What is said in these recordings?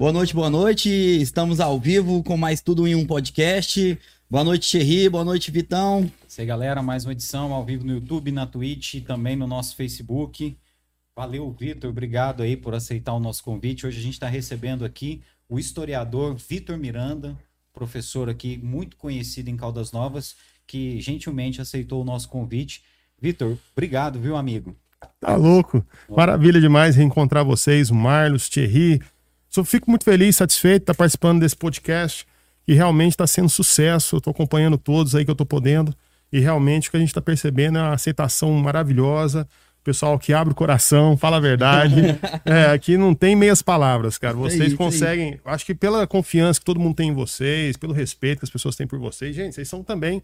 Boa noite, boa noite. Estamos ao vivo com mais Tudo em um podcast. Boa noite, Xerri. Boa noite, Vitão. Isso aí, galera. Mais uma edição ao vivo no YouTube, na Twitch e também no nosso Facebook. Valeu, Vitor. Obrigado aí por aceitar o nosso convite. Hoje a gente está recebendo aqui o historiador Vitor Miranda, professor aqui muito conhecido em Caldas Novas, que gentilmente aceitou o nosso convite. Vitor, obrigado, viu, amigo? Tá louco. Maravilha demais reencontrar vocês, o Marlos, Thierry, só fico muito feliz, satisfeito de estar participando desse podcast, que realmente está sendo sucesso. Eu estou acompanhando todos aí que eu estou podendo. E realmente o que a gente está percebendo é uma aceitação maravilhosa. Pessoal que abre o coração, fala a verdade. é, aqui não tem meias palavras, cara. Vocês conseguem. Acho que pela confiança que todo mundo tem em vocês, pelo respeito que as pessoas têm por vocês, gente, vocês são também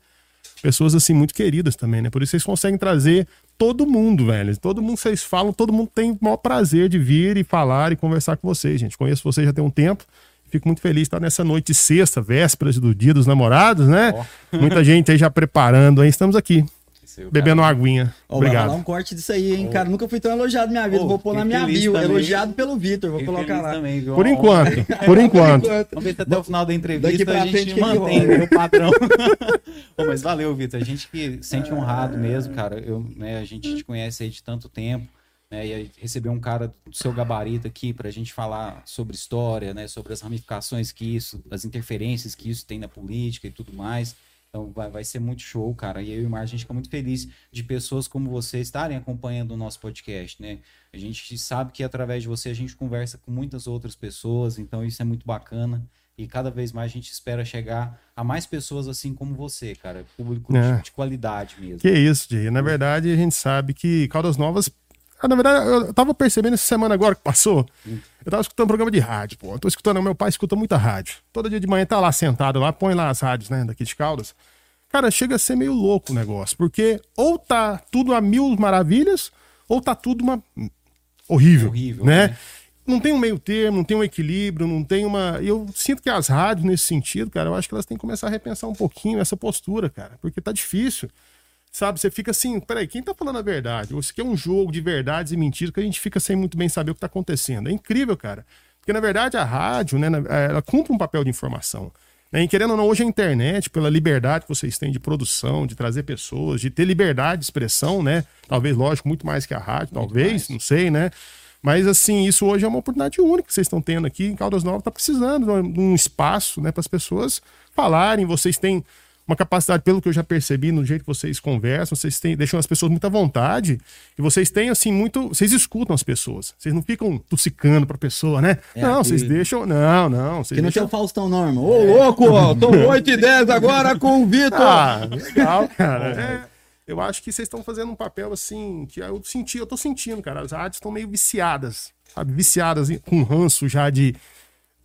pessoas assim muito queridas também, né? Por isso vocês conseguem trazer todo mundo, velho. Todo mundo vocês falam, todo mundo tem o maior prazer de vir e falar e conversar com vocês, gente. Conheço vocês já tem um tempo. Fico muito feliz de estar nessa noite de sexta, vésperas do Dia dos Namorados, né? Oh. Muita gente aí já preparando aí. Estamos aqui. Bebendo uma aguinha. Oh, Obrigado. Vai um corte disso aí, hein, oh. cara. Nunca fui tão elogiado na minha vida. Oh, vou pôr na minha bio. Também. Elogiado pelo Vitor. Vou colocar lá. Também, por enquanto. Por enquanto. Vamos ver até o final da entrevista a gente mantém o padrão. mas valeu, Vitor. A gente que sente honrado mesmo, cara. Eu, né, a gente te conhece aí de tanto tempo. Né, e receber um cara do seu gabarito aqui para a gente falar sobre história, né, sobre as ramificações que isso, as interferências que isso tem na política e tudo mais. Então vai, vai ser muito show, cara. E eu e o Mar, a gente fica muito feliz de pessoas como você estarem acompanhando o nosso podcast, né? A gente sabe que através de você a gente conversa com muitas outras pessoas, então isso é muito bacana. E cada vez mais a gente espera chegar a mais pessoas assim como você, cara. Público é. de qualidade mesmo. Que isso, Jay. Na verdade, a gente sabe que Caldas Novas. Ah, na verdade, eu tava percebendo essa semana agora que passou. Eu tava escutando um programa de rádio, pô. Eu tô escutando, meu pai escuta muita rádio. Todo dia de manhã tá lá sentado lá, põe lá as rádios, né, daqui de Caldas. Cara, chega a ser meio louco o negócio, porque ou tá tudo a mil maravilhas, ou tá tudo uma horrível, horrível né? né? Não tem um meio termo, não tem um equilíbrio, não tem uma. Eu sinto que as rádios, nesse sentido, cara, eu acho que elas têm que começar a repensar um pouquinho essa postura, cara, porque tá difícil. Sabe, você fica assim, peraí, quem tá falando a verdade? Ou isso aqui é um jogo de verdades e mentiras que a gente fica sem muito bem saber o que tá acontecendo. É incrível, cara. Porque, na verdade, a rádio, né, ela cumpre um papel de informação. Né? E querendo ou não, hoje a internet, pela liberdade que vocês têm de produção, de trazer pessoas, de ter liberdade de expressão, né? Talvez, lógico, muito mais que a rádio, muito talvez, mais. não sei, né? Mas, assim, isso hoje é uma oportunidade única que vocês estão tendo aqui. Em Caldas Novas está precisando de um espaço né, para as pessoas falarem. Vocês têm uma capacidade, pelo que eu já percebi, no jeito que vocês conversam, vocês têm, deixam as pessoas muito à vontade. E vocês têm, assim, muito. Vocês escutam as pessoas. Vocês não ficam tossicando pra pessoa, né? É não, vocês deixam. Não, não. Vocês que não deixam... tem o Faustão Norma. Ô, louco, ó, tô 8 e 10 agora com o Vitor. Ah, legal, cara. É, eu acho que vocês estão fazendo um papel, assim, que eu senti, eu tô sentindo, cara. As rádios estão meio viciadas, sabe? Viciadas com ranço já de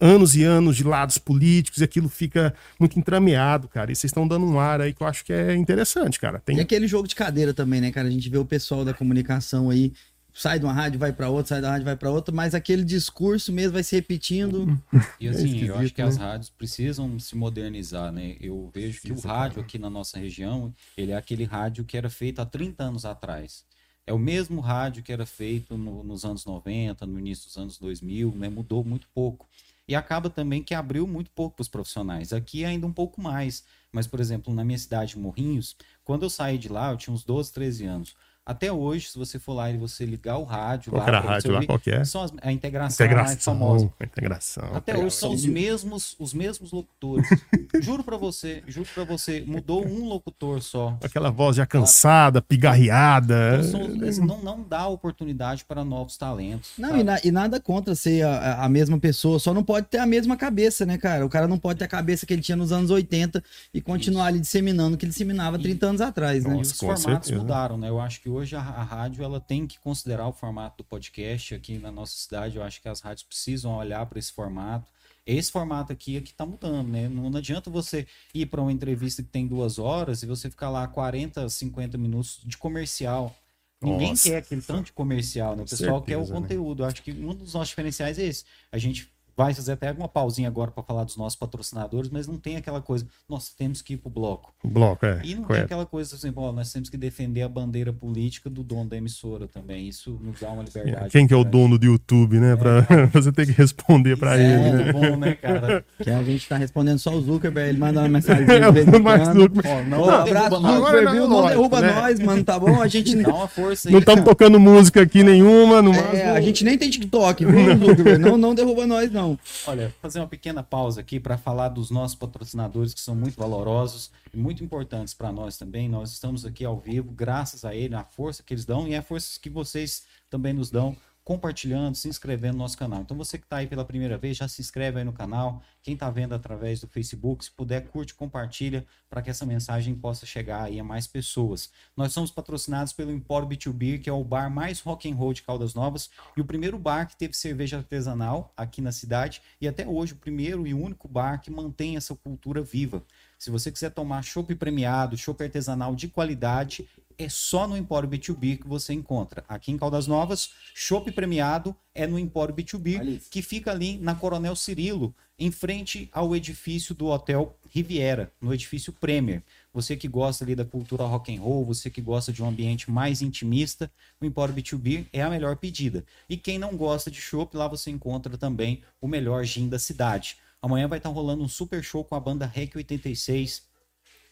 anos e anos de lados políticos e aquilo fica muito entrameado, cara. E vocês estão dando um ar aí que eu acho que é interessante, cara. Tem... E aquele jogo de cadeira também, né, cara? A gente vê o pessoal da comunicação aí sai de uma rádio, vai para outra, sai da rádio, vai para outra, mas aquele discurso mesmo vai se repetindo. E assim, é eu acho que né? as rádios precisam se modernizar, né? Eu vejo que o rádio aqui na nossa região, ele é aquele rádio que era feito há 30 anos atrás. É o mesmo rádio que era feito no, nos anos 90, no início dos anos 2000, né? Mudou muito pouco. E acaba também que abriu muito pouco para os profissionais. Aqui ainda um pouco mais. Mas, por exemplo, na minha cidade, Morrinhos, quando eu saí de lá, eu tinha uns 12, 13 anos. Até hoje, se você for lá e você ligar o rádio qual lá, a rádio lá, qual que é? São as, a integração, integração mais famosa. A integração. Até integração. hoje são os mesmos, os mesmos locutores. juro para você, juro para você, mudou um locutor só. Aquela voz já cansada, pigarreada. Então, são, não, não dá oportunidade para novos talentos. Não, e, na, e, nada contra ser a, a, mesma pessoa, só não pode ter a mesma cabeça, né, cara? O cara não pode ter a cabeça que ele tinha nos anos 80 e continuar Isso. ali disseminando o que ele disseminava 30 anos atrás, né? Nossa, e os formatos certeza. mudaram, né? Eu acho que hoje a, a rádio ela tem que considerar o formato do podcast aqui na nossa cidade. Eu acho que as rádios precisam olhar para esse formato. Esse formato aqui é que está mudando, né? Não, não adianta você ir para uma entrevista que tem duas horas e você ficar lá 40, 50 minutos de comercial. Ninguém Nossa. quer aquele tanto de comercial, né? O pessoal Certeza, quer o né? conteúdo. Né? Eu acho que um dos nossos diferenciais é esse. A gente vai fazer até alguma pausinha agora para falar dos nossos patrocinadores, mas não tem aquela coisa, nós temos que ir pro bloco. Bloco, é. E não correto. tem aquela coisa assim, pô, nós temos que defender a bandeira política do dono da emissora também. Isso nos dá uma liberdade. Quem que é o dono do YouTube, né? Pra é. você ter que responder para é, ele. É muito bom, né, cara? Que a gente tá respondendo só o Zuckerberg, ele manda uma mensagem. É, mais Zuckerberg. Ó, não, não, abraço, Zuckerberg, não, não derruba né? nós, mano, tá bom? A gente dá uma força aí. Não estamos tocando música aqui nenhuma. No é, a gente nem tem TikTok, viu, Zuckerberg? Não, não derruba nós, não. Olha, fazer uma pequena pausa aqui para falar dos nossos patrocinadores que são muito valorosos e muito importantes para nós também. Nós estamos aqui ao vivo, graças a ele, a força que eles dão e a força que vocês também nos dão compartilhando, se inscrevendo no nosso canal. Então você que está aí pela primeira vez, já se inscreve aí no canal. Quem está vendo através do Facebook, se puder, curte, compartilha para que essa mensagem possa chegar aí a mais pessoas. Nós somos patrocinados pelo Empório B2B, que é o bar mais rock and roll de Caldas Novas e o primeiro bar que teve cerveja artesanal aqui na cidade e até hoje o primeiro e único bar que mantém essa cultura viva. Se você quiser tomar chopp premiado, chopp artesanal de qualidade, é só no Empório B2B que você encontra. Aqui em Caldas Novas, chopp premiado é no Empório B2B, que fica ali na Coronel Cirilo, em frente ao edifício do Hotel Riviera, no edifício Premier. Você que gosta ali da cultura rock and roll, você que gosta de um ambiente mais intimista, o Empório B2B é a melhor pedida. E quem não gosta de chopp, lá você encontra também o melhor gin da cidade. Amanhã vai estar rolando um super show com a banda REC 86.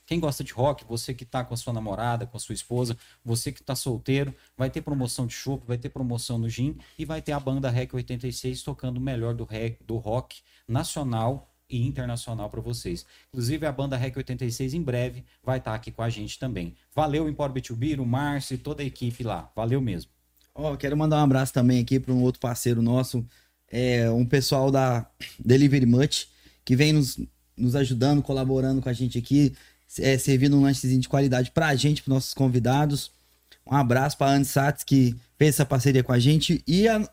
Quem gosta de rock, você que está com a sua namorada, com a sua esposa, você que está solteiro, vai ter promoção de chopp, vai ter promoção no gin e vai ter a banda REC 86 tocando o melhor do, rec, do rock nacional e internacional para vocês. Inclusive a banda REC 86 em breve vai estar aqui com a gente também. Valeu Empório B2B, o Márcio e toda a equipe lá. Valeu mesmo. Ó, oh, quero mandar um abraço também aqui para um outro parceiro nosso, é, um pessoal da Delivery Much, que vem nos, nos ajudando, colaborando com a gente aqui, é, servindo um lanchezinho de qualidade pra gente, pros nossos convidados. Um abraço pra Anne Satz, que fez essa parceria com a gente. E a,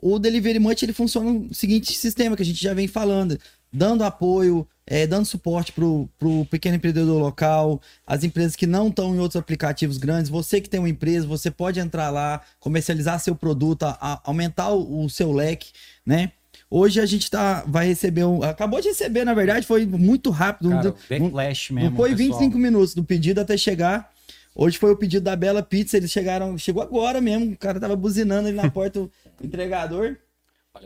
o Delivery Much, ele funciona no seguinte sistema que a gente já vem falando, dando apoio, é, dando suporte pro, pro pequeno empreendedor local, as empresas que não estão em outros aplicativos grandes. Você que tem uma empresa, você pode entrar lá, comercializar seu produto, a, a, aumentar o, o seu leque, né? Hoje a gente tá, vai receber um. Acabou de receber, na verdade, foi muito rápido. Cara, um, backlash mesmo. Não foi pessoal. 25 minutos do pedido até chegar. Hoje foi o pedido da Bela Pizza. Eles chegaram. Chegou agora mesmo. O cara tava buzinando ali na porta, o entregador.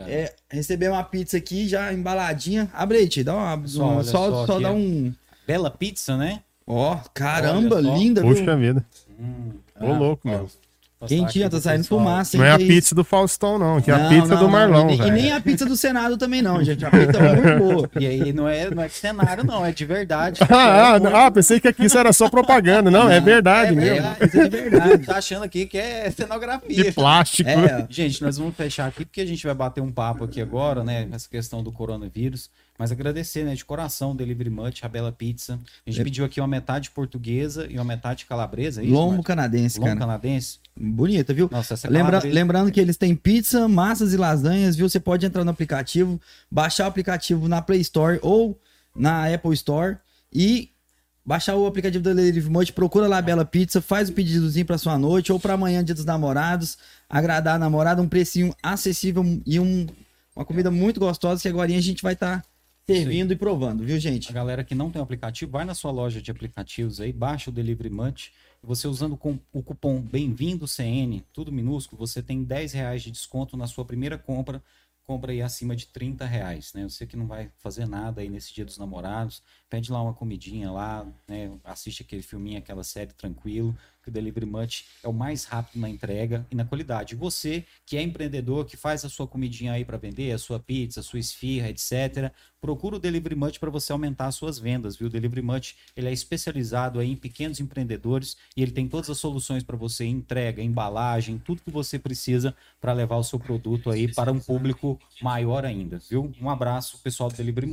É, receber uma pizza aqui já embaladinha. Abre aí, tio, dá uma. Pessoal, uma só só, só dá um. Bela pizza, né? Ó, oh, caramba, linda, Puxa viu? vida. Hum. Ô, louco, meu. Quentinha, tá saindo fumaça. Não é a pizza do Faustão, não, que é a pizza não, do Marlon, velho. E nem a pizza do Senado também, não, gente. A pizza é muito boa. E aí não é, não é cenário, não, é de verdade. ah, ah, ah, pensei que aqui isso era só propaganda. Não, não é verdade é mesmo. É, é de verdade. tá achando aqui que é cenografia. De plástico. É. Gente, nós vamos fechar aqui porque a gente vai bater um papo aqui agora, né? Essa questão do coronavírus. Mas agradecer, né, de coração, Delivery Much, a Bela Pizza. A gente é. pediu aqui uma metade portuguesa e uma metade calabresa. É isso, Lombo canadense, Lombo cara. canadense. Bonita, viu? Nossa, essa Lembra. Lembrando que eles têm pizza, massas e lasanhas, viu? Você pode entrar no aplicativo, baixar o aplicativo na Play Store ou na Apple Store e baixar o aplicativo da Delivery Much, procura lá a Bela Pizza, faz o pedidozinho para sua noite ou para amanhã, dia dos namorados, agradar a namorada, um precinho acessível e um, uma comida muito gostosa que agora a gente vai estar... Tá servindo e provando, viu, gente? A galera que não tem aplicativo, vai na sua loja de aplicativos aí, baixa o Delivery Munch. Você usando o cupom Bem-vindo CN, tudo minúsculo, você tem 10 reais de desconto na sua primeira compra. Compra aí acima de 30 reais, né? Você que não vai fazer nada aí nesse dia dos namorados, pede lá uma comidinha lá, né? Assiste aquele filminho, aquela série tranquilo que o Delivery é o mais rápido na entrega e na qualidade. Você que é empreendedor, que faz a sua comidinha aí para vender, a sua pizza, a sua esfirra, etc., procura o Delivery para você aumentar as suas vendas, viu? O Delivery ele é especializado aí em pequenos empreendedores e ele tem todas as soluções para você, entrega, embalagem, tudo que você precisa para levar o seu produto aí para um público maior ainda, viu? Um abraço, pessoal do Delivery.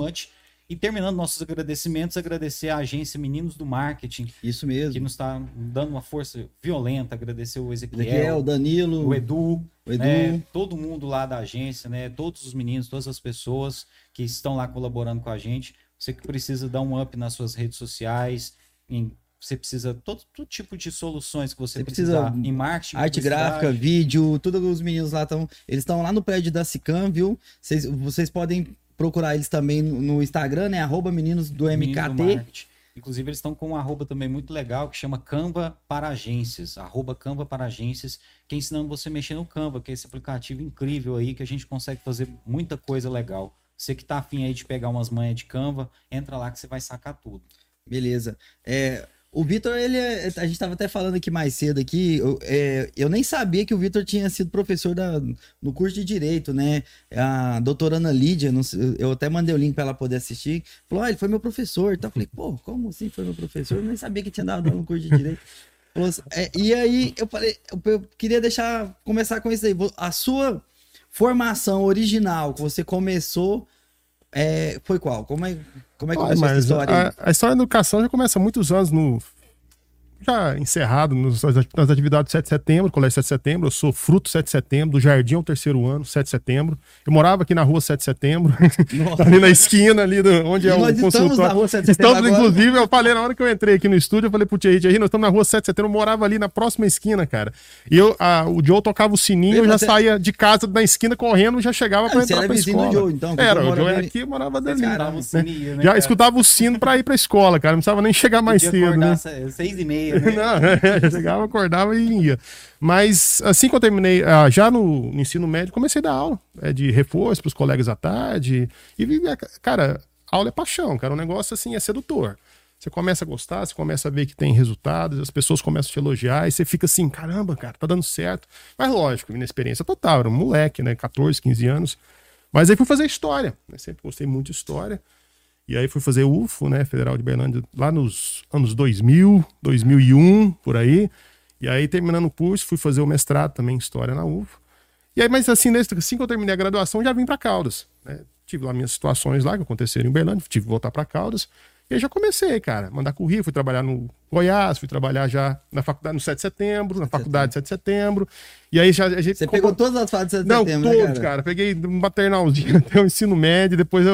E terminando nossos agradecimentos, agradecer à agência Meninos do Marketing. Isso mesmo. Que nos está dando uma força violenta. Agradecer o Ezequiel, Ezequiel Danilo, o Edu, o Edu. Né, todo mundo lá da agência, né? Todos os meninos, todas as pessoas que estão lá colaborando com a gente. Você que precisa dar um up nas suas redes sociais, em você precisa todo, todo tipo de soluções que você, você precisa em marketing, arte gráfica, vídeo, todos os meninos lá estão, eles estão lá no prédio da Sicam, viu? Vocês, vocês podem procurar eles também no Instagram, né? Arroba meninos do MKT. Inclusive, eles estão com um arroba também muito legal que chama Canva para Agências. Arroba Canva para Agências, que é ensinando você a mexer no Canva, que é esse aplicativo incrível aí que a gente consegue fazer muita coisa legal. Você que tá afim aí de pegar umas manhas de Canva, entra lá que você vai sacar tudo. Beleza. É, o Vitor, ele é, a gente estava até falando aqui mais cedo aqui, eu, é, eu nem sabia que o Vitor tinha sido professor da, no curso de Direito, né? A doutora Ana Lídia, não, eu até mandei o link para ela poder assistir, falou, ah, ele foi meu professor, então eu falei, pô, como assim foi meu professor? Eu nem sabia que tinha dado no curso de Direito. Assim, é, e aí eu falei, eu, eu queria deixar, começar com isso aí, a sua formação original que você começou é, foi qual? Como é, como é que começou essa história? A, a, história da educação já começa há muitos anos no já encerrado nos, nas atividades do 7 de setembro, Colégio 7 de setembro. Eu sou fruto 7 de setembro, do jardim ao terceiro ano, 7 de setembro. Eu morava aqui na rua 7 de setembro, ali na esquina, ali do, onde e é o nós consultório. Estamos na rua 7 de setembro. Estamos, agora. inclusive, eu falei na hora que eu entrei aqui no estúdio, eu falei pro Thierry, Thierry, nós estamos na rua 7 de setembro, eu morava ali na próxima esquina, cara. E eu, a, o Joe tocava o sininho, eu já saía de casa na esquina correndo, já chegava ah, pra entrar pra escola. Joe, então, era, o Joe era aqui, eu morava dali. Né? né, já escutava o sino pra ir pra escola, cara. Não precisava nem chegar mais cedo. Né? Seis e meia, né? Não, chegava, acordava e ia. Mas assim que eu terminei, ah, já no, ensino médio, comecei a dar aula é, de reforço para os colegas à tarde. E, cara, aula é paixão, cara. O negócio assim é sedutor. Você começa a gostar, você começa a ver que tem resultados, as pessoas começam a te elogiar e você fica assim, caramba, cara, tá dando certo. Mas lógico, minha experiência total, era um moleque, né, 14, 15 anos. Mas aí fui fazer história, né? sempre gostei muito de história. E aí fui fazer UFO, né, Federal de Berlândia, lá nos anos 2000, 2001, por aí. E aí, terminando o curso, fui fazer o mestrado também em História na UFO. E aí, mas assim, assim que eu terminei a graduação, já vim para Caldas. Né? Tive lá minhas situações lá que aconteceram em Berlândia, tive que voltar para Caldas. E aí já comecei, cara, mandar currículo, fui trabalhar no Goiás, fui trabalhar já na faculdade no 7 de setembro, na faculdade 7 de setembro. E aí já a gente. Você pegou todas as fases de 7 de Não, setembro, né, todos, né, cara? cara? Peguei um maternalzinho até o ensino médio, depois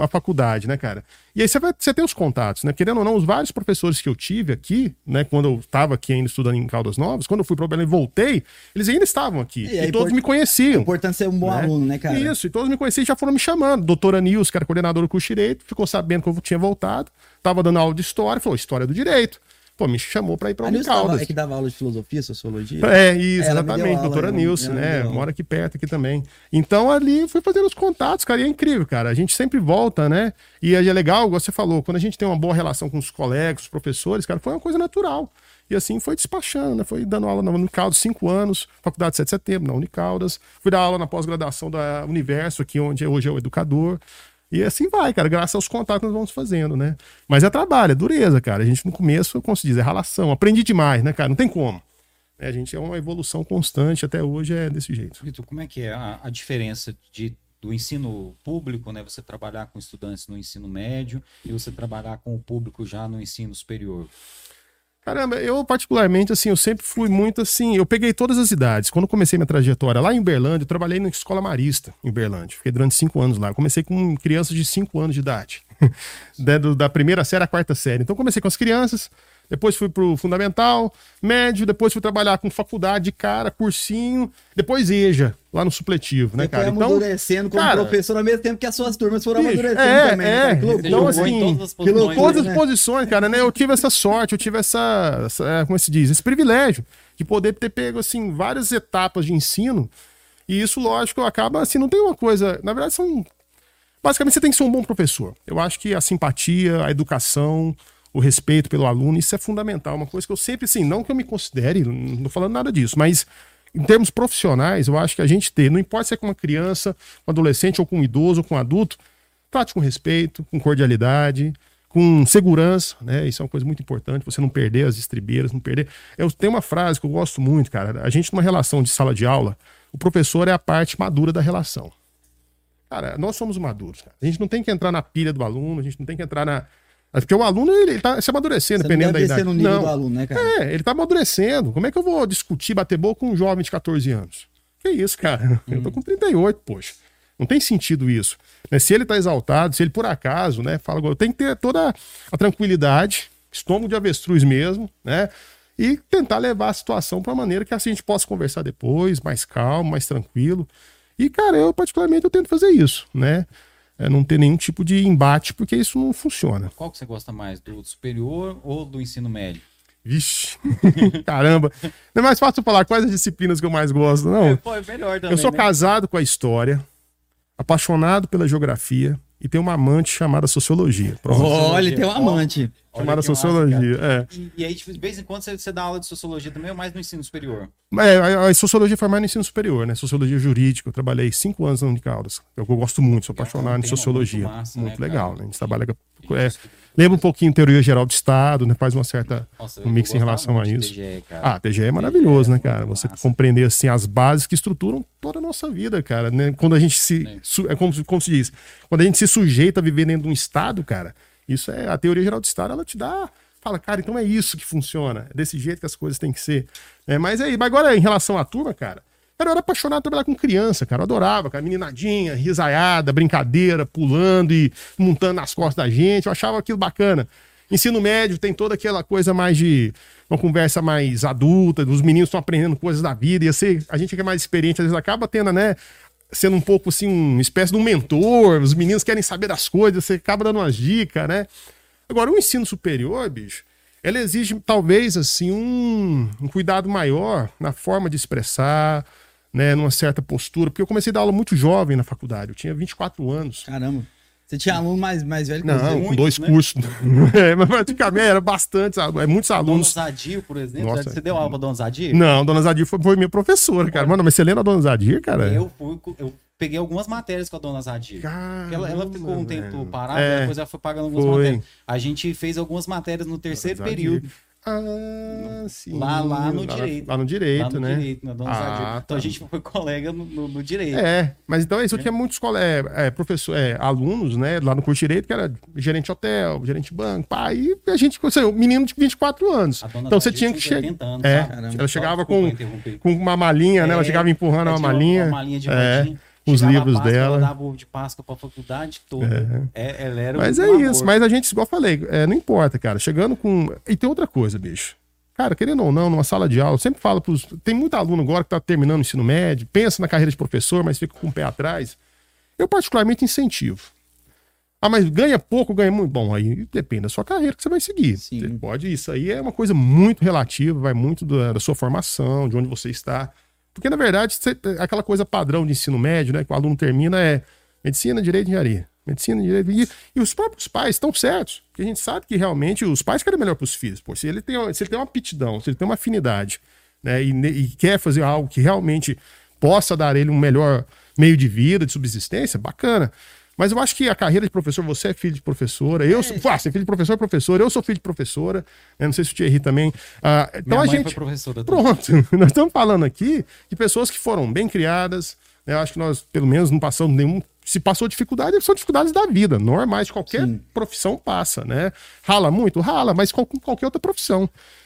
a faculdade, né, cara? E aí você, vai, você tem os contatos, né? Querendo ou não, os vários professores que eu tive aqui, né, quando eu estava aqui ainda estudando em Caldas Novas, quando eu fui para o Belém e voltei, eles ainda estavam aqui. E, e todos me conheciam. É importante ser um bom né? aluno, né, cara? Isso, e todos me conheciam e já foram me chamando. Doutora Nils, que era coordenadora do curso de Direito, ficou sabendo que eu tinha voltado, estava dando aula de história, falou: História do Direito. Pô, me chamou para ir para o Unicaldas. É que dava aula de filosofia, sociologia? É, isso, exatamente. Doutora Nilce, né? Mora aqui perto aqui também. Então ali fui fazendo os contatos, cara, e é incrível, cara. A gente sempre volta, né? E é legal, igual você falou, quando a gente tem uma boa relação com os colegas, os professores, cara, foi uma coisa natural. E assim foi despachando, né? Foi dando aula na Unicaldas cinco anos, Faculdade 7 de Setembro, na Unicaldas. Fui dar aula na pós-graduação da Universo, aqui onde hoje é o educador. E assim vai, cara, graças aos contatos que nós vamos fazendo, né? Mas é trabalho, é dureza, cara. A gente no começo, como se diz, é relação. Aprendi demais, né, cara? Não tem como. É, a gente é uma evolução constante, até hoje é desse jeito. Vitor, como é que é a, a diferença de do ensino público, né? Você trabalhar com estudantes no ensino médio e você trabalhar com o público já no ensino superior. Caramba, eu particularmente, assim, eu sempre fui muito assim. Eu peguei todas as idades. Quando comecei minha trajetória lá em Berlândia, eu trabalhei na escola marista em Berlândia. Fiquei durante cinco anos lá. Eu comecei com crianças de cinco anos de idade, da, da primeira série à quarta série. Então, comecei com as crianças, depois fui pro fundamental, médio, depois fui trabalhar com faculdade de cara, cursinho, depois EJA, lá no supletivo, né, Você cara? Foi então, amadurecendo como cara, professor ao mesmo tempo que as suas turmas foram bicho, amadurecendo é, também. Né, é, né, então assim, todas as posições, todas as né? posições, cara, né? Eu tive essa sorte, eu tive essa, essa, é, como se diz, esse privilégio de poder ter pego, assim, várias etapas de ensino e isso, lógico, acaba, assim, não tem uma coisa, na verdade são... Basicamente, você tem que ser um bom professor. Eu acho que a simpatia, a educação, o respeito pelo aluno, isso é fundamental. Uma coisa que eu sempre, assim, não que eu me considere, não estou falando nada disso, mas em termos profissionais, eu acho que a gente ter, não importa se é com uma criança, um adolescente, ou com um idoso, ou com um adulto, trate com respeito, com cordialidade, com segurança, né? Isso é uma coisa muito importante, você não perder as estribeiras, não perder. Eu tenho uma frase que eu gosto muito, cara. A gente, numa relação de sala de aula, o professor é a parte madura da relação. Cara, nós somos maduros. Cara. A gente não tem que entrar na pilha do aluno, a gente não tem que entrar na, porque o aluno, ele, ele tá se amadurecendo, Você dependendo deve da idade. no nível não. do aluno, né, cara? É, ele tá amadurecendo. Como é que eu vou discutir, bater boca com um jovem de 14 anos? Que isso, cara? Hum. Eu tô com 38, poxa. Não tem sentido isso. Né? Se ele tá exaltado, se ele por acaso, né, fala, eu tenho que ter toda a tranquilidade estômago de avestruz mesmo, né? E tentar levar a situação para maneira que assim a gente possa conversar depois, mais calmo, mais tranquilo. E, cara, eu particularmente eu tento fazer isso, né? É não ter nenhum tipo de embate, porque isso não funciona. Qual que você gosta mais, do superior ou do ensino médio? Vixe, caramba. Não é mais fácil falar quais as disciplinas que eu mais gosto, não. É, pô, é melhor também, eu sou né? casado com a história, apaixonado pela geografia, e tem uma amante chamada sociologia. Pronto. Olha, tem uma amante. chamada sociologia, é. E, e, aí, tipo, de vez em quando você, você, dá aula de sociologia também ou mais no ensino superior? É, a, a, sociologia foi mais no ensino superior, né? Sociologia jurídica. Eu trabalhei cinco anos na Unicaldas. Eu, eu gosto muito, sou apaixonado em sociologia. Muito, massa, muito né, legal, cara? né? A gente trabalha com. É, Lembra um pouquinho teoria geral do Estado, né? Faz uma certa Nossa, um mix em relação a isso. TGE, ah, TGE é maravilhoso, TGE né, cara? Você massa. compreender assim as bases que estruturam toda a nossa vida, cara. Né? Quando a gente se é como, como se diz, quando a gente se sujeita a viver dentro de um estado, cara, isso é a teoria geral do Estado, ela te dá fala, cara, então é isso que funciona, é desse jeito que as coisas têm que ser. É, mas aí, mas agora em relação à turma, cara, Cara, eu era apaixonado por trabalhar com criança, cara. Eu adorava, cara. Meninadinha, risaiada, brincadeira, pulando e montando nas costas da gente. Eu achava aquilo bacana. Ensino médio tem toda aquela coisa mais de uma conversa mais adulta, os meninos estão aprendendo coisas da vida, e assim, a gente que é mais experiente, às vezes acaba tendo, né? Sendo um pouco assim, uma espécie de um mentor, os meninos querem saber das coisas, você acaba dando umas dicas, né? Agora, o ensino superior, bicho, ela exige talvez assim um, um cuidado maior na forma de expressar, né, numa certa postura, porque eu comecei a dar aula muito jovem na faculdade, eu tinha 24 anos. Caramba. Você tinha aluno mais, mais velho que Não, com dois né? cursos. é, mas praticamente era bastante, é, muitos alunos. Dona Zadir, por exemplo, Nossa. você deu aula pra Dona Zadir? Não, Dona Zadir foi, foi minha professora, cara. Mano, mas você lembra a Dona Zadir, cara? Eu fui, eu peguei algumas matérias com a Dona Zadir. Caramba, ela, ela ficou um tempo parada, é, depois ela foi pagando algumas foi. matérias. A gente fez algumas matérias no terceiro período. Ah, sim. Lá, lá no lá, direito. Lá no direito, lá no né? Direito, na Dona ah, Então tá. a gente foi colega no, no, no, direito. É, mas então isso aqui é muitos colegas, é, professor, é, alunos, né? Lá no curso de direito, que era gerente de hotel, gerente de banco, pai, e a gente, o menino de 24 anos. Então você tinha que chegar. É, ela chegava com, com uma malinha, é, né? Ela é, chegava empurrando uma malinha. Uma malinha de é os livros Páscoa, dela. Ela dava ovo de Páscoa pra faculdade toda. É. É, ela era Mas é amor. isso, mas a gente, igual eu falei, é, não importa, cara. Chegando com. E tem outra coisa, bicho. Cara, querendo ou não, numa sala de aula, eu sempre falo pros. Tem muito aluno agora que tá terminando o ensino médio, pensa na carreira de professor, mas fica com o pé atrás. Eu, particularmente, incentivo. Ah, mas ganha pouco, ganha muito. Bom, aí depende da sua carreira que você vai seguir. Sim. Você pode. Isso aí é uma coisa muito relativa, vai muito da, da sua formação, de onde você está. Porque, na verdade, aquela coisa padrão de ensino médio, né? Que o aluno termina é medicina, direito engenharia. Medicina, direito. E, e os próprios pais estão certos. Porque a gente sabe que realmente os pais querem melhor para os filhos. Pô, se ele, tem, se ele tem uma aptidão, se ele tem uma afinidade, né? E, e quer fazer algo que realmente possa dar ele um melhor meio de vida, de subsistência, bacana. Mas eu acho que a carreira de professor, você é filho de professora, eu é. sou. Ah, você é filho de professor, professora, eu sou filho de professora. Né? Não sei se o Thierry também. Ah, então a gente. professora Pronto, nós estamos falando aqui de pessoas que foram bem criadas. Né? Eu acho que nós, pelo menos, não passamos nenhum. Se passou dificuldade, são dificuldades da vida, normais, qualquer Sim. profissão passa, né? Rala muito? Rala, mas com qualquer outra profissão.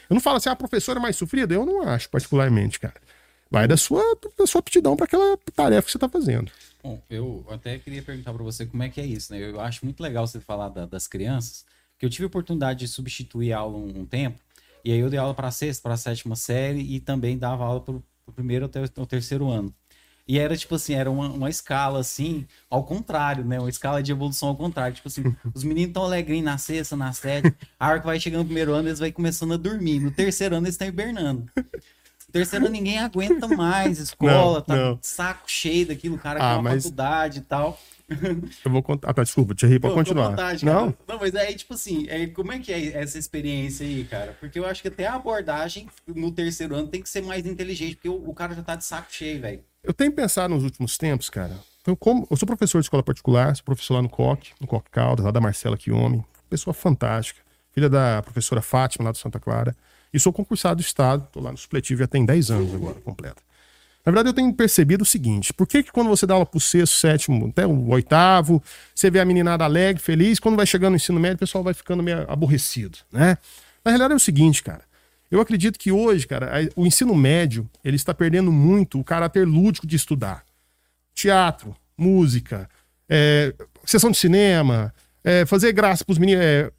Eu não falo assim, ah, a professora é mais sofrida? Eu não acho, particularmente, cara. Vai da sua, da sua aptidão para aquela tarefa que você está fazendo. Bom, eu até queria perguntar para você como é que é isso, né? Eu acho muito legal você falar da, das crianças, que eu tive a oportunidade de substituir a aula um, um tempo, e aí eu dei aula para sexta, para sétima série e também dava aula para o primeiro até o terceiro ano. E era tipo assim, era uma, uma escala assim, ao contrário, né? Uma escala de evolução ao contrário. Tipo assim, os meninos estão alegrinhos na sexta, na sétima, a hora que vai chegando no primeiro ano, eles vão começando a dormir. No terceiro ano, eles estão hibernando. Terceiro ninguém aguenta mais escola, não, tá não. saco cheio daquilo, o cara ah, quer mas... faculdade e tal. Eu vou contar. Ah, tá, desculpa, Thierry, pode continuar. Vontade, não? não, mas aí, tipo assim, é, como é que é essa experiência aí, cara? Porque eu acho que até a abordagem no terceiro ano tem que ser mais inteligente, porque o, o cara já tá de saco cheio, velho. Eu tenho pensado nos últimos tempos, cara. Eu, como, eu sou professor de escola particular, sou professor lá no COC, no COC Caldas, lá da Marcela Chiome, pessoa fantástica, filha da professora Fátima, lá do Santa Clara. E sou concursado do Estado, estou lá no supletivo já tem 10 anos agora, completa. Na verdade, eu tenho percebido o seguinte: por que, que quando você dá aula o sexto, sétimo, até o oitavo, você vê a meninada alegre, feliz, quando vai chegando no ensino médio, o pessoal vai ficando meio aborrecido, né? Na realidade é o seguinte, cara. Eu acredito que hoje, cara, o ensino médio, ele está perdendo muito o caráter lúdico de estudar. Teatro, música, é, sessão de cinema, é, fazer graça para os meninos, é,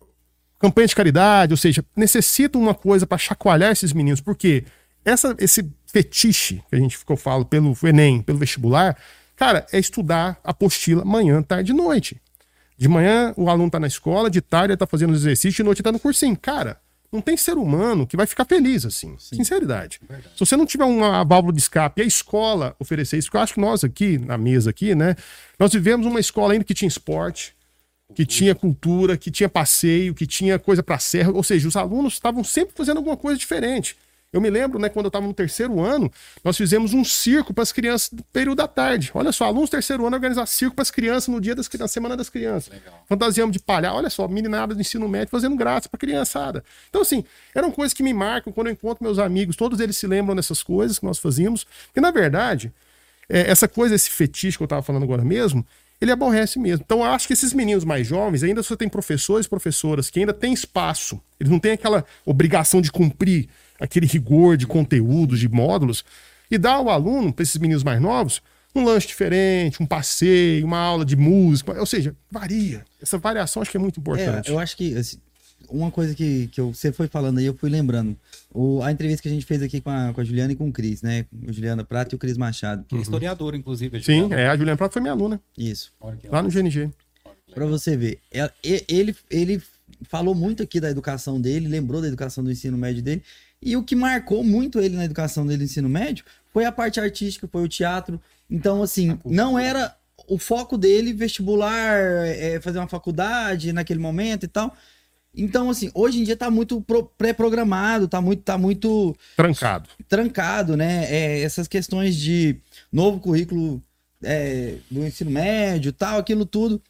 campanha de caridade, ou seja, necessita uma coisa para chacoalhar esses meninos, porque essa, esse fetiche que a gente ficou falo pelo Enem, pelo vestibular, cara, é estudar apostila manhã, tarde e noite. De manhã o aluno está na escola, de tarde ele está fazendo os exercícios, de noite está no cursinho. Cara, não tem ser humano que vai ficar feliz assim. Sim. Sinceridade. Verdade. Se você não tiver uma válvula de escape e a escola oferecer isso, porque eu acho que nós aqui, na mesa aqui, né, nós vivemos uma escola ainda que tinha esporte, que tinha cultura, que tinha passeio, que tinha coisa para serra, ou seja, os alunos estavam sempre fazendo alguma coisa diferente. Eu me lembro, né, quando eu estava no terceiro ano, nós fizemos um circo para as crianças do período da tarde. Olha só, alunos do terceiro ano organizar circo para as crianças no dia das na semana das crianças. Legal. Fantasiamos de palhaço, olha só, meninada do ensino médio fazendo graça para criançada. Então, assim, eram coisas que me marcam quando eu encontro meus amigos, todos eles se lembram dessas coisas que nós fazíamos. E, na verdade, é, essa coisa, esse fetiche que eu estava falando agora mesmo, ele aborrece mesmo. Então, eu acho que esses meninos mais jovens, ainda você tem professores e professoras que ainda têm espaço, eles não têm aquela obrigação de cumprir aquele rigor de conteúdos, de módulos, e dar ao aluno, para esses meninos mais novos, um lanche diferente, um passeio, uma aula de música, ou seja, varia. Essa variação acho que é muito importante. É, eu acho que assim, uma coisa que, que eu, você foi falando aí, eu fui lembrando. O, a entrevista que a gente fez aqui com a, com a Juliana e com o Cris, né? A Juliana Prata e o Cris Machado. Que é historiador, inclusive. Sim, é, a Juliana Prata foi minha aluna. Isso. Lá no GNG. Para você ver. Ele, ele falou muito aqui da educação dele, lembrou da educação do ensino médio dele. E o que marcou muito ele na educação dele no ensino médio foi a parte artística, foi o teatro. Então, assim, não era o foco dele vestibular, é, fazer uma faculdade naquele momento e tal. Então, assim, hoje em dia tá muito pré-programado, tá muito, tá muito. Trancado. Trancado, né? É, essas questões de novo currículo é, do ensino médio tal, aquilo tudo.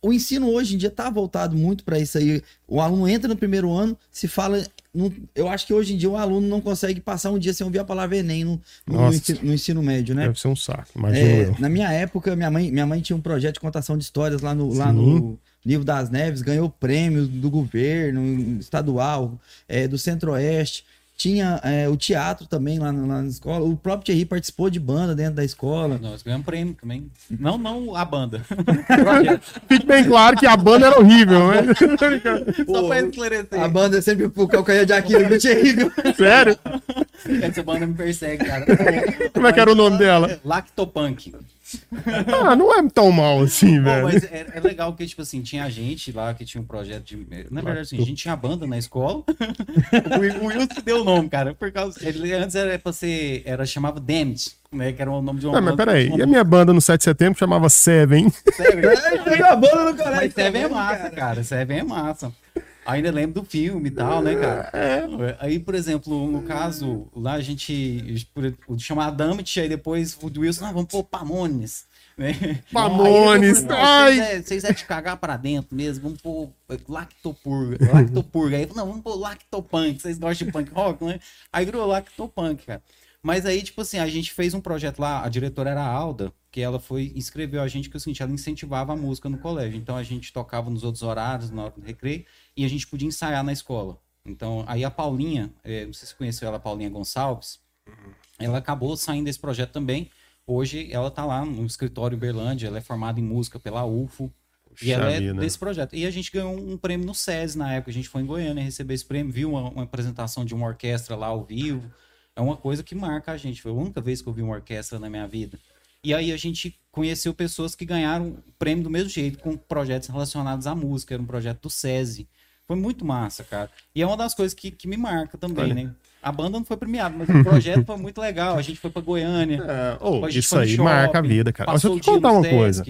O ensino hoje em dia tá voltado muito para isso aí. O aluno entra no primeiro ano, se fala não, eu acho que hoje em dia o aluno não consegue passar um dia sem ouvir a palavra Enem no, no, ensino, no ensino, médio, né? Deve ser um saco, é, Na minha época, minha mãe, minha mãe tinha um projeto de contação de histórias lá no, lá no Livro das Neves, ganhou prêmio do governo estadual, é, do Centro-Oeste. Tinha é, o teatro também lá, lá, na escola. O próprio Thierry participou de banda dentro da escola. Nós ganhamos prêmio também. Não, não a banda. Fique bem claro que a banda era horrível, né? Só pra esclarecer. A banda é sempre o calcanhar de Aquiles do Thierry? Sério? Essa banda me persegue, cara. Como é que era o nome dela? Lactopunk. ah, não é tão mal assim, velho. Mas é, é, legal que, tipo assim, tinha gente lá que tinha um projeto de. Na verdade, assim, a gente tinha banda na escola. o, Wilson deu o nome, cara. Por causa. Ele antes era pra ser. Era, chamava Damned, né? Que era o nome de uma Não, mas peraí. E a minha banda no 7 de setembro chamava Seven? Seven. É, a banda no colégio. Mas Seven é massa, cara. cara. Seven é massa. Ainda lembro do filme e tal, né, cara? É. Aí, por exemplo, no caso, lá a gente chamar Damit, aí depois o Wilson, ah, vamos pôr Pamones. Né? Pamones! Ai! Vocês é, é de cagar pra dentro mesmo, vamos pôr Lactopurga. Lactopurga. Aí, não, vamos pôr Lactopunk. Vocês gostam de punk rock, né? Aí virou Lactopunk, cara. Mas aí, tipo assim, a gente fez um projeto lá, a diretora era a Alda, que ela foi, inscreveu a gente, que é o seguinte, ela incentivava a música no colégio. Então a gente tocava nos outros horários, na hora do recreio, e a gente podia ensaiar na escola. Então, aí a Paulinha, é, não sei se conheceu ela, a Paulinha Gonçalves, uhum. ela acabou saindo desse projeto também. Hoje ela está lá no escritório Berlândia, ela é formada em música pela UFO. Puxa e ela é desse projeto. E a gente ganhou um prêmio no SESI na época. A gente foi em Goiânia receber esse prêmio, viu uma, uma apresentação de uma orquestra lá ao vivo. É uma coisa que marca a gente. Foi a única vez que eu vi uma orquestra na minha vida. E aí a gente conheceu pessoas que ganharam prêmio do mesmo jeito, com projetos relacionados à música. Era um projeto do SESI. Foi muito massa, cara. E é uma das coisas que, que me marca também, Olha. né? A banda não foi premiada, mas o projeto foi muito legal. A gente foi pra Goiânia. É, oh, isso aí shopping, marca a vida, cara. Mas eu te contar uma coisa.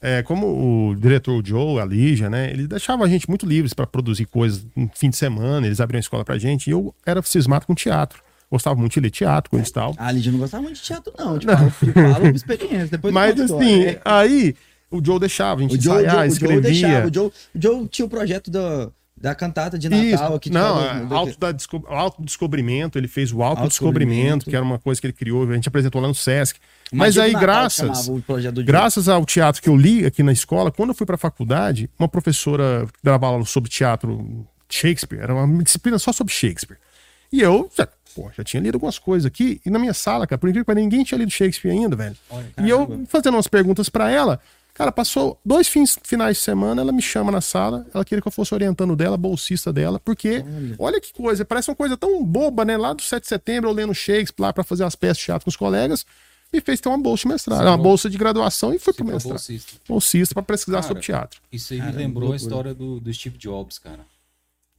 É, como o diretor Joe, a Lígia, né? Eles deixavam a gente muito livres para produzir coisas no fim de semana, eles abriam a escola pra gente, e eu era cismado com teatro. Gostava muito de ler teatro, coisa e tal. A Lígia não gostava muito de teatro, não. Tipo, não. falo experiência. Depois Mas assim, aí o Joe deixava, a gente o Joe, ensaiar, Joe, escrevia. O Joe, deixava, o Joe, o Joe tinha o projeto do da cantata de Natal Isso. aqui. Não, é, auto da desco... autodescobrimento, ele fez o autodescobrimento, que era uma coisa que ele criou, a gente apresentou lá no Sesc. Mas aí, graças, graças ao teatro que eu li aqui na escola, quando eu fui para a faculdade, uma professora que dava aula sobre teatro Shakespeare, era uma disciplina só sobre Shakespeare. E eu pô, já tinha lido algumas coisas aqui, e na minha sala, cara, por incrível que ninguém tinha lido Shakespeare ainda, velho. Olha, e eu fazendo umas perguntas para ela, Cara, passou dois fins, finais de semana, ela me chama na sala, ela queria que eu fosse orientando dela, bolsista dela, porque olha, olha que coisa, parece uma coisa tão boba, né? Lá do 7 de setembro, eu lendo Shakespeare lá para fazer as peças de teatro com os colegas, me fez ter uma bolsa de mestrado, uma bolsa de graduação e foi pro mestrado. Bolsista. Bolsista para pesquisar cara, sobre teatro. Isso aí me lembrou a história do, do Steve Jobs, cara.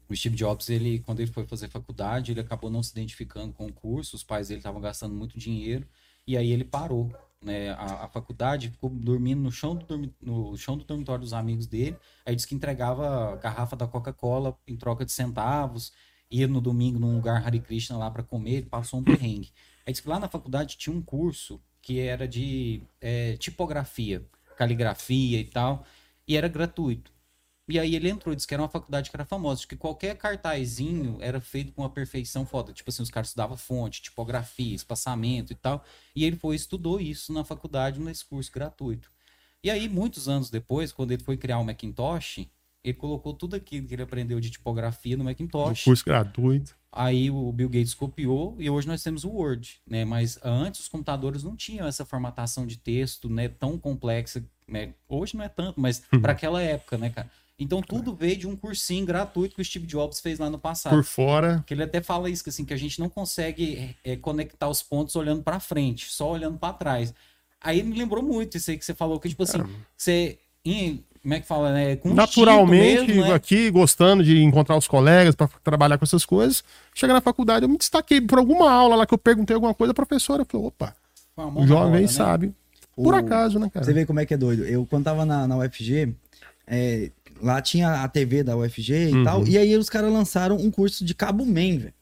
O Steve Jobs, ele, quando ele foi fazer faculdade, ele acabou não se identificando com o curso, os pais dele estavam gastando muito dinheiro, e aí ele parou né, a, a, faculdade, ficou dormindo no chão, do, no chão do dormitório dos amigos dele. Aí disse que entregava garrafa da Coca-Cola em troca de centavos, ia no domingo num lugar Hare Krishna lá para comer, passou um perrengue. Aí disse que lá na faculdade tinha um curso que era de é, tipografia, caligrafia e tal, e era gratuito. E aí ele entrou, disse que era uma faculdade que era famosa, que qualquer cartazinho era feito com uma perfeição foda. Tipo assim, os caras estudavam fonte, tipografia, espaçamento e tal. E ele foi estudou isso na faculdade, nesse curso gratuito. E aí, muitos anos depois, quando ele foi criar o Macintosh, ele colocou tudo aquilo que ele aprendeu de tipografia no Macintosh. Um curso gratuito. Aí o Bill Gates copiou e hoje nós temos o Word, né? Mas antes os computadores não tinham essa formatação de texto, né, tão complexa, né? Hoje não é tanto, mas para aquela época, né, cara? Então tudo veio de um cursinho gratuito que o Steve Jobs fez lá no passado. Por fora. Que ele até fala isso, que, assim, que a gente não consegue é, conectar os pontos olhando para frente, só olhando para trás. Aí me lembrou muito isso aí que você falou, que tipo assim, você. Em, como é que fala, né? Com Naturalmente, mesmo, né? aqui, gostando de encontrar os colegas para trabalhar com essas coisas, chega na faculdade, eu me destaquei por alguma aula lá que eu perguntei alguma coisa, a professora falou: opa, o jovem né? sabe. Por o... acaso, né, cara? Você vê como é que é doido. Eu, quando tava na, na UFG, é, lá tinha a TV da UFG e uhum. tal. E aí os caras lançaram um curso de cabo man, velho.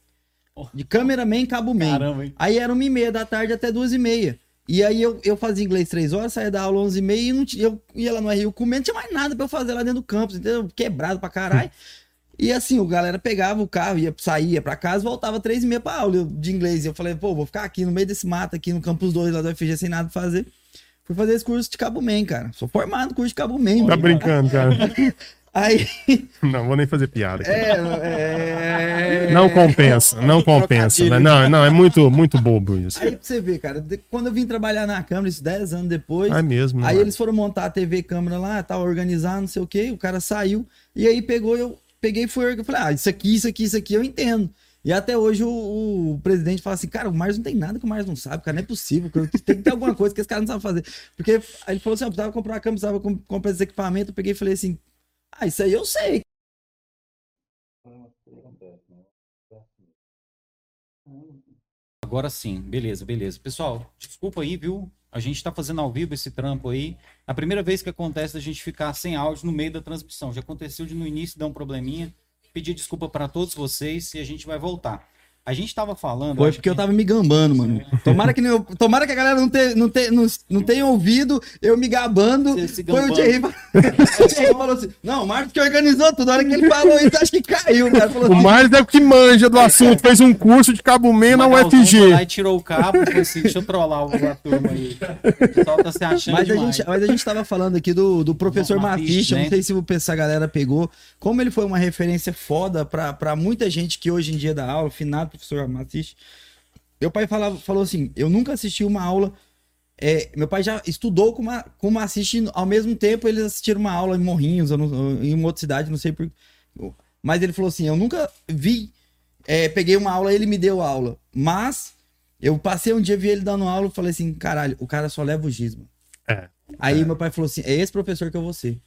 De cameraman cabo man. Caramba, hein? Aí era uma e meia da tarde até duas e meia. E aí eu, eu fazia inglês três horas, saía da aula onze e meia e não tinha, eu ia lá no Rio comendo, não tinha mais nada pra eu fazer lá dentro do campus, entendeu? Quebrado pra caralho. E assim, o galera pegava o carro, ia, saía pra casa, voltava três e meia pra aula de inglês. E eu falei, pô, vou ficar aqui no meio desse mato, aqui no campus 2 lá do UFG, sem nada pra fazer. Fui fazer esse curso de Cabo Man, cara. Sou formado no curso de Cabo Man. Tá brincando, cara. Aí. Não, vou nem fazer piada. É, é... Não compensa, não compensa. Né? Não, não, é muito, muito bobo isso. Aí pra você ver, cara, quando eu vim trabalhar na câmera, isso 10 anos depois. É mesmo. Aí eles foram montar a TV câmera lá, tal, organizar, não sei o quê, o cara saiu. E aí pegou, eu peguei e fui. Eu falei, ah, isso aqui, isso aqui, isso aqui eu entendo. E até hoje o, o, presidente fala assim, cara, o Mars não tem nada que o Mars não sabe, cara, não é possível, tem que ter alguma coisa que esse cara não sabe fazer. Porque ele falou assim, eu precisava comprar uma câmera, precisava comprar esse equipamento, eu peguei e falei assim, ah, isso aí eu sei. Agora sim, beleza, beleza. Pessoal, desculpa aí, viu? A gente está fazendo ao vivo esse trampo aí. A primeira vez que acontece a gente ficar sem áudio no meio da transmissão. Já aconteceu de no início dar um probleminha. Pedir desculpa para todos vocês e a gente vai voltar. A gente tava falando. Foi porque que... eu tava me gambando, mano. Tomara que, não, tomara que a galera não, te, não, te, não, não tenha ouvido eu me gabando. Foi o Thierry. o Thierry falou assim: Não, o Marcos que organizou tudo. Na hora que ele falou isso, acho que caiu, cara. Falou o assim, Marcos é o que manja do assunto. Fez um curso de cabo man na UFG. Aí tirou o cabo e assim: Deixa eu trollar a turma aí. O pessoal tá se achando. Mas, a gente, mas a gente tava falando aqui do, do professor Matiche. Né? Não sei se essa galera pegou. Como ele foi uma referência foda pra, pra muita gente que hoje em dia dá aula, finado professor Matisse. Meu pai falava, falou assim: eu nunca assisti uma aula. É, meu pai já estudou com uma, com uma assiste ao mesmo tempo eles assistiram uma aula em Morrinhos, não, em uma outra cidade, não sei por. Mas ele falou assim: eu nunca vi, é, peguei uma aula, ele me deu aula, mas eu passei um dia vi ele dando aula, falei assim: caralho, o cara só leva o gismo. É. Aí é. meu pai falou assim: é esse professor que eu vou ser.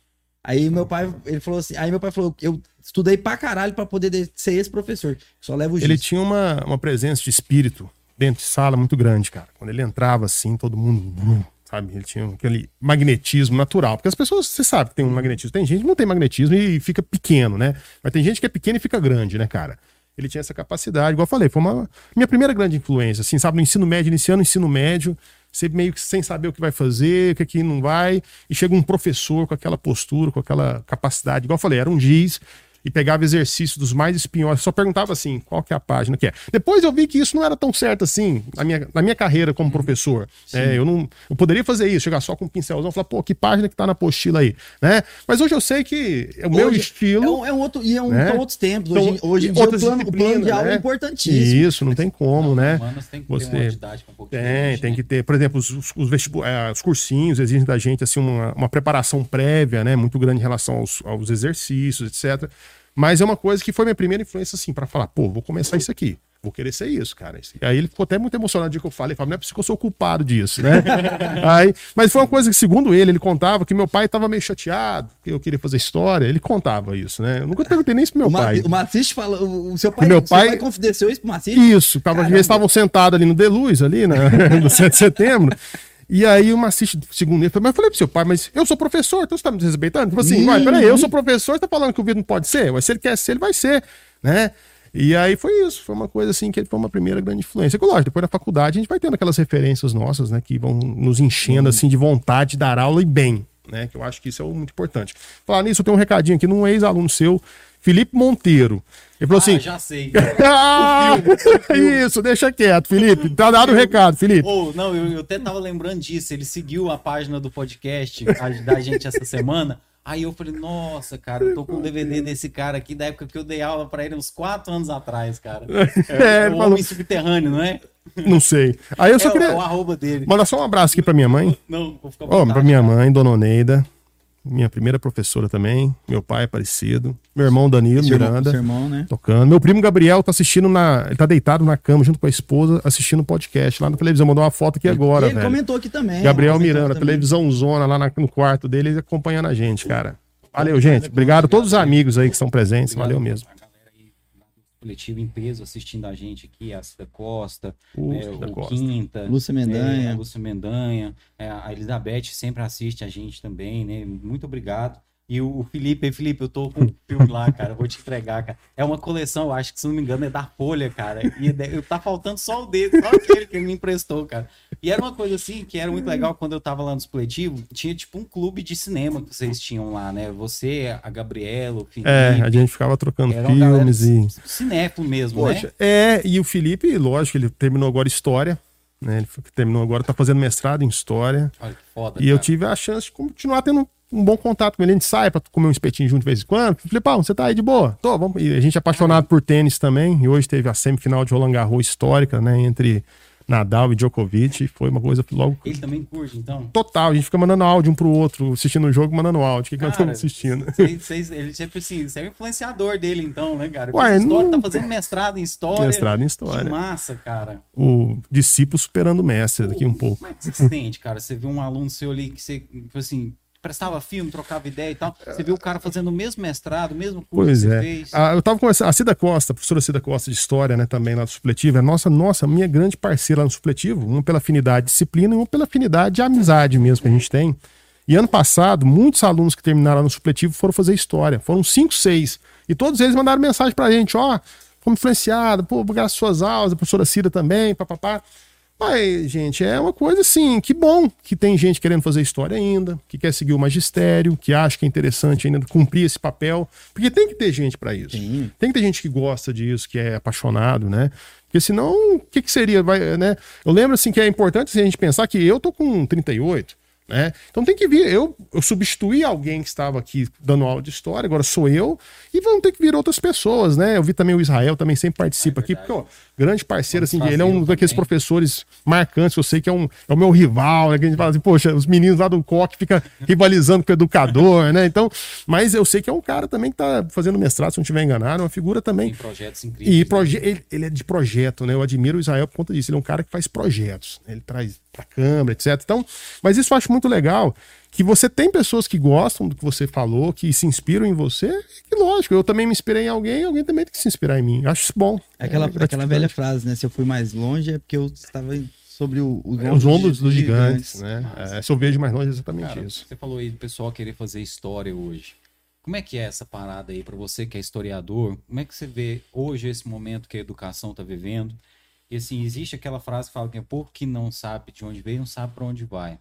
Aí meu pai, ele falou assim, aí meu pai falou, eu estudei pra caralho pra poder ser esse professor. Só levo o Ele tinha uma, uma presença de espírito dentro de sala muito grande, cara. Quando ele entrava assim, todo mundo, sabe? Ele tinha aquele magnetismo natural. Porque as pessoas, você sabe que tem um magnetismo. Tem gente que não tem magnetismo e fica pequeno, né? Mas tem gente que é pequeno e fica grande, né, cara? Ele tinha essa capacidade, igual eu falei, foi uma minha primeira grande influência, assim, sabe? No ensino médio, iniciando o ensino médio, você meio que sem saber o que vai fazer, o que aqui não vai, e chega um professor com aquela postura, com aquela capacidade, igual eu falei, era um giz, e pegava exercícios dos mais espinhosos. Só perguntava assim, qual que é a página que é. Depois eu vi que isso não era tão certo assim na minha, na minha carreira como professor. É, eu não eu poderia fazer isso, chegar só com um pincelzão e falar, pô, que página que tá na apostila aí, né? Mas hoje eu sei que é o meu estilo... É um, é um outro, e é um, né? outros tempos. Hoje, então, hoje em dia o plano, o plano de aula é né? é importantíssimo. Isso, não tem como, né? Tem que Você... ter uma tem, tem né? que ter, por exemplo, os, os, é, os cursinhos exigem da gente assim uma, uma preparação prévia, né? Muito grande em relação aos, aos exercícios, etc. Mas é uma coisa que foi minha primeira influência, assim, para falar, pô, vou começar isso aqui. Vou querer ser isso, cara. E aí ele ficou até muito emocionado de que eu falei. Ele falou, não é porque eu sou culpado disso, né? aí, mas foi uma coisa que, segundo ele, ele contava que meu pai estava meio chateado, que eu queria fazer história. Ele contava isso, né? Eu nunca perguntei nem isso pro meu o pai. O Maciste fala, o seu pai, meu pai, pai confidenciou isso pro Maciste? Isso, tava, eles estavam sentados ali no Deluz, ali, né? no 7 de setembro. E aí uma assiste segundo ele, mas eu falei pro seu pai, mas eu sou professor, então você tá me desrespeitando? Tipo assim, uai, peraí, eu sou professor, você tá falando que o Vitor não pode ser? Mas se ele quer ser, ele vai ser, né? E aí foi isso, foi uma coisa assim que ele foi uma primeira grande influência. Lógico, depois da faculdade a gente vai tendo aquelas referências nossas, né, que vão nos enchendo assim de vontade de dar aula e bem, né? Que eu acho que isso é muito importante. Falar nisso, eu tenho um recadinho aqui num ex-aluno seu, Felipe Monteiro. Ele falou ah, assim. Já sei. ah, isso, deixa quieto, Felipe. Tá dado o recado, Felipe. Oh, não, eu, eu, até tava lembrando disso. Ele seguiu a página do podcast da gente essa semana. Aí eu falei, nossa, cara, eu tô com um DVD desse cara aqui da época que eu dei aula para ele uns quatro anos atrás, cara. É, é o falou... homem subterrâneo, não é? Não sei. Aí eu só é, queria. O arroba dele. Manda só um abraço aqui pra minha mãe. Não, vou ficar oh, pra minha mãe, Dona Oneida minha primeira professora também. Meu pai é parecido. Meu irmão Danilo Miranda. Irmão, né? Tocando. Meu primo Gabriel tá assistindo na. Ele tá deitado na cama junto com a esposa, assistindo o podcast lá na televisão. Mandou uma foto aqui agora. Ele velho. comentou aqui também. Gabriel Miranda, também. televisão zona lá no quarto dele, acompanhando a gente, cara. Valeu, gente. Obrigado a todos os amigos aí que estão presentes. Valeu mesmo coletivo em peso assistindo a gente aqui, a Cida Costa, é, o Costa. Quinta, Lúcia Mendanha, é, a Lúcia Mendanha, é, a Elizabeth sempre assiste a gente também, né? Muito obrigado. E o Felipe, Felipe, eu tô com um filme lá, cara, vou te entregar, cara. É uma coleção, eu acho que se não me engano é da Folha, cara. E é tá faltando só o dedo, só aquele que ele me emprestou, cara. E era uma coisa assim que era muito legal quando eu tava lá no supletivo, tinha tipo um clube de cinema que vocês tinham lá, né? Você, a Gabriela, o Felipe. É, a gente ficava trocando filmes e. Cinéfilo mesmo, né? Poxa, né? É, e o Felipe, lógico, ele terminou agora história. Né? Ele terminou agora, tá fazendo mestrado em história. Olha que foda. E cara. eu tive a chance de continuar tendo um bom contato com ele. A gente sai pra comer um espetinho junto de vez em quando. Falei, pau, você tá aí de boa? Tô, vamos. E a gente é apaixonado por tênis também. E hoje teve a semifinal de Roland Garros histórica, né? Entre Nadal e Djokovic. Foi uma coisa logo. Ele também curte, então? Total. A gente fica mandando áudio um pro outro, assistindo o jogo, mandando áudio. O que, que nós estamos assistindo? Cês, ele sempre assim, você é o influenciador dele, então, né, cara? Ué, história, não... tá fazendo mestrado em história. Mestrado em história. Que massa, cara. O discípulo superando o mestre daqui um pouco. Como é que você se sente, cara? Você viu um aluno seu ali que você, tipo assim prestava filme, trocava ideia e tal. Você viu o cara fazendo o mesmo mestrado, o mesmo curso pois que é. fez. Ah, eu tava conversando, a Cida Costa, a professora Cida Costa de História, né, também lá do Supletivo, é nossa, nossa, minha grande parceira lá no Supletivo, uma pela afinidade de disciplina e uma pela afinidade de amizade mesmo que a gente tem. E ano passado, muitos alunos que terminaram no supletivo foram fazer história. Foram cinco, seis. E todos eles mandaram mensagem pra gente, ó, fomos influenciados, pô, graças às suas aulas, a professora Cida também, papapá. Mas, gente, é uma coisa assim, que bom que tem gente querendo fazer história ainda, que quer seguir o magistério, que acha que é interessante ainda cumprir esse papel, porque tem que ter gente para isso. Sim. Tem que ter gente que gosta disso, que é apaixonado, né? Porque senão, o que, que seria, vai, né? Eu lembro assim que é importante assim, a gente pensar que eu tô com 38, né? Então tem que vir, eu, eu substituí alguém que estava aqui dando aula de história, agora sou eu, e vão ter que vir outras pessoas, né? Eu vi também o Israel, também sempre participa é aqui, porque, ó, grande parceiro, assim, ele é um daqueles também. professores marcantes, eu sei que é, um, é o meu rival, né? Que a gente fala assim, poxa, os meninos lá do COC ficam rivalizando com o educador, né? Então, mas eu sei que é um cara também que tá fazendo mestrado, se não estiver enganado, é uma figura também. Tem projetos incríveis. E proje né? ele, ele, é de projeto, né? Eu admiro o Israel por conta disso, ele é um cara que faz projetos, né? ele traz pra câmera, etc. Então, mas isso eu acho muito legal que você tem pessoas que gostam do que você falou, que se inspiram em você, e lógico, eu também me inspirei em alguém, alguém também tem que se inspirar em mim. Acho isso bom. É aquela, é aquela velha frase, né? Se eu fui mais longe é porque eu estava sobre o, o é, os ombros dos gigantes, gigantes né? É, se eu vejo mais longe é exatamente Cara, isso. Você falou aí do pessoal querer fazer história hoje. Como é que é essa parada aí para você que é historiador? Como é que você vê hoje esse momento que a educação está vivendo? E assim, existe aquela frase que fala que é povo que não sabe de onde veio, não sabe para onde vai.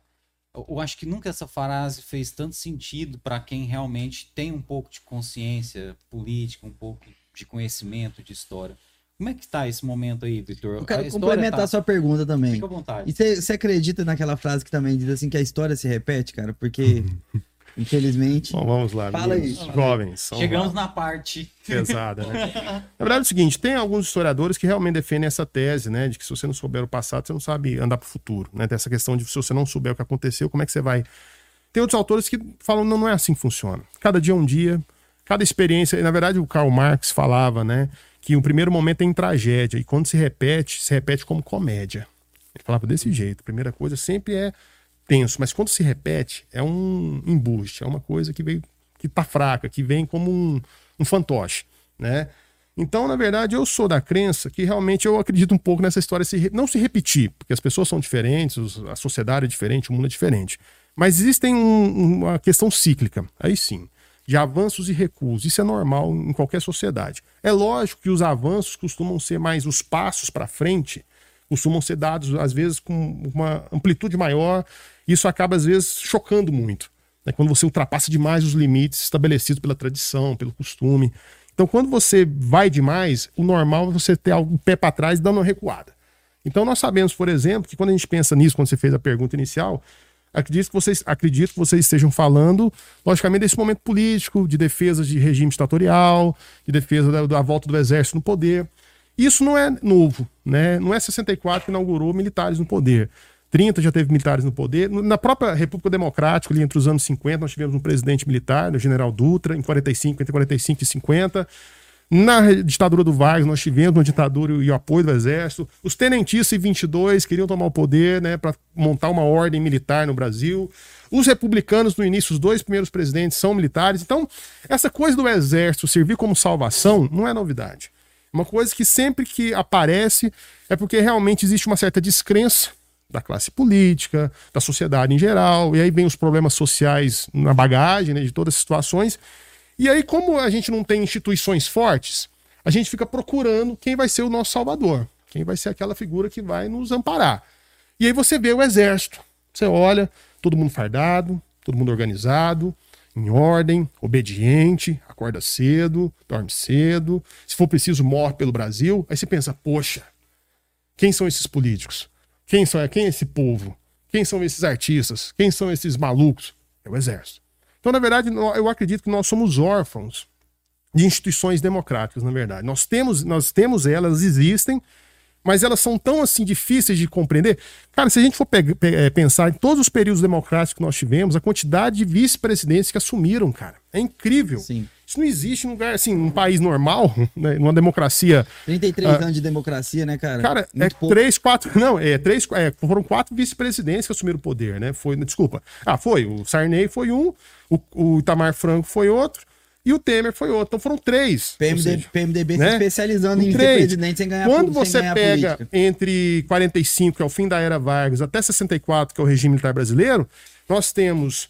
Eu acho que nunca essa frase fez tanto sentido para quem realmente tem um pouco de consciência política, um pouco de conhecimento de história. Como é que tá esse momento aí, Vitor? Eu quero complementar tá... a sua pergunta também. Fica à vontade. E você acredita naquela frase que também diz assim que a história se repete, cara? Porque Infelizmente. Bom, vamos lá. Fala aí. Jovens. Chegamos lá. na parte pesada, né? Na verdade é o seguinte, tem alguns historiadores que realmente defendem essa tese, né, de que se você não souber o passado, você não sabe andar para o futuro, né? Tem essa questão de se você não souber o que aconteceu, como é que você vai Tem outros autores que falam não, não é assim que funciona. Cada dia é um dia, cada experiência, e na verdade o Karl Marx falava, né, que o primeiro momento é em tragédia e quando se repete, se repete como comédia. Ele falava desse jeito. A primeira coisa sempre é tenso, mas quando se repete, é um embuste, é uma coisa que veio que tá fraca, que vem como um, um fantoche, né? Então, na verdade, eu sou da crença que realmente eu acredito um pouco nessa história se, não se repetir, porque as pessoas são diferentes, a sociedade é diferente, o mundo é diferente. Mas existem um, uma questão cíclica, aí sim, de avanços e recuos. Isso é normal em qualquer sociedade. É lógico que os avanços costumam ser mais os passos para frente, costumam ser dados, às vezes, com uma amplitude maior isso acaba, às vezes, chocando muito. Né? Quando você ultrapassa demais os limites estabelecidos pela tradição, pelo costume. Então, quando você vai demais, o normal é você ter um pé para trás dando uma recuada. Então, nós sabemos, por exemplo, que quando a gente pensa nisso, quando você fez a pergunta inicial, acredito que vocês, acredito que vocês estejam falando, logicamente, desse momento político, de defesa de regime ditatorial, de defesa da, da volta do exército no poder. Isso não é novo, né? Não é 64 que inaugurou militares no poder. 30 já teve militares no poder. Na própria República Democrática, ali entre os anos 50, nós tivemos um presidente militar, o general Dutra, em 45, entre 45 e 50. Na ditadura do Vargas, nós tivemos uma ditadura e o apoio do exército. Os tenentistas em 22 queriam tomar o poder né, para montar uma ordem militar no Brasil. Os republicanos, no início, os dois primeiros presidentes são militares. Então, essa coisa do exército servir como salvação não é novidade. Uma coisa que sempre que aparece é porque realmente existe uma certa descrença da classe política, da sociedade em geral, e aí vem os problemas sociais na bagagem né, de todas as situações. E aí, como a gente não tem instituições fortes, a gente fica procurando quem vai ser o nosso salvador, quem vai ser aquela figura que vai nos amparar. E aí você vê o exército, você olha, todo mundo fardado, todo mundo organizado, em ordem, obediente, acorda cedo, dorme cedo, se for preciso morre pelo Brasil. Aí você pensa, poxa, quem são esses políticos? Quem, são, quem é esse povo? Quem são esses artistas? Quem são esses malucos? É o exército. Então, na verdade, eu acredito que nós somos órfãos de instituições democráticas, na verdade. Nós temos, nós temos elas, existem, mas elas são tão assim difíceis de compreender. Cara, se a gente for é, pensar em todos os períodos democráticos que nós tivemos, a quantidade de vice-presidentes que assumiram, cara, é incrível. Sim. Isso não existe em lugar, assim, num país normal, né, numa democracia. 33 uh, anos de democracia, né, cara? Cara, Muito é pouco. três, quatro. Não, é três. É, foram quatro vice-presidentes que assumiram o poder, né? Foi, desculpa. Ah, foi. O Sarney foi um, o, o Itamar Franco foi outro e o Temer foi outro. Então foram três. PMD, seja, PMDB né? se especializando em, em três. presidente sem ganhar Quando você ganhar pega política. entre 45, que é o fim da era Vargas, até 64, que é o regime militar brasileiro, nós temos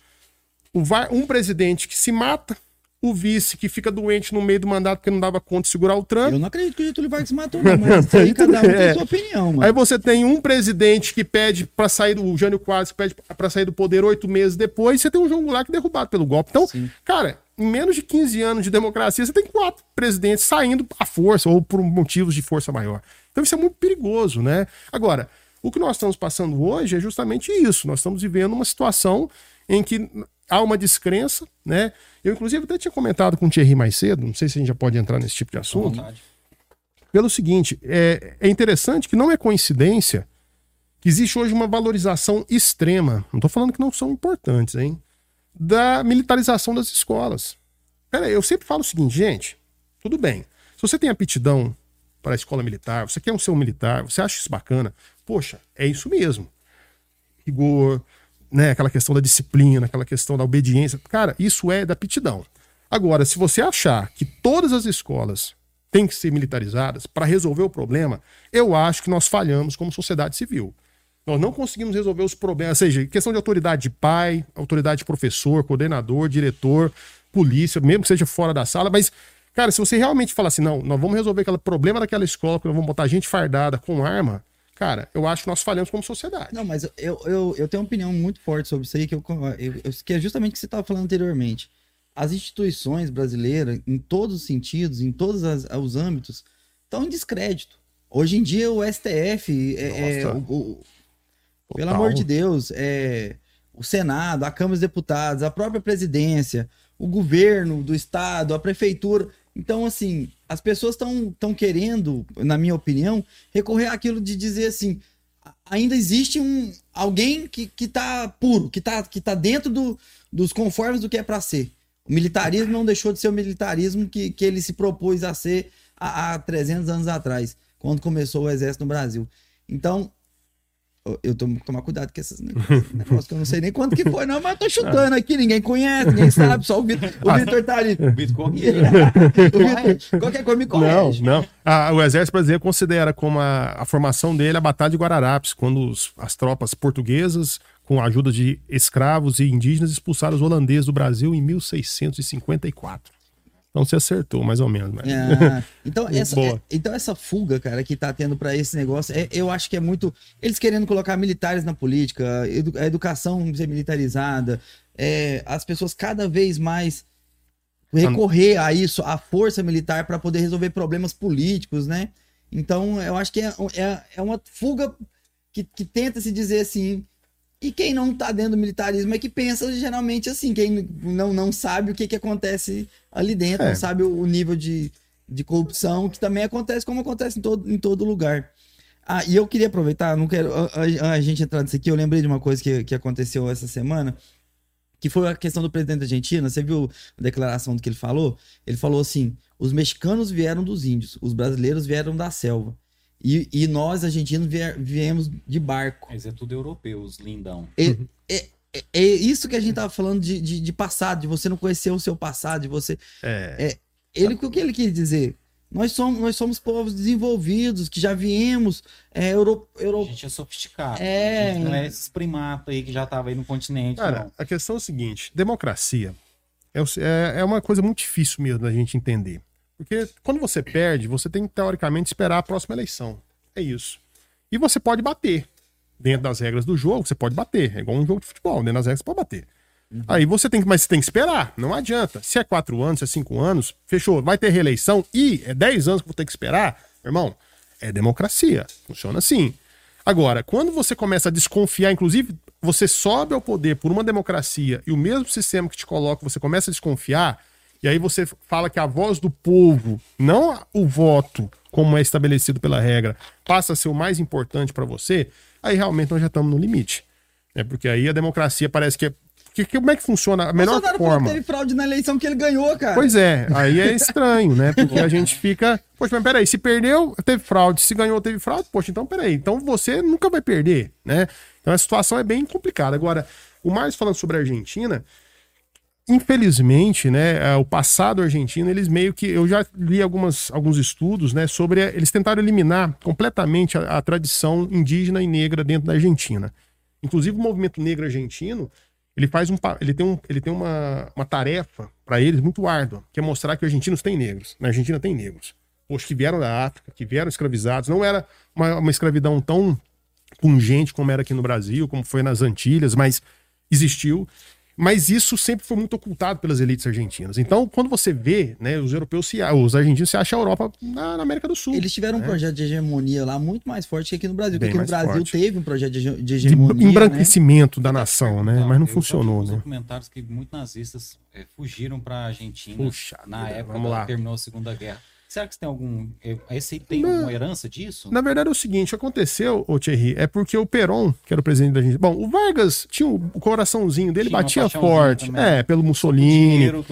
um presidente que se mata, o vice que fica doente no meio do mandato porque não dava conta de segurar o Trump. Eu não acredito que o Getúlio Vargas matou, não, mas aí cada um tem é. sua opinião, mano. Aí você tem um presidente que pede para sair do o Jânio Quadros que pede para sair do poder oito meses depois, você tem um João Goulart que é derrubado pelo golpe. Então, Sim. cara, em menos de 15 anos de democracia, você tem quatro presidentes saindo à força ou por motivos de força maior. Então isso é muito perigoso, né? Agora, o que nós estamos passando hoje é justamente isso. Nós estamos vivendo uma situação em que há uma descrença, né? Eu, inclusive, até tinha comentado com o Thierry mais cedo, não sei se a gente já pode entrar nesse tipo de assunto. Pelo seguinte, é, é interessante que não é coincidência que existe hoje uma valorização extrema, não estou falando que não são importantes, hein? Da militarização das escolas. Pera eu sempre falo o seguinte, gente, tudo bem. Se você tem aptidão para a escola militar, você quer um ser um militar, você acha isso bacana, poxa, é isso mesmo. Rigor, né, aquela questão da disciplina, aquela questão da obediência. Cara, isso é da aptidão. Agora, se você achar que todas as escolas têm que ser militarizadas para resolver o problema, eu acho que nós falhamos como sociedade civil. Nós não conseguimos resolver os problemas, ou seja, questão de autoridade de pai, autoridade de professor, coordenador, diretor, polícia, mesmo que seja fora da sala, mas, cara, se você realmente falar assim, não, nós vamos resolver aquele problema daquela escola, que nós vamos botar gente fardada com arma, cara, eu acho que nós falhamos como sociedade. Não, mas eu, eu, eu tenho uma opinião muito forte sobre isso aí, que, eu, eu, que é justamente o que você estava falando anteriormente. As instituições brasileiras, em todos os sentidos, em todos as, os âmbitos, estão em descrédito. Hoje em dia, o STF, é, é, o, o, pelo amor de Deus, é, o Senado, a Câmara dos Deputados, a própria presidência, o governo do estado, a prefeitura. Então, assim, as pessoas estão querendo, na minha opinião, recorrer àquilo de dizer assim: ainda existe um alguém que, que tá puro, que tá, que tá dentro do, dos conformes do que é para ser. O militarismo não deixou de ser o militarismo que, que ele se propôs a ser há, há 300 anos atrás, quando começou o exército no Brasil. Então, eu tenho que tomar cuidado com esses negócios que eu não sei nem quanto que foi, não, mas eu tô chutando aqui, ninguém conhece, ninguém sabe, só o Vitor. O Vitor tá ali. O Vitor Qualquer coisa me corrige. Não, não. Ah, o Exército Brasileiro considera como a, a, formação dele a Batalha de Guararapes, quando os, as tropas portuguesas, com a ajuda de escravos e indígenas, expulsaram os holandeses do Brasil em 1654. Então você acertou, mais ou menos. Mas... Ah, então, essa, é, então essa fuga, cara, que tá tendo para esse negócio, é, eu acho que é muito. Eles querendo colocar militares na política, edu, a educação ser militarizada, é, as pessoas cada vez mais recorrer a isso, a força militar, para poder resolver problemas políticos, né? Então, eu acho que é, é, é uma fuga que, que tenta se dizer assim e quem não tá dentro do militarismo é que pensa geralmente assim, quem não, não sabe o que, que acontece ali dentro, é. não sabe o, o, nível de, de corrupção, que também acontece como acontece em todo, em todo lugar. Ah, e eu queria aproveitar, não quero a, a, a gente entrar nisso aqui, eu lembrei de uma coisa que, que aconteceu essa semana, que foi a questão do presidente da Argentina. Você viu a declaração do que ele falou? Ele falou assim: os mexicanos vieram dos índios, os brasileiros vieram da selva. E, e nós, argentinos, viemos de barco. Mas é tudo europeus, lindão. É, é, é, isso que a gente tava falando de, de, de, passado, de você não conhecer o seu passado, de você. É. é ele, o que ele quis dizer? Nós somos, nós somos povos desenvolvidos, que já viemos. É, euro, euro... A gente é sofisticado. É... A gente não é esses primatas aí que já tava aí no continente. Cara, não. a questão é o seguinte: democracia é, é, é uma coisa muito difícil mesmo da gente entender. Porque quando você perde, você tem que, teoricamente, esperar a próxima eleição. É isso. E você pode bater. Dentro das regras do jogo, você pode bater. É igual um jogo de futebol. Dentro das regras, você pode bater. Uhum. Aí você tem que, mas você tem que esperar. Não adianta. Se é quatro anos, se é cinco anos, fechou. Vai ter reeleição e é dez anos que vou ter que esperar. Irmão, é democracia. Funciona assim. Agora, quando você começa a desconfiar, inclusive, você sobe ao poder por uma democracia e o mesmo sistema que te coloca, você começa a desconfiar, e aí você fala que a voz do povo, não o voto, como é estabelecido pela regra, passa a ser o mais importante para você, aí realmente nós já estamos no limite. É porque aí a democracia parece que é que, que, como é que funciona? A menor forma. teve fraude na eleição que ele ganhou, cara. Pois é, aí é estranho, né? Porque a gente fica. Poxa, mas peraí, se perdeu, teve fraude. Se ganhou, teve fraude. Poxa, então peraí. Então você nunca vai perder, né? Então a situação é bem complicada. Agora, o mais falando sobre a Argentina, infelizmente, né, é, o passado argentino, eles meio que. Eu já li algumas, alguns estudos, né, sobre. Eles tentaram eliminar completamente a, a tradição indígena e negra dentro da Argentina. Inclusive, o movimento negro argentino, ele faz um. Ele tem, um, ele tem uma, uma tarefa para eles muito árdua, que é mostrar que os argentinos têm negros. Na Argentina tem negros. Poxa, que vieram da África, que vieram escravizados. Não era uma, uma escravidão tão pungente como era aqui no Brasil, como foi nas Antilhas, mas existiu. Mas isso sempre foi muito ocultado pelas elites argentinas. Então, quando você vê, né, os europeus, se, os argentinos se acham a Europa na, na, América do Sul. Eles tiveram né? um projeto de hegemonia lá muito mais forte que aqui no Brasil. Bem porque aqui no Brasil forte. teve um projeto de, de hegemonia. De embranquecimento né? da nação, né? Mas não funcionou, né? documentários que muitos nazistas é, fugiram para a Argentina Puxa, na época lá. terminou a Segunda Guerra. Será que você tem algum. Esse aí tem Na, alguma herança disso? Na verdade é o seguinte: aconteceu, o Thierry, é porque o Peron, que era o presidente da gente. Bom, o Vargas tinha o coraçãozinho dele, tinha batia forte. Também. É, pelo Mussolini. Do...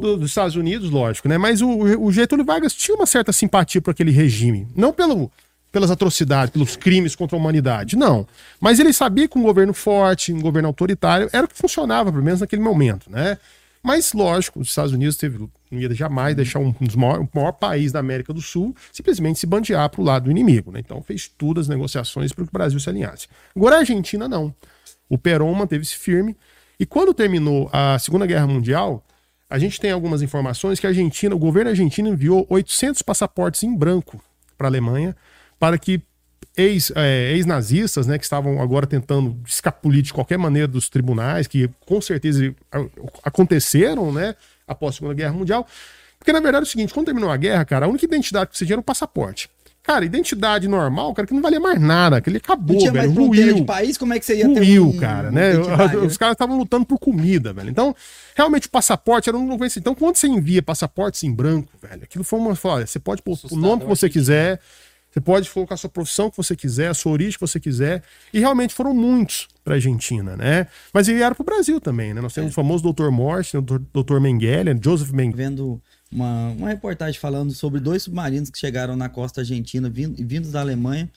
Do, dos Estados Unidos, lógico, né? Mas o, o Getúlio Vargas tinha uma certa simpatia por aquele regime. Não pelo pelas atrocidades, pelos crimes contra a humanidade. Não. Mas ele sabia que um governo forte, um governo autoritário, era o que funcionava, pelo menos naquele momento, né? Mas, lógico, os Estados Unidos teve, não ia jamais deixar um, dos maior, o maior país da América do Sul simplesmente se bandear para o lado do inimigo. Né? Então fez todas as negociações para que o Brasil se alinhasse. Agora a Argentina não. O Perón manteve-se firme. E quando terminou a Segunda Guerra Mundial, a gente tem algumas informações que a Argentina, o governo argentino enviou 800 passaportes em branco para a Alemanha para que ex-nazistas, é, ex né, que estavam agora tentando escapulir de qualquer maneira dos tribunais, que com certeza aconteceram, né, após a Segunda Guerra Mundial. Porque, na verdade, é o seguinte, quando terminou a guerra, cara, a única identidade que você tinha era o passaporte. Cara, identidade normal, cara, que não valia mais nada, que ele acabou, não tinha velho. Mais ruiu. de país, como é que você ia ruiu, ter um, cara, né? Os caras estavam lutando por comida, velho. Então, realmente o passaporte era um conhecimento. Então, quando você envia passaportes em branco, velho, aquilo foi uma. Olha, você pode pôr o nome que você quiser, você pode colocar a sua profissão que você quiser, a sua origem que você quiser. E realmente foram muitos para a Argentina, né? Mas era para o Brasil também, né? Nós temos é. o famoso Dr. Morse, o Dr. Mengele, Joseph Mengele. Vendo uma, uma reportagem falando sobre dois submarinos que chegaram na costa argentina, vindo, vindos da Alemanha,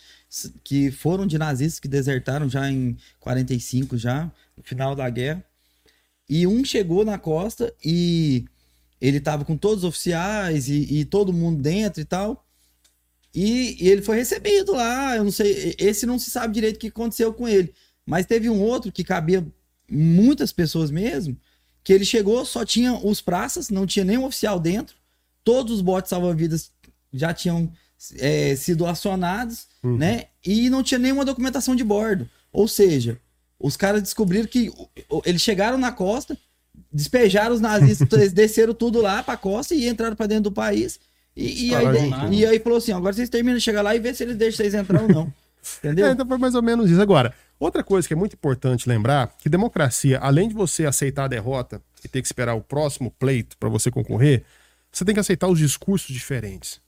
que foram de nazistas que desertaram já em 45, já, no final da guerra. E um chegou na costa e ele estava com todos os oficiais e, e todo mundo dentro e tal. E, e, ele foi recebido lá. Eu não sei, esse não se sabe direito o que aconteceu com ele. Mas teve um outro que cabia muitas pessoas mesmo, que ele chegou, só tinha os praças, não tinha nenhum oficial dentro. Todos os botes salva-vidas já tinham é, sido acionados, uhum. né? E não tinha nenhuma documentação de bordo. Ou seja, os caras descobriram que eles chegaram na costa, despejaram os nazistas, desceram tudo lá para a costa e entraram para dentro do país e, e, aí, e aí falou assim: agora vocês terminam de chegar lá e ver se eles deixam vocês entrar ou não. Entendeu? É, então foi mais ou menos isso. Agora, outra coisa que é muito importante lembrar: que democracia, além de você aceitar a derrota e ter que esperar o próximo pleito para você concorrer, você tem que aceitar os discursos diferentes.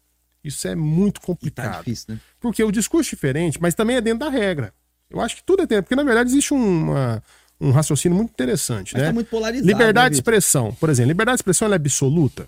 Isso é muito tá complicado. Tá difícil, né? Porque o discurso é diferente, mas também é dentro da regra. Eu acho que tudo é tempo, porque na verdade existe uma, um raciocínio muito interessante, mas né? Tá muito polarizado. Liberdade né, de expressão, por exemplo, liberdade de expressão é absoluta.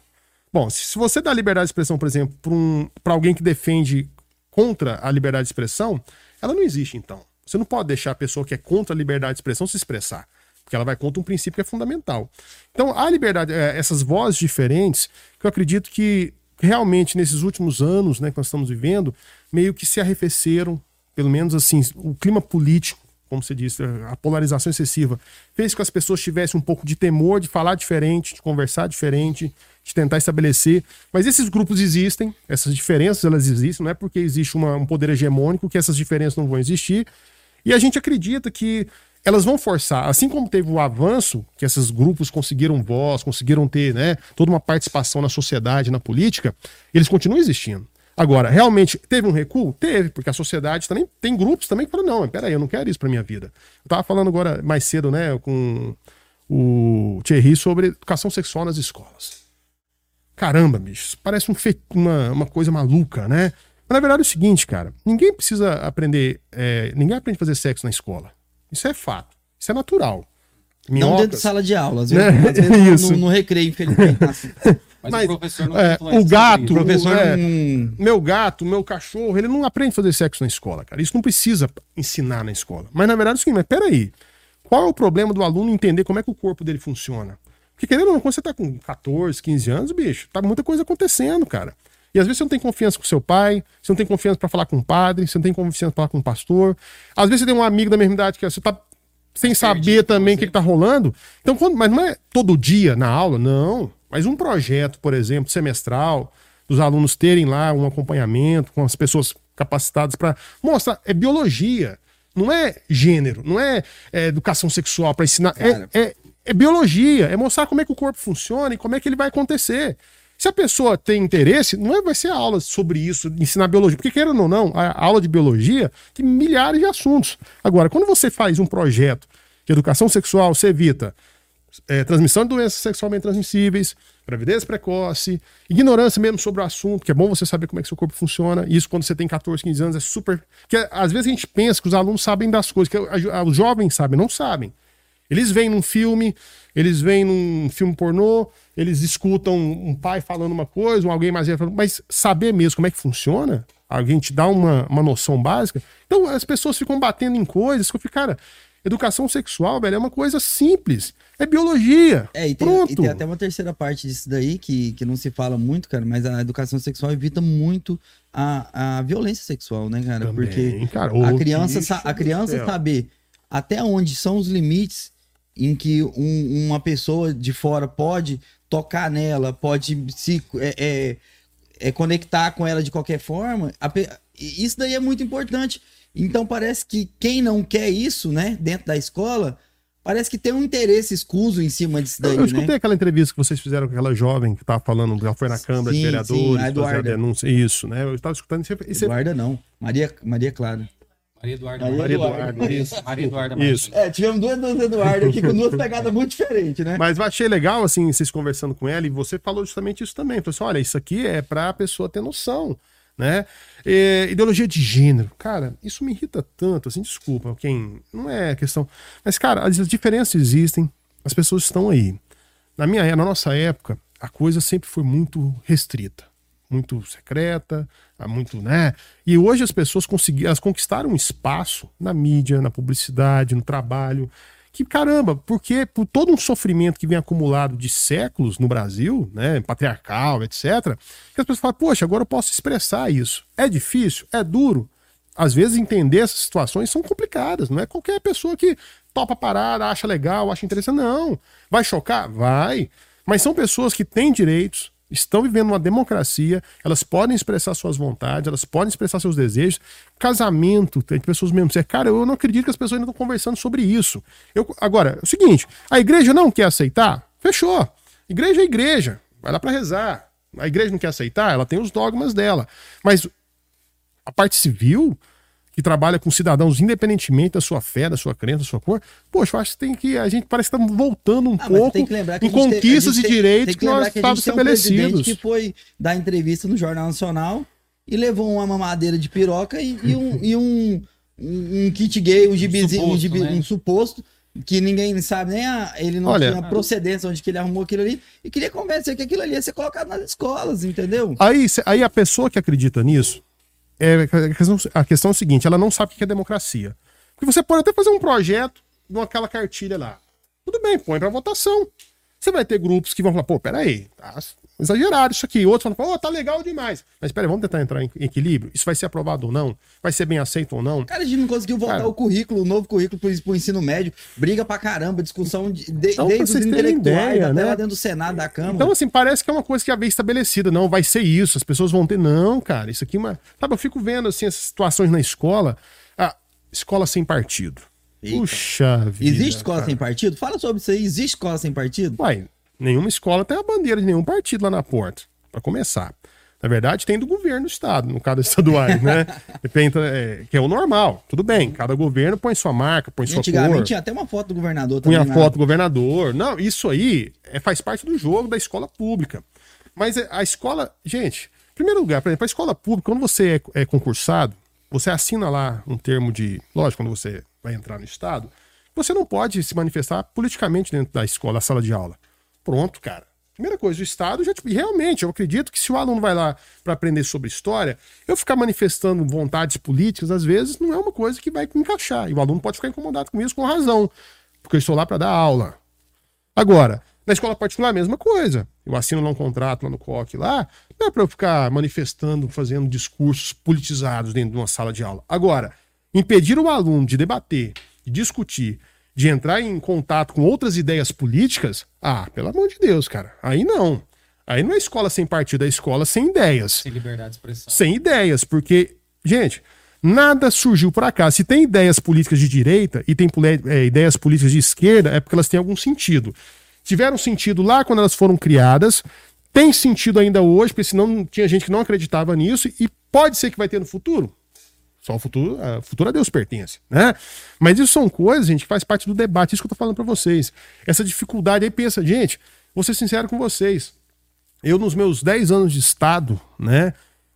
Bom, se você dá liberdade de expressão, por exemplo, para um, alguém que defende contra a liberdade de expressão, ela não existe então. Você não pode deixar a pessoa que é contra a liberdade de expressão se expressar, porque ela vai contra um princípio que é fundamental. Então, a liberdade, é, essas vozes diferentes, que eu acredito que realmente nesses últimos anos né, que nós estamos vivendo, meio que se arrefeceram, pelo menos assim, o clima político como você disse, a polarização excessiva, fez com que as pessoas tivessem um pouco de temor de falar diferente, de conversar diferente, de tentar estabelecer. Mas esses grupos existem, essas diferenças elas existem, não é porque existe uma, um poder hegemônico que essas diferenças não vão existir. E a gente acredita que elas vão forçar, assim como teve o avanço, que esses grupos conseguiram voz, conseguiram ter né, toda uma participação na sociedade, na política, eles continuam existindo. Agora, realmente teve um recuo? Teve, porque a sociedade também tem grupos também que falam: não, peraí, eu não quero isso para minha vida. Eu tava falando agora mais cedo, né, com o Thierry sobre educação sexual nas escolas. Caramba, bicho, isso parece um fe... uma, uma coisa maluca, né? Mas na verdade é o seguinte, cara: ninguém precisa aprender, é, ninguém aprende a fazer sexo na escola. Isso é fato, isso é natural. Minhocas, não dentro de sala de aula, às vezes, né? às vezes no, no, no recreio, infelizmente. Mas, Mas, o professor não é, o gato, o professor é, não... meu gato, meu cachorro, ele não aprende a fazer sexo na escola, cara. Isso não precisa ensinar na escola. Mas na verdade é seguinte, mas peraí. Qual é o problema do aluno entender como é que o corpo dele funciona? Porque querendo ou não, quando você tá com 14, 15 anos, bicho, tá muita coisa acontecendo, cara. E às vezes você não tem confiança com seu pai, você não tem confiança para falar com o padre, você não tem confiança para falar com o pastor. Às vezes você tem um amigo da mesma idade que você tá sem saber também o que, que tá rolando. Então, quando, mas não é todo dia na aula, não. Mas um projeto, por exemplo, semestral, dos alunos terem lá um acompanhamento com as pessoas capacitadas para mostrar, é biologia, não é gênero, não é, é educação sexual para ensinar, é, é, é, biologia, é mostrar como é que o corpo funciona e como é que ele vai acontecer. Se a pessoa tem interesse, não é, vai ser aula sobre isso, ensinar biologia, porque querendo ou não, a aula de biologia tem milhares de assuntos. Agora, quando você faz um projeto de educação sexual, você evita é, transmissão de doenças sexualmente transmissíveis, gravidez precoce, ignorância mesmo sobre o assunto, que é bom você saber como é que seu corpo funciona. Isso quando você tem 14, 15 anos é super. Que às vezes a gente pensa que os alunos sabem das coisas, que os jovens sabem, não sabem. Eles vêm num filme, eles vêm num filme pornô, eles escutam um pai falando uma coisa, um alguém mais velho falando, mas saber mesmo como é que funciona, alguém te dá uma, uma noção básica. Então as pessoas ficam batendo em coisas que eu fico, cara, educação sexual, velho, é uma coisa simples. É biologia. É, e tem, Pronto. e tem até uma terceira parte disso daí que, que não se fala muito, cara, mas a educação sexual evita muito a, a violência sexual, né, cara? Também, Porque cara, a criança, a criança saber até onde são os limites em que um, uma pessoa de fora pode tocar nela, pode se é, é, é conectar com ela de qualquer forma. A, isso daí é muito importante. Então parece que quem não quer isso, né, dentro da escola, parece que tem um interesse escuso em cima disso daí, eu, eu escutei né? aquela entrevista que vocês fizeram com aquela jovem que estava falando, já foi na Câmara sim, de Vereadores, sim, fazer a denúncia. Isso, né? Eu estava escutando isso. Eduarda não, Maria, Maria Clara. Maria Eduarda. Maria, Maria Eduarda. Eduarda. Isso. Maria Eduarda. Isso. É, tivemos duas duas Eduardo aqui com duas pegadas muito diferentes, né? Mas eu achei legal, assim, vocês conversando com ela e você falou justamente isso também. Falou assim, olha, isso aqui é para a pessoa ter noção né? Ideologia de gênero. Cara, isso me irrita tanto, assim, desculpa, quem. Não é questão. Mas, cara, as diferenças existem, as pessoas estão aí. Na minha na nossa época, a coisa sempre foi muito restrita, muito secreta, muito, né? E hoje as pessoas conseguiram, elas conquistaram um espaço na mídia, na publicidade, no trabalho que caramba, porque por todo um sofrimento que vem acumulado de séculos no Brasil, né, patriarcal, etc., que as pessoas falam, poxa, agora eu posso expressar isso. É difícil, é duro. Às vezes entender essas situações são complicadas, não é qualquer pessoa que topa parar, acha legal, acha interessante, não. Vai chocar? Vai. Mas são pessoas que têm direitos, estão vivendo uma democracia, elas podem expressar suas vontades, elas podem expressar seus desejos. Casamento, tem pessoas mesmo. Cara, eu não acredito que as pessoas ainda estão conversando sobre isso. Eu, agora, é o seguinte: a igreja não quer aceitar? Fechou. Igreja é igreja. Vai lá para rezar. A igreja não quer aceitar? Ela tem os dogmas dela. Mas a parte civil, que trabalha com cidadãos independentemente da sua fé, da sua crença, da sua cor, poxa, eu acho que tem que. A gente parece que estamos voltando um ah, pouco em conquistas e direitos que, que nós estávamos estabelecidos. Um que foi dar entrevista no Jornal Nacional e levou uma mamadeira de piroca e, e um, e um, um, kit gay, um gibizinho, um, um, gibi, né? um suposto que ninguém sabe nem a, ele não Olha, tinha procedência onde que ele arrumou aquilo ali e queria convencer que aquilo ali ia ser colocado nas escolas, entendeu? Aí, aí a pessoa que acredita nisso, é, a, questão, a questão é a seguinte: ela não sabe o que é democracia. Porque você pode até fazer um projeto com aquela cartilha lá. Tudo bem, põe para votação. Você vai ter grupos que vão falar, pô, peraí, tá exagerado isso aqui. Outros falam, pô, tá legal demais. Mas peraí, vamos tentar entrar em equilíbrio? Isso vai ser aprovado ou não? Vai ser bem aceito ou não? Cara, a gente não conseguiu voltar Cara, o currículo, o novo currículo pro, pro ensino médio. Briga pra caramba, discussão de, de, então, desde os intelectuais ideia, até né? lá dentro do Senado, da Câmara. Então, assim, parece que é uma coisa que já veio estabelecida. Não, vai ser isso, as pessoas vão ter. Não, cara, isso aqui é uma. Sabe, eu fico vendo, assim, essas situações na escola. Ah, escola sem partido. Eita. Puxa vida. Existe escola cara. sem partido? Fala sobre isso aí. Existe escola sem partido? Uai, Nenhuma escola tem a bandeira de nenhum partido lá na porta, para começar. Na verdade, tem do governo do estado, no caso estaduais, né? Depende, é, que é o normal. Tudo bem, cada governo põe sua marca, põe sua cor. Antigamente tinha até uma foto do governador também. Põe a foto do governador. Não, isso aí é, faz parte do jogo da escola pública. Mas é, a escola, gente, em primeiro lugar, por exemplo, a escola pública, quando você é, é concursado, você assina lá um termo de. Lógico, quando você vai entrar no estado, você não pode se manifestar politicamente dentro da escola, da sala de aula. Pronto, cara. Primeira coisa, o Estado já. Tipo, realmente, eu acredito que se o aluno vai lá para aprender sobre história, eu ficar manifestando vontades políticas, às vezes, não é uma coisa que vai encaixar. E o aluno pode ficar incomodado com isso com razão, porque eu estou lá para dar aula. Agora, na escola particular, a mesma coisa. Eu assino lá um contrato lá no COC lá, não é para eu ficar manifestando, fazendo discursos politizados dentro de uma sala de aula. Agora, impedir o aluno de debater, de discutir, de entrar em contato com outras ideias políticas, ah, pelo amor de Deus, cara, aí não. Aí não é escola sem partido, é escola sem ideias. Sem liberdade de expressão. Sem ideias, porque, gente, nada surgiu por acaso. Se tem ideias políticas de direita e tem é, ideias políticas de esquerda, é porque elas têm algum sentido. Tiveram sentido lá quando elas foram criadas, tem sentido ainda hoje, porque senão tinha gente que não acreditava nisso, e pode ser que vai ter no futuro. Só o futuro, a futuro a Deus pertence, né? Mas isso são coisas, gente, que faz parte do debate, isso que eu tô falando para vocês. Essa dificuldade aí pensa, gente, vou ser sincero com vocês. Eu nos meus 10 anos de estado, né?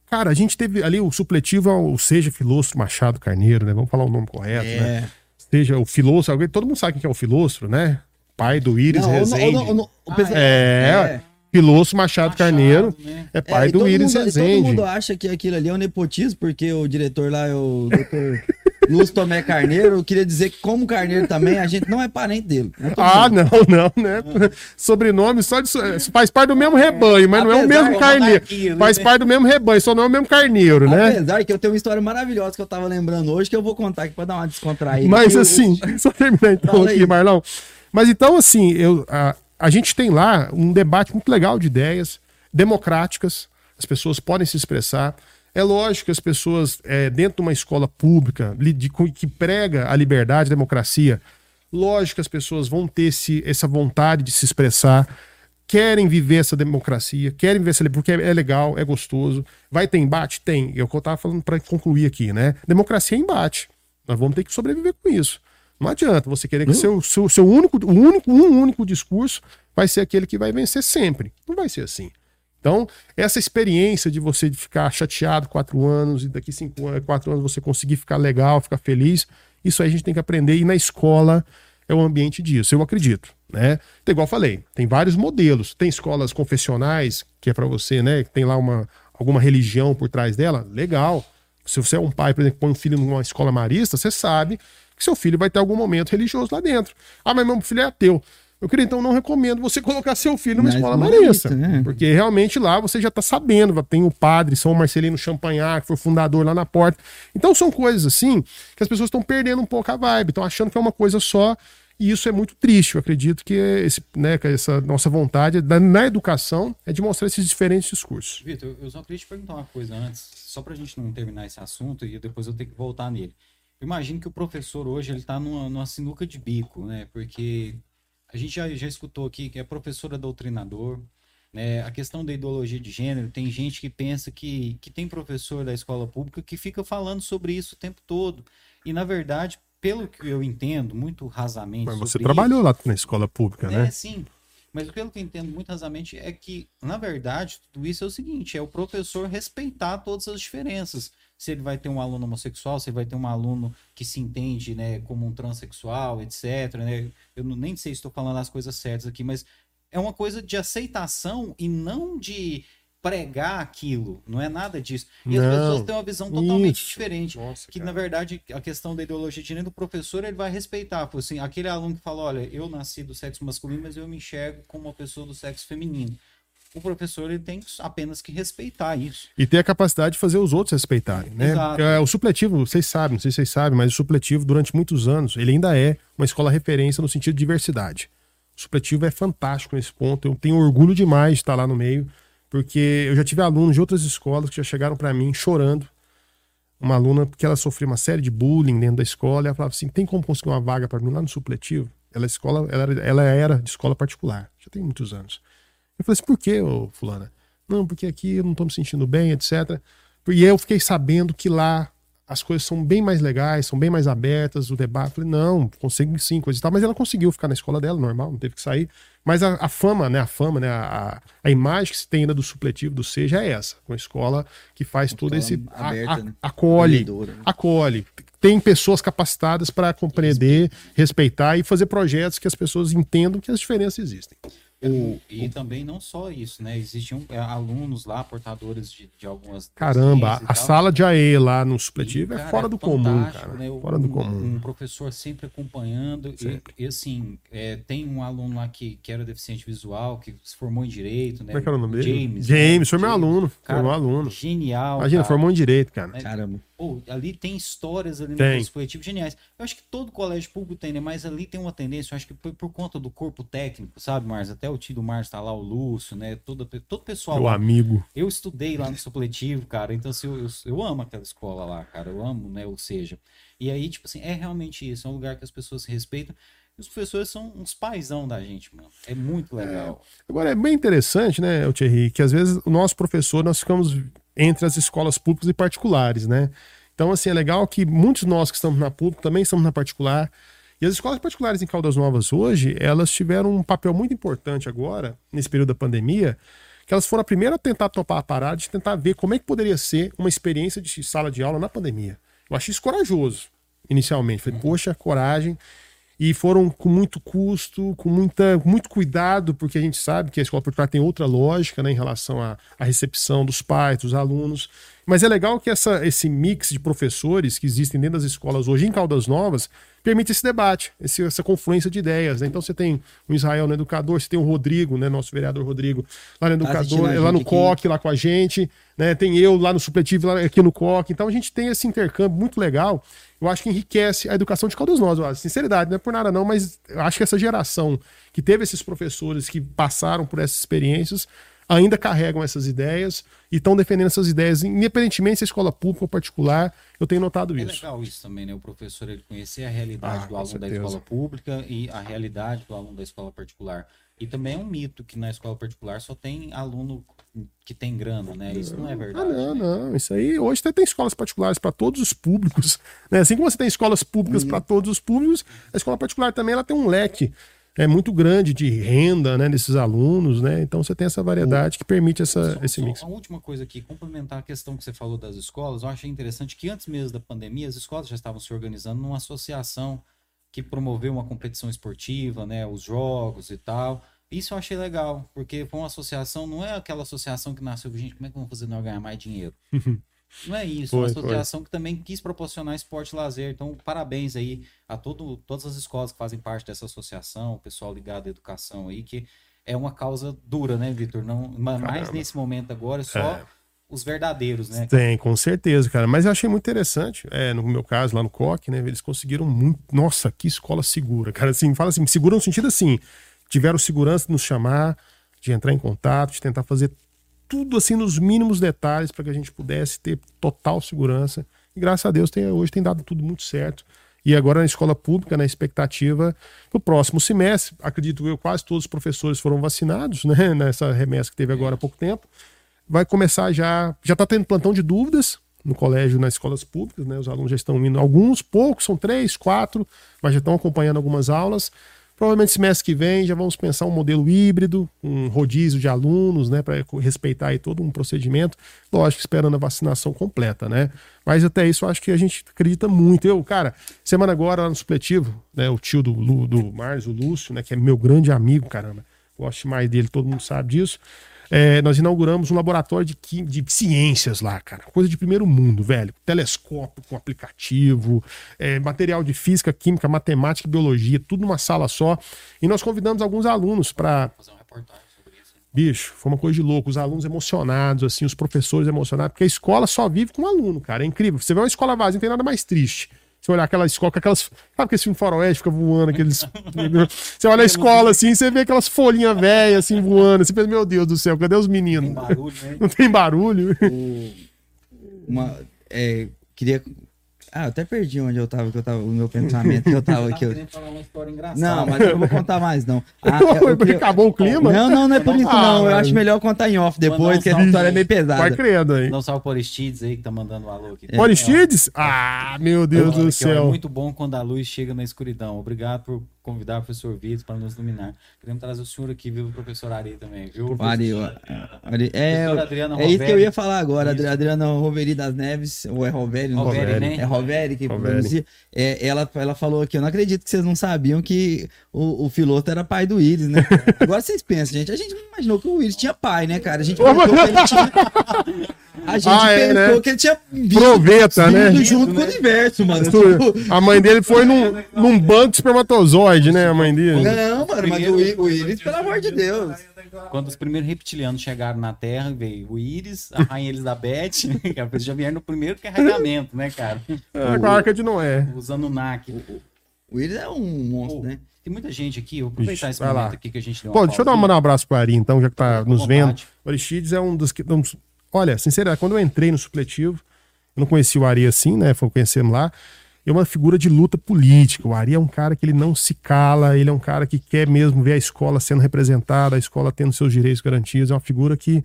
Cara, a gente teve ali o supletivo ao Seja Filostro Machado Carneiro, né? Vamos falar o nome correto, né? é. né? Seja o Filostro, todo mundo sabe quem é o Filostro, né? Pai do Íris não, Rezende. Não, não, ah, é, é. Pilosso Machado, Machado Carneiro né? é pai é, do Iris Rezende. Todo mundo acha que aquilo ali é um nepotismo, porque o diretor lá é o doutor Lúcio Tomé Carneiro. Eu queria dizer que, como Carneiro também, a gente não é parente dele. É ah, não, não, né? Sobrenome só de. Faz parte do mesmo rebanho, mas Apesar, não é o mesmo carneiro. Né? Faz parte do mesmo rebanho, só não é o mesmo carneiro, né? Apesar que eu tenho uma história maravilhosa que eu tava lembrando hoje, que eu vou contar aqui pra dar uma descontraída. Mas assim, só terminar então aqui, Marlão. Mas então, assim, eu. A, a gente tem lá um debate muito legal de ideias democráticas, as pessoas podem se expressar. É lógico que as pessoas, é, dentro de uma escola pública, de, que prega a liberdade, a democracia, lógico que as pessoas vão ter esse, essa vontade de se expressar, querem viver essa democracia, querem viver essa porque é legal, é gostoso. Vai ter embate? Tem. É o que eu estava falando para concluir aqui, né? Democracia é embate. Nós vamos ter que sobreviver com isso. Não adianta você querer que seu, seu, seu único, o único, um único discurso vai ser aquele que vai vencer sempre. Não vai ser assim. Então, essa experiência de você ficar chateado quatro anos e daqui cinco anos, quatro anos você conseguir ficar legal, ficar feliz, isso aí a gente tem que aprender. E na escola é o ambiente disso, eu acredito. Né? Então, igual eu falei, tem vários modelos. Tem escolas confessionais, que é para você, né? Que tem lá uma, alguma religião por trás dela, legal. Se você é um pai, por exemplo, põe um filho numa escola marista, você sabe que seu filho vai ter algum momento religioso lá dentro. Ah, mas meu filho é ateu. Eu queria, então, não recomendo você colocar seu filho numa Mas escola marista. Né? Porque realmente lá você já está sabendo, tem o padre São Marcelino Champagnat, que foi fundador lá na porta. Então são coisas assim que as pessoas estão perdendo um pouco a vibe, estão achando que é uma coisa só. E isso é muito triste. Eu acredito que, esse, né, que essa nossa vontade da, na educação é de mostrar esses diferentes discursos. Vitor, eu só queria te perguntar uma coisa antes, só para a gente não terminar esse assunto e depois eu ter que voltar nele. Imagino que o professor hoje ele está numa, numa sinuca de bico, né? Porque a gente já, já escutou aqui que é professor é doutrinador, né? A questão da ideologia de gênero, tem gente que pensa que, que tem professor da escola pública que fica falando sobre isso o tempo todo. E, na verdade, pelo que eu entendo, muito rasamente. Mas você trabalhou isso, lá na escola pública, é, né? Sim. Mas pelo que eu entendo muito rasamente é que, na verdade, tudo isso é o seguinte: é o professor respeitar todas as diferenças se ele vai ter um aluno homossexual, se ele vai ter um aluno que se entende né, como um transexual, etc. Né? Eu não, nem sei se estou falando as coisas certas aqui, mas é uma coisa de aceitação e não de pregar aquilo, não é nada disso. E não, as pessoas têm uma visão totalmente isso. diferente. Nossa, que, cara. na verdade, a questão da ideologia de gênero, o professor ele vai respeitar. Assim, aquele aluno que fala, olha, eu nasci do sexo masculino, mas eu me enxergo como uma pessoa do sexo feminino o professor ele tem apenas que respeitar isso. E ter a capacidade de fazer os outros respeitarem, né? Exato. É, o supletivo, vocês sabem, não sei se vocês sabem, mas o supletivo, durante muitos anos, ele ainda é uma escola referência no sentido de diversidade. O supletivo é fantástico nesse ponto. Eu tenho orgulho demais de estar lá no meio, porque eu já tive alunos de outras escolas que já chegaram para mim chorando. Uma aluna, porque ela sofreu uma série de bullying dentro da escola, e ela falava assim: tem como conseguir uma vaga para mim lá no supletivo? Ela, escola, ela, era, ela era de escola particular, já tem muitos anos. Eu falei assim, por que, fulana? Não, porque aqui eu não tô me sentindo bem, etc. E eu fiquei sabendo que lá as coisas são bem mais legais, são bem mais abertas, o debate. Falei, não, consigo sim, coisa e tal. Mas ela conseguiu ficar na escola dela, normal, não teve que sair. Mas a, a fama, né? A fama, né? A, a, imagem que se tem ainda do supletivo do Seja é essa. Com a escola que faz todo esse. Aberta, a, né? Acolhe. Né? Acolhe. Tem pessoas capacitadas para compreender, respeitar e fazer projetos que as pessoas entendam que as diferenças existem. O, e também não só isso, né? Existiam é, alunos lá, portadores de, de algumas. Caramba, a sala de AE lá no supletivo e, é cara, é fora do comum, cara. Né? Fora do comum. Um professor sempre acompanhando. Sempre. E, e, assim, é, tem um aluno lá que, que era deficiente visual, que se formou em direito, né? Como é que era o nome dele? James. James, né? foi meu aluno. Cara, foi meu aluno. Genial. Imagina, cara. formou em direito, cara. Né? Caramba. Pô, ali tem histórias ali tem. no coletivo geniais. Eu acho que todo colégio público tem, né? Mas ali tem uma tendência, eu acho que por, por conta do corpo técnico, sabe, Márcio? Até o tio do Márcio tá lá, o Lúcio, né? Todo, todo pessoal. Meu lá. amigo. Eu estudei lá no supletivo, cara. Então, assim, eu, eu, eu, amo aquela escola lá, cara. Eu amo, né? Ou seja. E aí, tipo assim, é realmente isso. É um lugar que as pessoas se respeitam. E os professores são uns paizão da gente, mano. É muito legal. É. Agora, é bem interessante, né, Thierry, que às vezes o nosso professor, nós ficamos entre as escolas públicas e particulares, né? Então, assim, é legal que muitos nós que estamos na pública também estamos na particular. E as escolas particulares em Caldas Novas hoje, elas tiveram um papel muito importante agora, nesse período da pandemia, que elas foram a primeira a tentar topar a parada, de tentar ver como é que poderia ser uma experiência de sala de aula na pandemia. Eu achei isso corajoso, inicialmente. Falei, poxa, coragem e foram com muito custo, com muita, muito cuidado, porque a gente sabe que a escola particular tem outra lógica né, em relação à, à recepção dos pais, dos alunos. Mas é legal que essa, esse mix de professores que existem dentro das escolas hoje em Caldas Novas permite esse debate, esse, essa confluência de ideias. Né? Então você tem o Israel no educador, você tem o Rodrigo, né, nosso vereador Rodrigo, lá no tá educador, lá no COC, lá com a gente, né? Tem eu lá no supletivo, lá aqui no COC. Então a gente tem esse intercâmbio muito legal. Eu acho que enriquece a educação de Caldas Novas. Eu Sinceridade, não é por nada não, mas eu acho que essa geração que teve esses professores que passaram por essas experiências ainda carregam essas ideias e estão defendendo essas ideias, independentemente se é escola pública ou particular. Eu tenho notado é isso. É legal isso também, né? O professor ele conhecer a realidade ah, do aluno certeza. da escola pública e a realidade do aluno da escola particular. E também é um mito que na escola particular só tem aluno que tem grana, né? Isso não é verdade. Ah, não, né? não. Isso aí, hoje até tem escolas particulares para todos os públicos. Né? Assim como você tem escolas públicas para todos os públicos, a escola particular também ela tem um leque é muito grande de renda né, desses alunos, né? Então você tem essa variedade que permite essa, só, esse mix. Uma última coisa aqui, complementar a questão que você falou das escolas, eu achei interessante que antes mesmo da pandemia, as escolas já estavam se organizando numa associação que promoveu uma competição esportiva, né? Os jogos e tal. Isso eu achei legal, porque foi uma associação, não é aquela associação que nasceu, gente, como é que vamos fazer nós ganhar mais dinheiro? Não é isso, foi, uma associação foi. que também quis proporcionar esporte e lazer. Então, parabéns aí a todo, todas as escolas que fazem parte dessa associação, o pessoal ligado à educação aí, que é uma causa dura, né, Vitor? Não, mais nesse momento agora, só é. os verdadeiros, né? Tem, com certeza, cara. Mas eu achei muito interessante, é, no meu caso, lá no COC, né? Eles conseguiram muito. Nossa, que escola segura, cara. Assim, fala assim, segura no sentido assim tiveram segurança de nos chamar, de entrar em contato, de tentar fazer tudo assim nos mínimos detalhes para que a gente pudesse ter total segurança. E graças a Deus tem, hoje tem dado tudo muito certo. E agora na escola pública, na expectativa do próximo semestre, acredito eu, quase todos os professores foram vacinados, né? Nessa remessa que teve agora há pouco tempo. Vai começar já, já está tendo plantão de dúvidas no colégio, nas escolas públicas, né? Os alunos já estão indo, alguns, poucos, são três, quatro, mas já estão acompanhando algumas aulas. Provavelmente semestre que vem já vamos pensar um modelo híbrido, um rodízio de alunos, né, para respeitar aí todo um procedimento, lógico, esperando a vacinação completa, né? Mas até isso acho que a gente acredita muito. Eu, cara, semana agora lá no supletivo, né, o tio do, do Mars, o Lúcio, né, que é meu grande amigo, caramba, gosto mais dele, todo mundo sabe disso. É, nós inauguramos um laboratório de, de ciências lá, cara. Coisa de primeiro mundo, velho. Telescópio com aplicativo, é, material de física, química, matemática e biologia, tudo numa sala só. E nós convidamos alguns alunos para. Fazer uma reportagem sobre isso. Bicho, foi uma coisa de louco. Os alunos emocionados, assim, os professores emocionados, porque a escola só vive com um aluno, cara. É incrível. Você vê uma escola vazia, não tem nada mais triste. Você olhar aquela escola, aquelas. Sabe que esse filme faroeste fica voando, aqueles. você olha a escola assim, você vê aquelas folhinhas velhas assim voando. Você pensa, meu Deus do céu, cadê os meninos? Não tem barulho, né? Não tem barulho. O... Uma, é, queria ah, eu até perdi onde eu tava, que eu tava, o meu pensamento que eu tava aqui. Eu... Não, mas eu não vou contar mais, não. Ah, é, Acabou o clima? Não, não, não é por isso, ah, não. Eu acho melhor contar em off depois, porque a história é meio pesada. Vai crendo aí. Não salve o Aristides aí que tá mandando um alô aqui. É. Aristides? Ah, meu Deus do céu. é muito bom quando a luz chega na escuridão. Obrigado por convidar o professor Vitor para nos iluminar. Queremos trazer o senhor aqui, viu, o professor Ari também, viu? Ari, Ari, é, é isso que eu ia falar agora, isso. Adriana Roveri das Neves, ou é Roveri, não Roveri, né? É Roveri que pronuncia. É, ela, ela falou aqui, eu não acredito que vocês não sabiam que o, o Filoto era pai do Iris, né? Agora vocês pensam, gente, a gente não imaginou que o Iris tinha pai, né, cara? A gente pensou que ele tinha... A gente ah, é, pensou né? que ele tinha vindo, Proveta, né? junto com o universo, mano. A mãe dele foi num, num banco de espermatozoide, né? A mãe dele. Não, mano, mas o, o Iris, pelo amor de Deus. Quando os primeiros reptilianos chegaram na Terra, veio o Iris, a Rainha Elizabeth, que eles já vieram no primeiro carregamento, né, cara? É, com a Arca de Noé. Usando o NAC. O, Iris é um monstro, né? Tem muita gente aqui, eu vou aproveitar Ixi, esse momento lá. aqui que a gente deu Pô, deixa eu dar um abraço pro Ari, então, já que tá nos vendo. O Aristides é um dos, um dos Olha, sinceramente, quando eu entrei no supletivo, eu não conhecia o Ari assim, né? Foi conhecendo lá. É uma figura de luta política. O Ari é um cara que ele não se cala, ele é um cara que quer mesmo ver a escola sendo representada, a escola tendo seus direitos garantidos. É uma figura que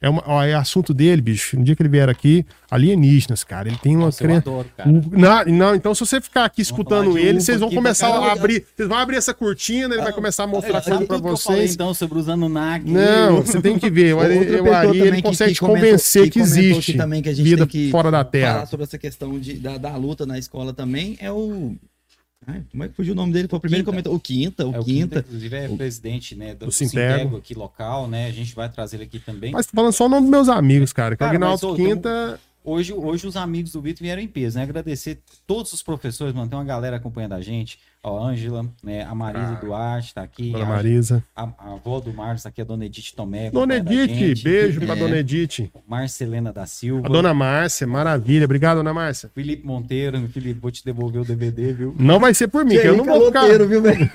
é, uma, ó, é assunto dele, bicho. No dia que ele vier aqui, alienígenas, cara. Ele tem uma crença. Não, não, então se você ficar aqui escutando ele, vocês vão começar a abrir. Vocês vão abrir essa cortina, ele vai começar a mostrar coisa pra vocês. Falei, então, sobre os Anunnaki. Não, você tem que ver. O Ari, ele consegue te convencer que, que existe também, que a gente vida que fora da Terra. Falar sobre essa questão de, da, da luta na escola também é o como é que fugiu o nome dele? Foi o primeiro Quinta. comentário. O Quinta, o, é, o Quinta. Quinta. Inclusive é o presidente né, do, do Sintego. aqui local, né? A gente vai trazer ele aqui também. Mas falando só o nome dos meus amigos, cara. Que cara, o Aguinaldo Quinta. Hoje, hoje os amigos do Vitor vieram em peso, né? Agradecer todos os professores, mano. Tem uma galera acompanhando a gente. Ó, Ângela, né? A Marisa ah, Duarte tá aqui. Dona Marisa. A, a, avó do Marcos tá aqui, a Dona Edith Tomé. Dona Edith, beijo é. pra Dona Edith. Marcelena da Silva. A Dona Márcia, maravilha. Obrigado, Dona Márcia. Felipe Monteiro, Felipe, vou te devolver o DVD, viu? Não vai ser por mim, que, eu não vou ficar... viu, velho?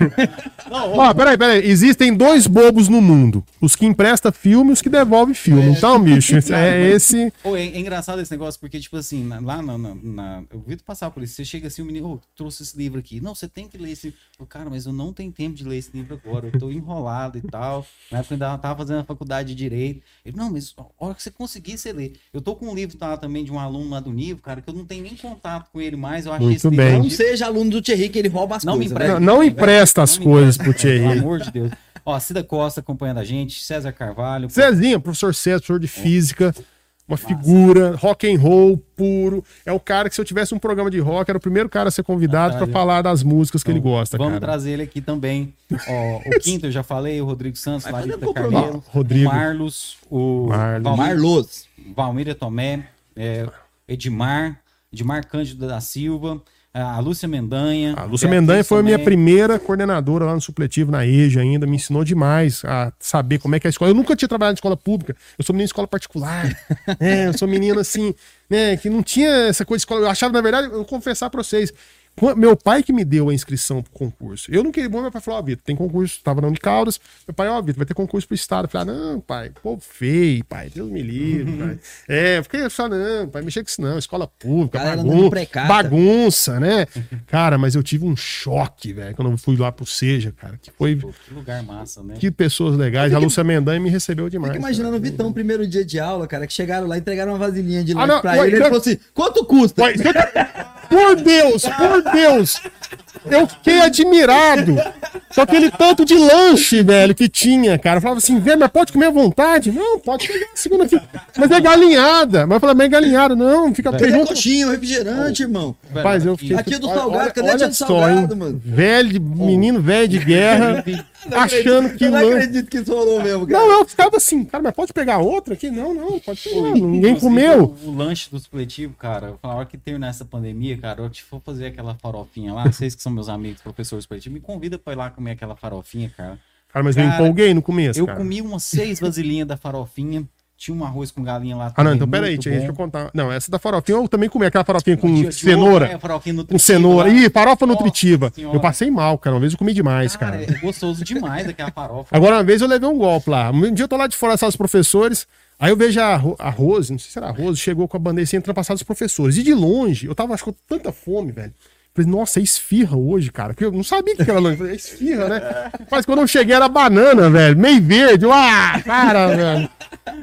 Ó, peraí, peraí. Existem dois bobos no mundo. Os que emprestam filme e os que devolvem filme. É. Então, bicho, é esse... Oh, é, é, engraçado esse negócio, porque, tipo assim, lá na... na, na... Eu vi tu passar por isso. Você chega assim, o menino, oh, trouxe esse livro aqui. Não, você tem que ler esse cara, mas eu não tenho tempo de ler esse livro agora, eu tô enrolado e tal. Na época eu ainda tava fazendo a faculdade de Direito. Ele, não, mas a hora que você conseguir, você lê. Eu tô com um livro tá, também de um aluno lá do Nível, cara, que eu não tenho nem contato com ele mais. Eu achei Muito esse bem. Não seja aluno do Thierry, que ele rouba as não coisas. Empresta, não, não empresta as não coisas empresta, pro Thierry. Pelo amor de Deus. Ó, Cida Costa acompanhando a gente, César Carvalho. Cezinha, professor César, professor de física uma Massa. figura, rock and roll puro. É o cara que se eu tivesse um programa de rock, era o primeiro cara a ser convidado para falar das músicas que então, ele gosta, Vamos cara. trazer ele aqui também. Ó, o quinto eu já falei, o Rodrigo Santos, Larissa Carneiro, Rodrigo. o Marlos, o Marlos. Marlos. Valmir Tomé, é, Edmar, Edmar Cândido da Silva, a Lúcia Mendanha. A Lúcia Mendanha foi a minha primeira coordenadora lá no supletivo, na EJA ainda, me ensinou demais a saber como é que é a escola. Eu nunca tinha trabalhado em escola pública, eu sou menino de escola particular. é, eu sou menino assim, né, que não tinha essa coisa de escola. Eu achava, na verdade, eu vou confessar pra vocês, meu pai que me deu a inscrição pro concurso. Eu não queria. Meu pai falou: Ó, oh, Vitor, tem concurso. Tava na Unicaldas. Meu pai, ó, oh, Vitor, vai ter concurso pro Estado. Eu falei: ah, não, pai, pô, feio, pai. Deus me livre, uhum. pai. É, eu fiquei só, não, pai, mexer com isso não. Escola pública, bagunça, bagunça, né? cara, mas eu tive um choque, velho, quando eu fui lá pro Seja, cara. Que foi. Pô, que lugar massa, né? Que pessoas legais. Fico, a Lúcia Mendanha me recebeu demais. Fico imaginando cara. o Vitão, primeiro dia de aula, cara, que chegaram lá, entregaram uma vasilhinha de lanche ah, pra ué, ele. Ele falou assim: quanto custa? Ué, por Deus, por Deus. Eu fiquei admirado com aquele tanto de lanche, velho, que tinha, cara. Eu falava assim, velho, mas pode comer à vontade? Não, pode pegar segunda aqui. Mas é galinhada. Mas eu falei, mas é galinhada. Não, fica perto. É coxinha, refrigerante, irmão. Rapaz, eu fiquei... Aqui é do salgado, cadê olha, olha do salgado, só, mano? Velho, menino velho de guerra. achando que. Eu não acredito que isso rolou mesmo, cara. Não, eu ficava assim, cara, mas pode pegar outra aqui? Não, não, pode pegar. Ninguém comeu. O, o, lanche do supletivo, cara, na hora que tem nessa pandemia, cara, eu te for fazer aquela farofinha lá, vocês que são meus amigos, professores supletivo, me convida pra ir lá comer aquela farofinha, cara. Cara, mas cara, eu empolguei no começo. Eu cara. comi umas seis vasilhinhas da farofinha. Tinha um arroz com galinha lá. Ah, não, então peraí, deixa eu contar. Não, essa da farofinha eu também comi aquela farofinha com cenoura. É, farofinha com cenoura. Lá. Ih, farofa Nossa nutritiva. Senhora. Eu passei mal, cara. Uma vez eu comi demais, cara. cara. É gostoso demais aquela farofa. Agora, uma vez eu levei um golpe lá. Um dia eu tô lá de fora, dos professores. Aí eu vejo a, a Rose, não sei se era a Rose, chegou com a bandeira assim, passar dos professores. E de longe, eu tava, acho com tanta fome, velho. Falei, nossa, é esfirra hoje, cara. Porque eu não sabia que era lanche. Falei, é esfirra, né? Mas quando eu cheguei era banana, velho. Meio verde. Ah, cara, velho.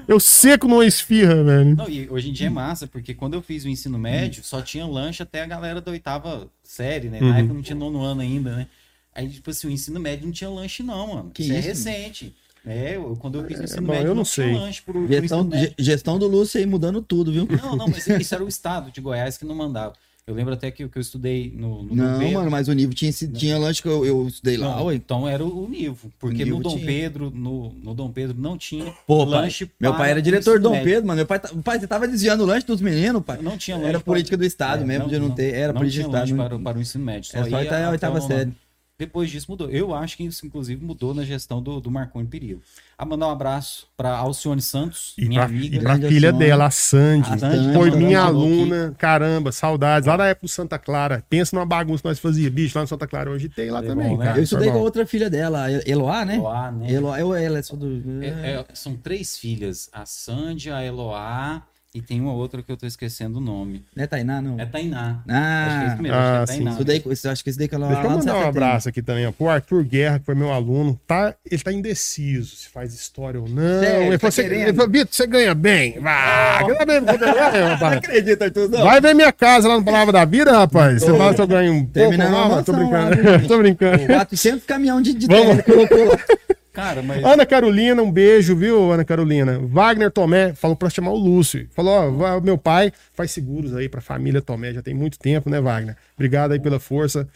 Eu seco numa esfirra, velho. Não, e hoje em dia é massa, porque quando eu fiz o ensino médio, só tinha lanche até a galera da oitava série, né? Na uhum. época não tinha nono ano ainda, né? Aí, tipo assim, o ensino médio não tinha lanche, não, mano. Que isso, é isso é recente. É, eu, quando eu fiz o ensino é, bom, médio, eu não, não sei. lanche pro, gestão, pro gestão do Lúcio aí mudando tudo, viu? Não, não, mas isso era o estado de Goiás que não mandava. Eu lembro até que, que eu estudei no, no Não, Pedro, mano, mas o Nivo tinha, tinha lanche que eu, eu estudei lá, não, ué. Então era o, Nivo. Porque Nivo no Dom tinha. Pedro, no, no Dom Pedro não tinha Pô, lanche. Pai, meu pai era diretor do Dom médio. Pedro, mano. Meu pai, pai, você tava desviando o lanche dos meninos, pai. Não tinha lanche. Era política do Estado é, mesmo, não, de não, não ter. Era não política do Estado. Para, para o ensino médio. Só, é, só ia, a oitava série. Depois disso mudou. Eu acho que isso, inclusive, mudou na gestão do, do Marconi Perillo. A mandar um abraço para Alcione Santos, e minha pra, amiga. E pra filha Alcione. dela, a Sandy. A Sandy foi minha aluna. Aqui. Caramba, saudades. Lá na época do Santa Clara. Pensa numa bagunça que nós fazíamos. Bicho, lá no Santa Clara. Hoje tem lá é também. Bom, né? Eu estudei com a outra filha dela, Eloá, né? Eloá, né? Eloá, eu, ela é só do... É, é, são três filhas. A Sandy, a Eloá e tem uma outra que eu tô esquecendo o nome. Não é Tainá, não? É Tainá. Ah, acho que é isso mesmo, ah, acho que é Tainá. Isso daí, acho que esse daí que ela Deixa eu mandar um abraço aqui também, ó, pro Arthur Guerra, que foi meu aluno. Tá, ele tá indeciso se faz história ou não. Sério, ele, tá falou, ele falou, Vitor, você ganha bem. Vai, ganha bem. Não acredito, Arthur, não. Vai ver minha casa lá no Palavra da Vida, rapaz. Você fala se eu ganho um pouco, não, tô brincando. tô brincando. 400 caminhão de, de Vamos. Cara, mas... Ana Carolina, um beijo, viu, Ana Carolina? Wagner Tomé falou para chamar o Lúcio. Falou, ó, meu pai faz seguros aí pra família Tomé, já tem muito tempo, né, Wagner? Obrigado aí pela força.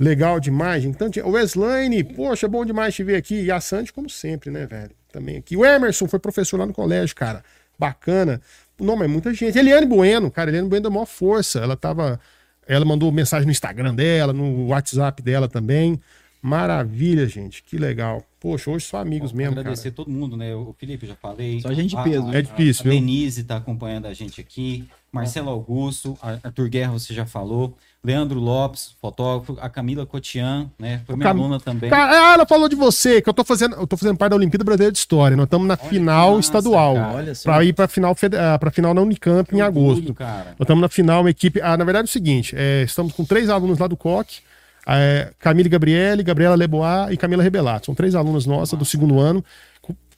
Legal demais, então, o Weslane, poxa, bom demais te ver aqui. E a Sandy, como sempre, né, velho? Também aqui. O Emerson foi professor lá no colégio, cara. Bacana. Não, mas muita gente. Eliane Bueno, cara, Eliane Bueno deu maior força. Ela tava Ela mandou mensagem no Instagram dela, no WhatsApp dela também. Maravilha, gente. Que legal. Poxa, hoje só amigos Bom, mesmo. Agradecer cara. todo mundo, né? O Felipe, já falei. Só gente de peso. A, é difícil, a, a Denise tá acompanhando a gente aqui. Marcelo Augusto, Arthur Guerra, você já falou. Leandro Lopes, fotógrafo, a Camila Cotian, né? Foi minha Cam... aluna também. Ah, ela falou de você, que eu tô fazendo, eu tô fazendo parte da Olimpíada Brasileira de História. Nós estamos na Olha final massa, estadual. Para ir para final para final na Unicamp que em agosto. Cara. Nós estamos na final, uma equipe. Ah, na verdade é o seguinte, é, estamos com três alunos lá do COC. É, Camille Gabriele, Gabriela Lebois e Camila Rebelato. São três alunas nossas do segundo ano.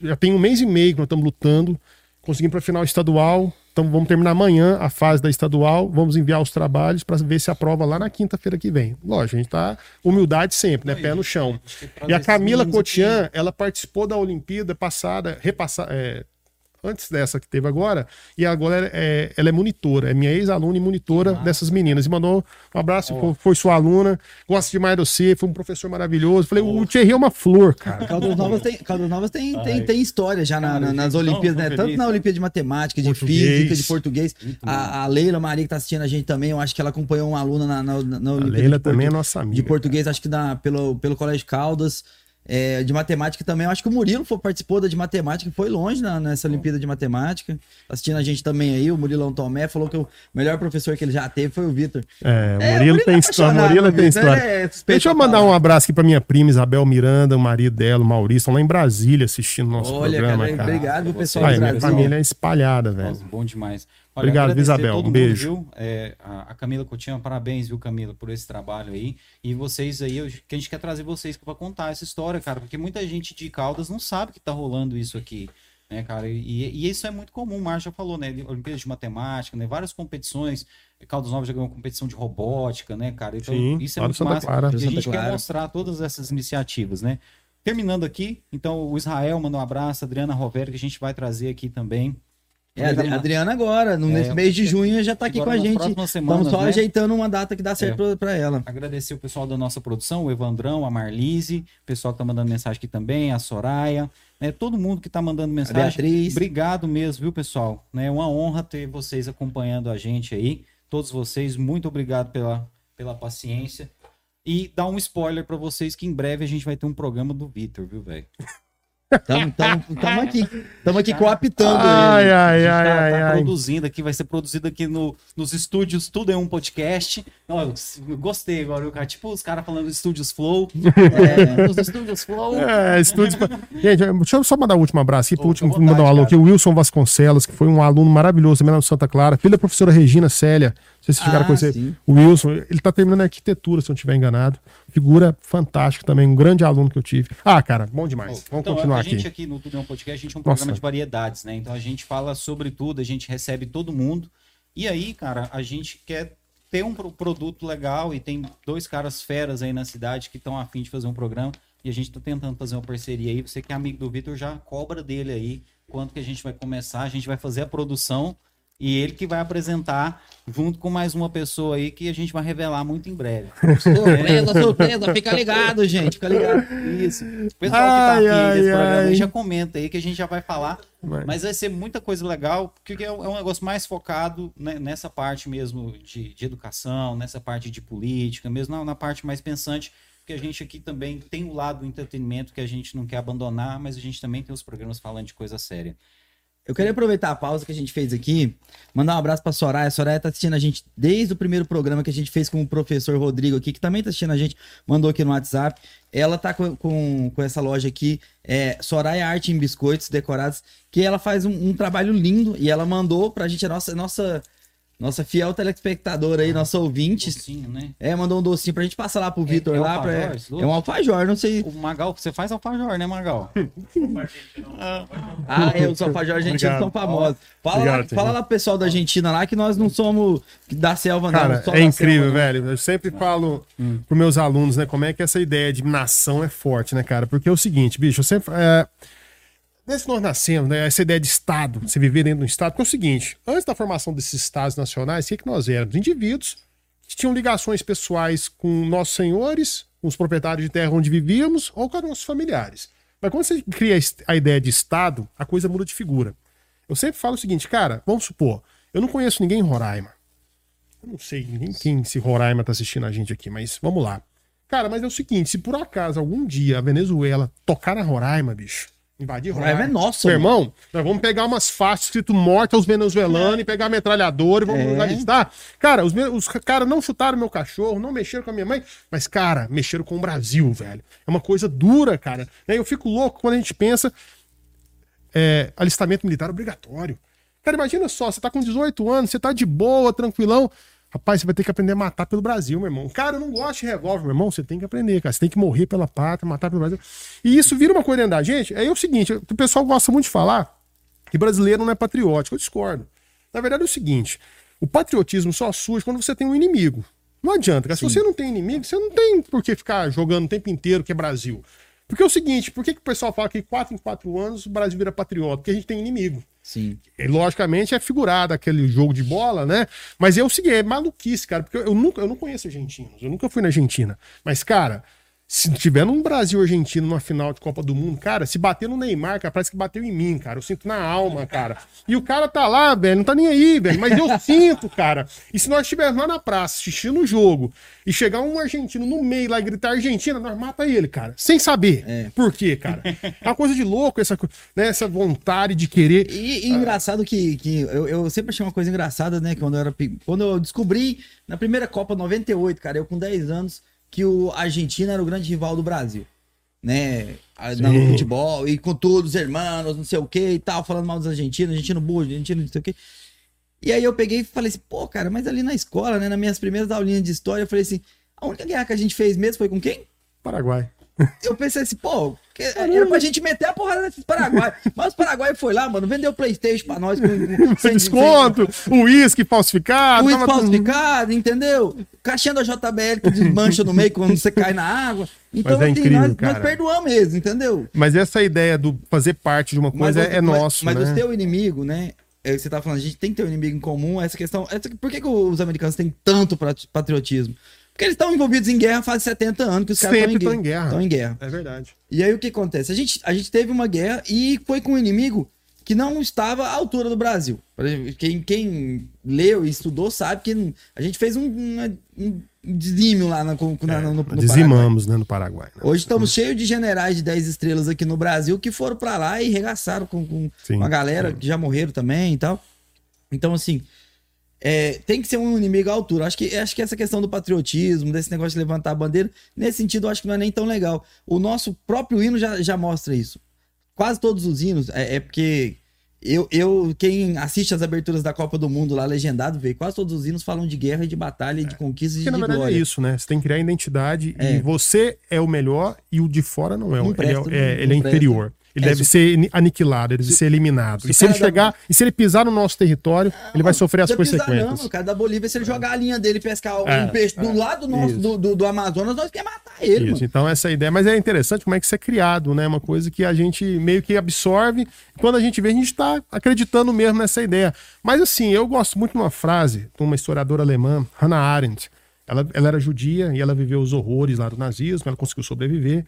Já tem um mês e meio que nós estamos lutando. Conseguimos para a final estadual. Então vamos terminar amanhã a fase da estadual, vamos enviar os trabalhos para ver se aprova lá na quinta-feira que vem. Lógico, a gente tá humildade sempre, né? Pé no chão. E a Camila Cotian, ela participou da Olimpíada passada, repassar, é, antes dessa que teve agora, e agora é, ela é monitora, é minha ex-aluna e monitora ah. dessas meninas. E mandou um abraço, oh. foi, sua aluna, gosta demais de você, foi um professor maravilhoso. Falei, oh. o Thierry é uma flor, cara. Caldas Novas tem, Caldas Novas tem, tem, tem história já na, na, nas Olimpíadas, né? Tanto na Olimpíada de Matemática, de português. Física, de Português. A, a, Leila Maria, que tá assistindo a gente também, eu acho que ela acompanhou uma aluna na, na, na Olimpíada. A Leila também é nossa amiga. De Português, cara. acho que da, pelo, pelo Colégio Caldas. É, de matemática também. Eu acho que o Murilo foi, participou da de matemática, foi longe na, nessa Olimpíada de Matemática. Assistindo a gente também aí, o Murilão Tomé falou que o melhor professor que ele já teve foi o Vitor. É, o é, Murilo, é, tem história. Murilo tem história. É Deixa eu mandar um abraço aqui pra minha prima Isabel Miranda, o marido dela, o Maurício, estão lá em Brasília assistindo nosso Olha, programa. Cara, cara. Obrigado pro pessoal. Ai, minha família é espalhada, velho. Nossa, bom demais. Olha, Obrigado, Isabel. Um beijo. Mundo, é, a Camila Coutinho, parabéns, viu, Camila, por esse trabalho aí. E vocês aí, eu, que a gente quer trazer vocês para contar essa história, cara, porque muita gente de Caldas não sabe que tá rolando isso aqui, né, cara? E, e isso é muito comum, o Márcio já falou, né? Olimpíadas de Matemática, né? Várias competições. Caldas Novas já ganhou uma competição de robótica, né, cara? Então, Sim, isso é muito Santa massa. Clara. E a gente quer mostrar todas essas iniciativas, né? Terminando aqui, então o Israel mandou um abraço, a Adriana Rovero, que a gente vai trazer aqui também. É, a Adriana agora, no, é, nesse mês de junho, já tá aqui com a gente. Estamos só né? ajeitando uma data que dá certo é. para ela. Agradecer o pessoal da nossa produção, o Evandrão, a Marlise, o pessoal que tá mandando mensagem aqui também, a Soraya, né, todo mundo que tá mandando mensagem. A Beatriz. Obrigado mesmo, viu, pessoal? É uma honra ter vocês acompanhando a gente aí. Todos vocês, muito obrigado pela, pela paciência. E dar um spoiler para vocês que em breve a gente vai ter um programa do Vitor, viu, velho? Estamos aqui, estamos aqui coaptando. Ai, ai, ai, tá, ai, tá ai, produzindo aqui, vai ser produzido aqui no, nos estúdios, tudo é um podcast. Não, eu gostei agora, cara. Tipo os caras falando estúdios Flow. é, nos estúdios Flow. É, estúdios. Gente, deixa eu só mandar um último abraço aqui, pro último vontade, mandar um alô aqui. O Wilson Vasconcelos, que foi um aluno maravilhoso também lá no Santa Clara, filho da professora Regina Célia sei se vocês chegaram ah, a conhecer. Sim. O Wilson, ele tá terminando a arquitetura, se eu não estiver enganado. Figura fantástica também, um grande aluno que eu tive. Ah, cara, bom demais. Vamos então, continuar aqui. A gente aqui, aqui no Tudo é um Podcast, a gente é um Nossa. programa de variedades, né? Então a gente fala sobre tudo, a gente recebe todo mundo. E aí, cara, a gente quer ter um produto legal e tem dois caras feras aí na cidade que estão afim de fazer um programa. E a gente tá tentando fazer uma parceria aí. Você que é amigo do Vitor já cobra dele aí. Quanto que a gente vai começar? A gente vai fazer a produção e ele que vai apresentar junto com mais uma pessoa aí que a gente vai revelar muito em breve. Surpresa, surpresa, fica ligado, gente, fica ligado. Isso. O pessoal ai, que tá aqui ai, nesse ai. programa já comenta aí que a gente já vai falar. Mas vai ser muita coisa legal, porque é um negócio mais focado né, nessa parte mesmo de, de, educação, nessa parte de política, mesmo na, na parte mais pensante porque a gente aqui também tem o lado do entretenimento que a gente não quer abandonar, mas a gente também tem os programas falando de coisa séria. Eu queria aproveitar a pausa que a gente fez aqui, mandar um abraço pra Soraya. A Soraya tá assistindo a gente desde o primeiro programa que a gente fez com o professor Rodrigo aqui, que também tá assistindo a gente, mandou aqui no WhatsApp. Ela tá com, com, com essa loja aqui, é, Soraya Arte em Biscoitos Decorados, que ela faz um, um, trabalho lindo e ela mandou pra gente a nossa, nossa nossa fiel telespectadora aí, ah, nosso ouvinte. Docinho, né? É, mandou um docinho pra gente passar lá pro é, Vitor é lá. Pra... É um alfajor, não sei. O Magal, você faz alfajor, né, Magal? ah, é, os alfajor argentinos são famosos. Fala, Obrigado, lá, fala lá pro pessoal da Argentina lá que nós não somos da selva, Cara, não. é incrível, selva, velho. Eu sempre falo hum. pros meus alunos, né, como é que essa ideia de nação é forte, né, cara? Porque é o seguinte, bicho, eu sempre. É Desde que nós nascemos, né, essa ideia de Estado, você viver dentro de um Estado, que é o seguinte: antes da formação desses Estados nacionais, o que, é que nós éramos? Indivíduos que tinham ligações pessoais com nossos senhores, com os proprietários de terra onde vivíamos ou com os nossos familiares. Mas quando você cria a ideia de Estado, a coisa muda de figura. Eu sempre falo o seguinte, cara, vamos supor, eu não conheço ninguém em Roraima. Eu não sei nem quem esse Roraima tá assistindo a gente aqui, mas vamos lá. Cara, mas é o seguinte, se por acaso algum dia a Venezuela tocar na Roraima, bicho, invadir Roraima, Roraima é nosso, meu irmão, nós vamos pegar umas faixas escrito morte aos venezuelanos é. e pegar a metralhadora e vamos é. alistar. Cara, os, os caras não chutaram meu cachorro, não mexeram com a minha mãe, mas, cara, mexeram com o Brasil, velho. É uma coisa dura, cara. Eu fico louco quando a gente pensa é, alistamento militar obrigatório. Cara, imagina só, você tá com 18 anos, você tá de boa, tranquilão. Rapaz, você vai ter que aprender a matar pelo Brasil, meu irmão. Cara, eu não gosto de revólver, meu irmão. Você tem que aprender, cara. Você tem que morrer pela pátria, matar pelo Brasil. E isso vira uma coisa dentro da gente. É o seguinte: o pessoal gosta muito de falar que brasileiro não é patriótico. Eu discordo. Na verdade é o seguinte: o patriotismo só surge quando você tem um inimigo. Não adianta, cara. Se você não tem inimigo, você não tem por que ficar jogando o tempo inteiro que é Brasil. Porque é o seguinte, por que, que o pessoal fala que quatro em quatro anos o Brasil vira patriota? Porque a gente tem inimigo. Sim. E, logicamente é figurado aquele jogo de bola, né? Mas é o seguinte, é maluquice, cara, porque eu, nunca, eu não conheço argentinos, eu nunca fui na Argentina. Mas, cara, se tiver num Brasil Argentino numa final de Copa do Mundo, cara, se bater no Neymar, cara, parece que bateu em mim, cara. Eu sinto na alma, cara. E o cara tá lá, velho, não tá nem aí, velho. Mas eu sinto, cara. E se nós estivermos lá na praça assistindo o jogo e chegar um argentino no meio lá e gritar Argentina, nós mata ele, cara. Sem saber. É. Por quê, cara? É uma coisa de louco essa, né, essa vontade de querer. E, e engraçado que, que eu, eu, sempre achei uma coisa engraçada, né? Quando eu, era, quando eu descobri na primeira Copa 98, cara, eu com 10 anos que o Argentina era o grande rival do Brasil, né? No futebol, e com todos os irmãos, não sei o que e tal, falando mal dos argentinos, argentino burro, argentino não sei o que. E aí eu peguei e falei assim, pô, cara, mas ali na escola, né, nas minhas primeiras aulinhas de história, eu falei assim, a única guerra que a gente fez mesmo foi com quem? Paraguai. Eu pensei assim, pô, era pra gente meter a porrada nesses Paraguai. Mas o Paraguai foi lá, mano, vendeu Playstation pra nós. Com, sem desconto, o uísque falsificado. O uísque falsificado, entendeu? Caixinha da JBL que desmancha no meio quando você cai na água. Então, é assim, incrível, nós, nós, perdoamos mesmo, entendeu? Mas essa ideia do fazer parte de uma coisa mas, é, é mas, nosso, Mas né? o seu inimigo, né? É, você tá falando, a gente tem que ter um inimigo em comum. Essa questão. Essa, por que, que os americanos têm tanto patriotismo? Porque eles estão envolvidos em guerra faz 70 anos que os caras estão em, em, guerra. Estão em guerra. É verdade. E aí o que acontece? A gente, a gente teve uma guerra e foi com um inimigo que não estava à altura do Brasil. Quem, quem leu e estudou sabe que a gente fez um, um, um dizímio lá na, na, no, no, Dizimamos, Paraguai. né, no Paraguai. Né? Hoje estamos cheios de generais de 10 estrelas aqui no Brasil que foram para lá e regaçaram com, com, com a galera sim. que já morreram também e tal. Então, assim, é, tem que ser um inimigo à altura. Acho que, acho que essa questão do patriotismo, desse negócio de levantar a bandeira, nesse sentido, eu acho que não é nem tão legal. O nosso próprio hino já, já mostra isso. Quase todos os hinos, é, é porque eu, eu, quem assiste as aberturas da Copa do Mundo lá, legendado, vê, quase todos os hinos falam de guerra, de batalha, de é. conquista e de na verdade glória. é isso, né? Você tem que criar identidade é. e você é o melhor e o de fora não é. Não presta, ele é, é, ele é inferior. Ele é, deve ser aniquilado, ele deve ser eliminado. Se e se ele chegar, da... e se ele pisar no nosso território, não, ele vai sofrer as consequências. Pisar, não, o cara da Bolívia, se ele jogar a linha dele e pescar é, um peixe do é, lado nosso, do, do, do, Amazonas, nós queremos matar ele. Isso, então essa é ideia. Mas é interessante como é que isso é criado, né? Uma coisa que a gente meio que absorve. Quando a gente vê, a gente está acreditando mesmo nessa ideia. Mas assim, eu gosto muito de uma frase de uma historiadora alemã, Hannah Arendt. Ela, ela era judia e ela viveu os horrores lá do nazismo, ela conseguiu sobreviver.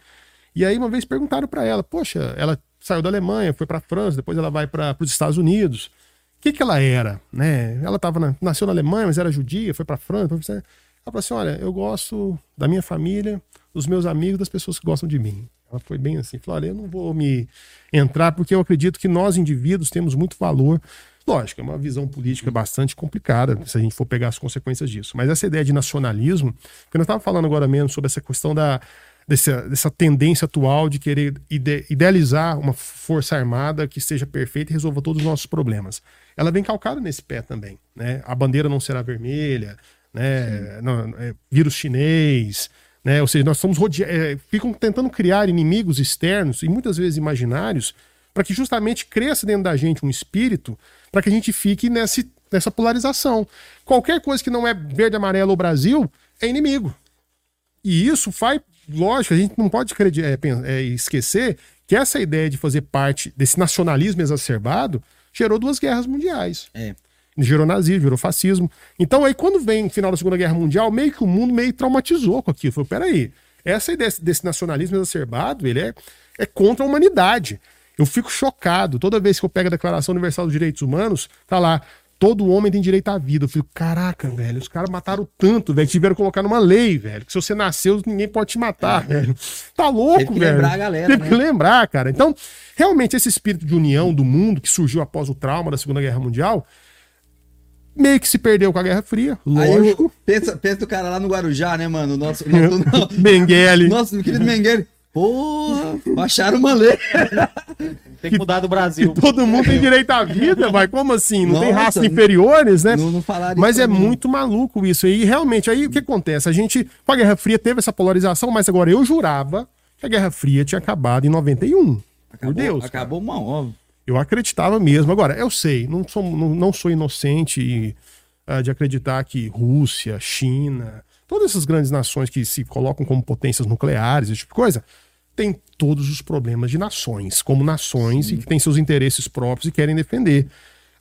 E aí uma vez perguntaram para ela, poxa, ela saiu da Alemanha, foi para a França, depois ela vai para os Estados Unidos. O que, que ela era? Né? Ela tava na, nasceu na Alemanha, mas era judia, foi para a França. Pra... Ela falou assim: olha, eu gosto da minha família, dos meus amigos, das pessoas que gostam de mim. Ela foi bem assim: falou, olha, eu não vou me entrar porque eu acredito que nós, indivíduos, temos muito valor. Lógico, é uma visão política bastante complicada se a gente for pegar as consequências disso. Mas essa ideia de nacionalismo, que nós estávamos falando agora mesmo sobre essa questão da, dessa, dessa tendência atual de querer ide, idealizar uma força armada que seja perfeita e resolva todos os nossos problemas. Ela vem calcada nesse pé também. Né? A bandeira não será vermelha, né? não, é, vírus chinês. Né? Ou seja, nós estamos rodeados. É, ficam tentando criar inimigos externos e muitas vezes imaginários para que justamente cresça dentro da gente um espírito para que a gente fique nesse, nessa polarização. Qualquer coisa que não é verde, amarelo ou Brasil é inimigo. E isso vai lógico, a gente não pode é, é, esquecer que essa ideia de fazer parte desse nacionalismo exacerbado gerou duas guerras mundiais. É. Gerou nazismo, gerou fascismo. Então, aí, quando vem o final da Segunda Guerra Mundial, meio que o mundo meio traumatizou com aquilo. Falou: peraí, essa ideia desse nacionalismo exacerbado, ele é, é contra a humanidade. Eu fico chocado toda vez que eu pego a Declaração Universal dos Direitos Humanos, tá lá todo homem tem direito à vida. Eu falei, caraca, velho, os caras mataram tanto, velho, tiveram que colocar numa lei, velho, que se você nasceu, ninguém pode te matar, é. velho. Tá louco, Teve que velho. lembrar a galera, Teve né? que lembrar, cara. Então, realmente, esse espírito de união do mundo que surgiu após o trauma da Segunda Guerra Mundial, meio que se perdeu com a Guerra Fria, lógico. Aí, pensa, pensa o cara lá no Guarujá, né, mano? Nosso, nosso, nosso Mengele. Nosso querido Mengele. Porra, baixaram uma lei. Tem que mudar do Brasil. todo mundo tem direito à vida, vai como assim? Não Nossa, tem raças inferiores, né? Não, não mas é muito maluco isso. E realmente, aí o que acontece? A gente, com a Guerra Fria, teve essa polarização, mas agora eu jurava que a Guerra Fria tinha acabado em 91. Acabou, por Deus. Acabou uma óbvio. Eu acreditava mesmo. Agora, eu sei, não sou, não, não sou inocente uh, de acreditar que Rússia, China, todas essas grandes nações que se colocam como potências nucleares, esse tipo de coisa, tem todos os problemas de nações, como nações, Sim. e que têm seus interesses próprios e querem defender.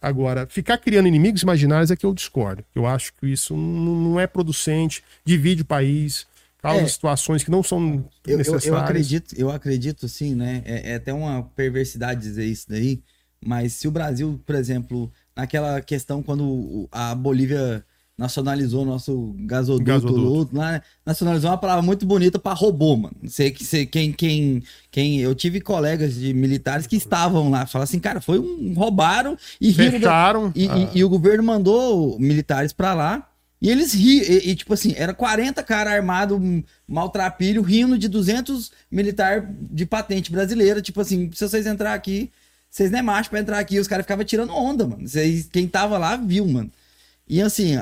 Agora, ficar criando inimigos imaginários é que eu discordo. Eu acho que isso não é producente, divide o país, causa é, situações que não são eu, necessárias. Eu, eu, acredito, eu acredito sim, né? É, é até uma perversidade dizer isso daí, mas se o Brasil, por exemplo, naquela questão quando a Bolívia nacionalizou nosso gasoduto, gasoduto. Lá, né? nacionalizou uma palavra muito bonita para robô, mano. Sei que sei, quem, quem, quem eu tive colegas de militares que estavam lá, falaram assim, cara, foi um roubaram e fecharam e, ah. e, e, o governo mandou militares para lá. E eles riam, e, e, tipo assim, era 40 cara armado, maltrapilho, rindo de 200 militar de patente brasileira, tipo assim, se vocês entrar aqui, vocês não é macho pra entrar aqui, os caras ficavam tirando onda, mano. Vocês, quem tava lá viu, mano. E assim,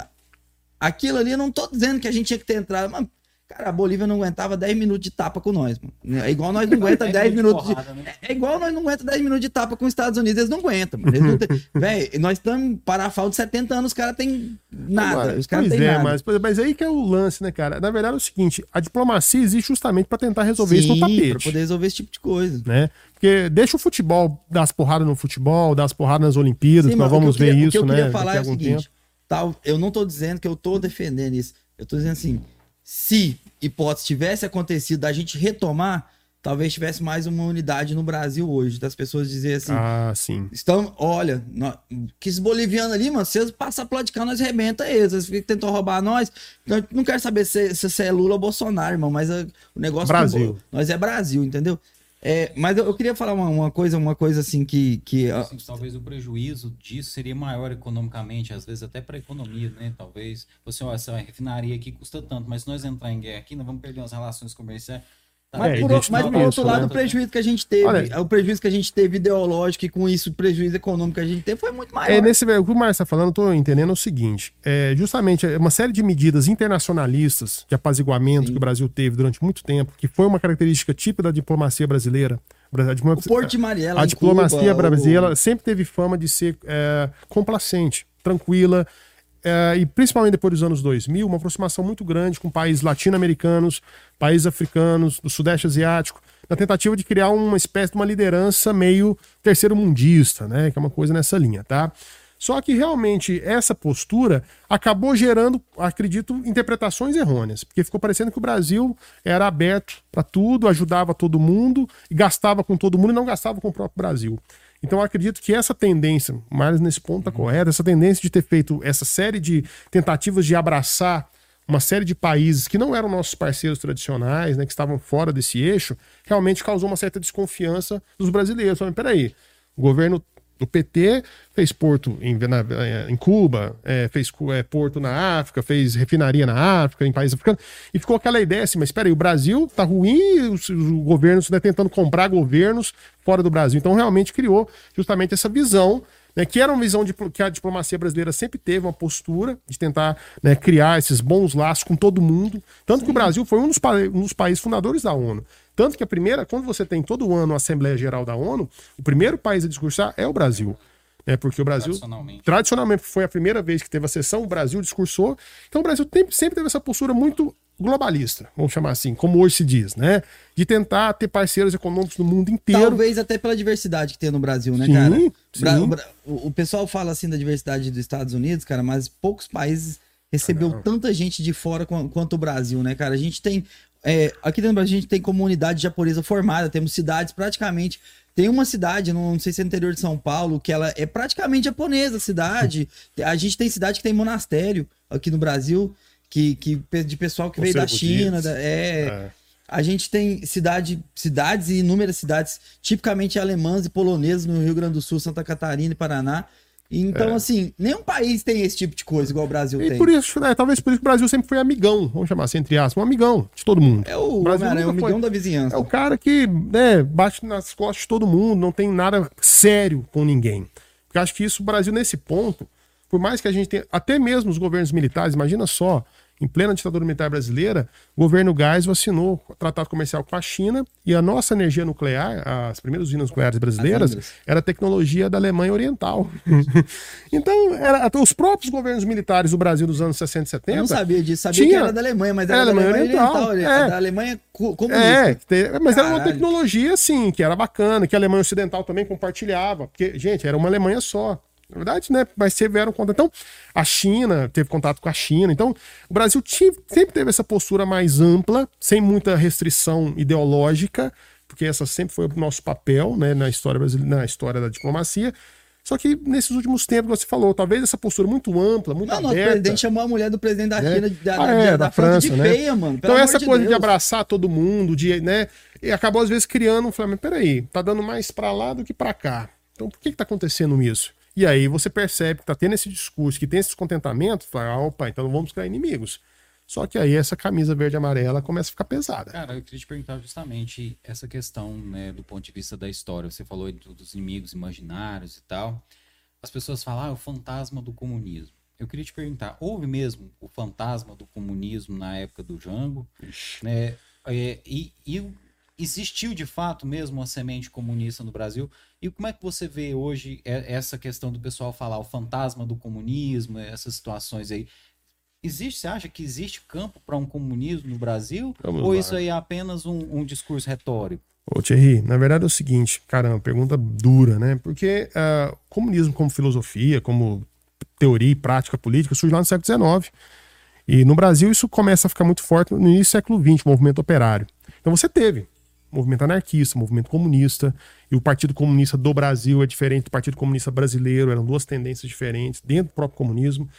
Aquilo ali, eu não tô dizendo que a gente tinha que ter entrado, mas, cara, a Bolívia não aguentava 10 minutos de tapa com nós, mano. É igual nós não aguenta 10 minutos de... Né? É igual nós não aguenta 10 minutos de tapa com os Estados Unidos, eles não aguentam, mano. Tem... Véi, nós estamos para a falta de 70 anos, os caras têm nada. Agora, os caras têm é, nada. Mas, mas aí que é o lance, né, cara? Na verdade é o seguinte, a diplomacia existe justamente para tentar resolver Sim, isso no tapete. Pra poder resolver esse tipo de coisa. Né? Porque deixa o futebol dar as porradas no futebol, dar as porradas nas Olimpíadas, Sim, nós vamos ver isso, né? O que eu queria né, falar é o seguinte, tempo tal. Eu não tô dizendo que eu tô defendendo isso. Eu tô dizendo assim, se hipótese tivesse acontecido da gente retomar, talvez tivesse mais uma unidade no Brasil hoje, das pessoas dizer assim. Ah, sim. Estão, olha, nós, que esses bolivianos ali, mano, se eles passar pro lado de cá, nós rebenta eles. Eles tentam roubar nós. Eu não quero saber se, se, se é Lula ou Bolsonaro, irmão, mas a, o negócio. Brasil. Que, nós é Brasil, entendeu? É, mas eu, queria falar uma, uma, coisa, uma coisa assim que. que assim, talvez o prejuízo disso seria maior economicamente, às vezes até para a economia, né? Talvez. Você, ó, essa refinaria aqui custa tanto, mas se nós entrar em guerra aqui, nós vamos perder as relações comerciais. Tá. Mas, é, por, mas por outro lado, né? o prejuízo que a gente teve, Olha, o prejuízo que a gente teve ideológico e com isso o prejuízo econômico que a gente teve foi muito maior. É, nesse, o que o Márcio está falando, eu estou entendendo o seguinte: é, justamente uma série de medidas internacionalistas de apaziguamento Sim. que o Brasil teve durante muito tempo, que foi uma característica típica da diplomacia brasileira. A diplomacia, o Porto de Mariela, a diplomacia Cuba, brasileira o... sempre teve fama de ser é, complacente, tranquila, é, e principalmente depois dos anos 2000, uma aproximação muito grande com países latino-americanos, países africanos, do Sudeste Asiático, na tentativa de criar uma espécie de uma liderança meio terceiro mundista, né? Que é uma coisa nessa linha, tá? Só que realmente essa postura acabou gerando, acredito, interpretações errôneas, porque ficou parecendo que o Brasil era aberto para tudo, ajudava todo mundo, gastava com todo mundo e não gastava com o próprio Brasil. Então eu acredito que essa tendência, mais nesse ponto está uhum. correto, essa tendência de ter feito essa série de tentativas de abraçar uma série de países que não eram nossos parceiros tradicionais, né, que estavam fora desse eixo, realmente causou uma certa desconfiança dos brasileiros. Falei, peraí, o governo do PT fez porto em, na, em Cuba, é, fez é, porto na África, fez refinaria na África, em países africanos, e ficou aquela ideia assim, mas espera aí, o Brasil tá ruim e os, os governos né, tentando comprar governos fora do Brasil. Então realmente criou justamente essa visão né, que era uma visão de, que a diplomacia brasileira sempre teve, uma postura de tentar né, criar esses bons laços com todo mundo. Tanto Sim. que o Brasil foi um dos, um dos, países fundadores da ONU. Tanto que a primeira, quando você tem todo ano a Assembleia Geral da ONU, o primeiro país a discursar é o Brasil. É porque o Brasil, tradicionalmente. tradicionalmente, foi a primeira vez que teve a sessão, o Brasil discursou. Então o Brasil sempre teve essa postura muito globalista, vamos chamar assim, como hoje se diz, né? De tentar ter parceiros econômicos no mundo inteiro. Talvez até pela diversidade que tem no Brasil, né, sim, cara? Sim. O, o, pessoal fala assim da diversidade dos Estados Unidos, cara, mas poucos países recebeu ah, tanta gente de fora quanto o Brasil, né, cara? A gente tem é, aqui dentro a gente tem comunidade japonesa formada, temos cidades praticamente. Tem uma cidade, não, não sei se é interior de São Paulo, que ela é praticamente japonesa, a cidade. A gente tem cidade que tem monastério aqui no Brasil, que, que de pessoal que veio da China. Da, é, é. A gente tem cidade, cidades e inúmeras cidades, tipicamente alemãs e polonesas no Rio Grande do Sul, Santa Catarina e Paraná, então, é. assim, nenhum país tem esse tipo de coisa igual o Brasil e tem. por isso, né, talvez por isso que o Brasil sempre foi amigão, vamos chamar assim, entre aspas, um amigão de todo mundo. É o, Brasil é o amigão foi... da vizinhança. É o cara que né, bate nas costas de todo mundo, não tem nada sério com ninguém. Porque acho que isso, o Brasil, nesse ponto, por mais que a gente tenha, até mesmo os governos militares, imagina só, em plena ditadura militar brasileira, o governo Gás assinou tratado comercial com a China e a nossa energia nuclear, as primeiras usinas nucleares brasileiras, era tecnologia da Alemanha Oriental. então, era, os próprios governos militares do Brasil dos anos 60 e 70. Eu não sabia disso, sabia tinha, que era da Alemanha, mas era, era da Alemanha Oriental. Oriental é, da Alemanha comunista. É, mas Caralho. era uma tecnologia, sim, que era bacana, que a Alemanha Ocidental também compartilhava. Porque, gente, era uma Alemanha só. Na verdade, né? Mas tiveram contato. Então, a China teve contato com a China. Então, o Brasil sempre teve essa postura mais ampla, sem muita restrição ideológica, porque essa sempre foi o nosso papel né, na, história brasileira, na história da diplomacia. Só que nesses últimos tempos, você falou, talvez essa postura muito ampla, muito não, aberta. O presidente chamou a mulher do presidente da né? China, da, ah, é, da, da, França, de né? feia, mano. Então essa de coisa Deus. de abraçar todo mundo, de, né, e acabou às vezes criando um Flamengo. Peraí, tá dando mais para lá do que para cá. Então por que que tá acontecendo isso? E aí você percebe que tá tendo esse discurso, que tem esse descontentamento, fala, ah, opa, então vamos criar inimigos. Só que aí essa camisa verde e amarela começa a ficar pesada. Cara, eu queria te perguntar justamente essa questão, né, do ponto de vista da história. Você falou dos inimigos imaginários e tal. As pessoas falam, ah, o fantasma do comunismo. Eu queria te perguntar, houve mesmo o fantasma do comunismo na época do Jango? Né? É, e, e existiu de fato mesmo uma semente comunista no Brasil? E como é que você vê hoje essa questão do pessoal falar o fantasma do comunismo, essas situações aí? Existe, você acha que existe campo para um comunismo no Brasil? Vamos ou lá. isso aí é apenas um, um discurso retórico? Ô Thierry, na verdade é o seguinte, caramba, pergunta dura, né? Porque uh, comunismo como filosofia, como teoria e prática política surge lá no século XIX. E no Brasil isso começa a ficar muito forte no início do século XX, movimento operário. Então você teve movimento anarquista, movimento comunista, e o Partido Comunista do Brasil é diferente do Partido Comunista Brasileiro, eram duas tendências diferentes dentro do próprio comunismo.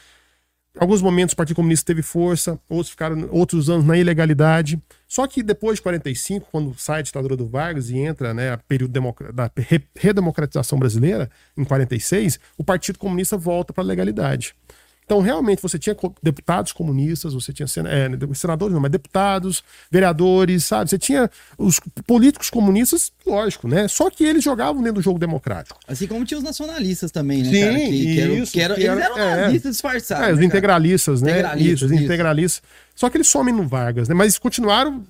Em alguns momentos o Partido Comunista teve força, outros ficaram outros anos na ilegalidade. Só que depois de 45, quando sai a ditadura do Vargas e entra né, a período da redemocratização brasileira, em 46, o Partido Comunista volta para a legalidade. Então, realmente, você tinha deputados comunistas, você tinha é, senadores, não, mas deputados, vereadores, sabe? Você tinha os políticos comunistas, lógico, né? Só que eles jogavam dentro do jogo democrático. Assim como tinha os nacionalistas também, né, Sim, cara? Que, que, isso, que que eles eram é, nazistas disfarçados. É, os né, integralistas, né? Integralistas, isso, os integralistas. Só que eles somem no Vargas, né? Mas continuaram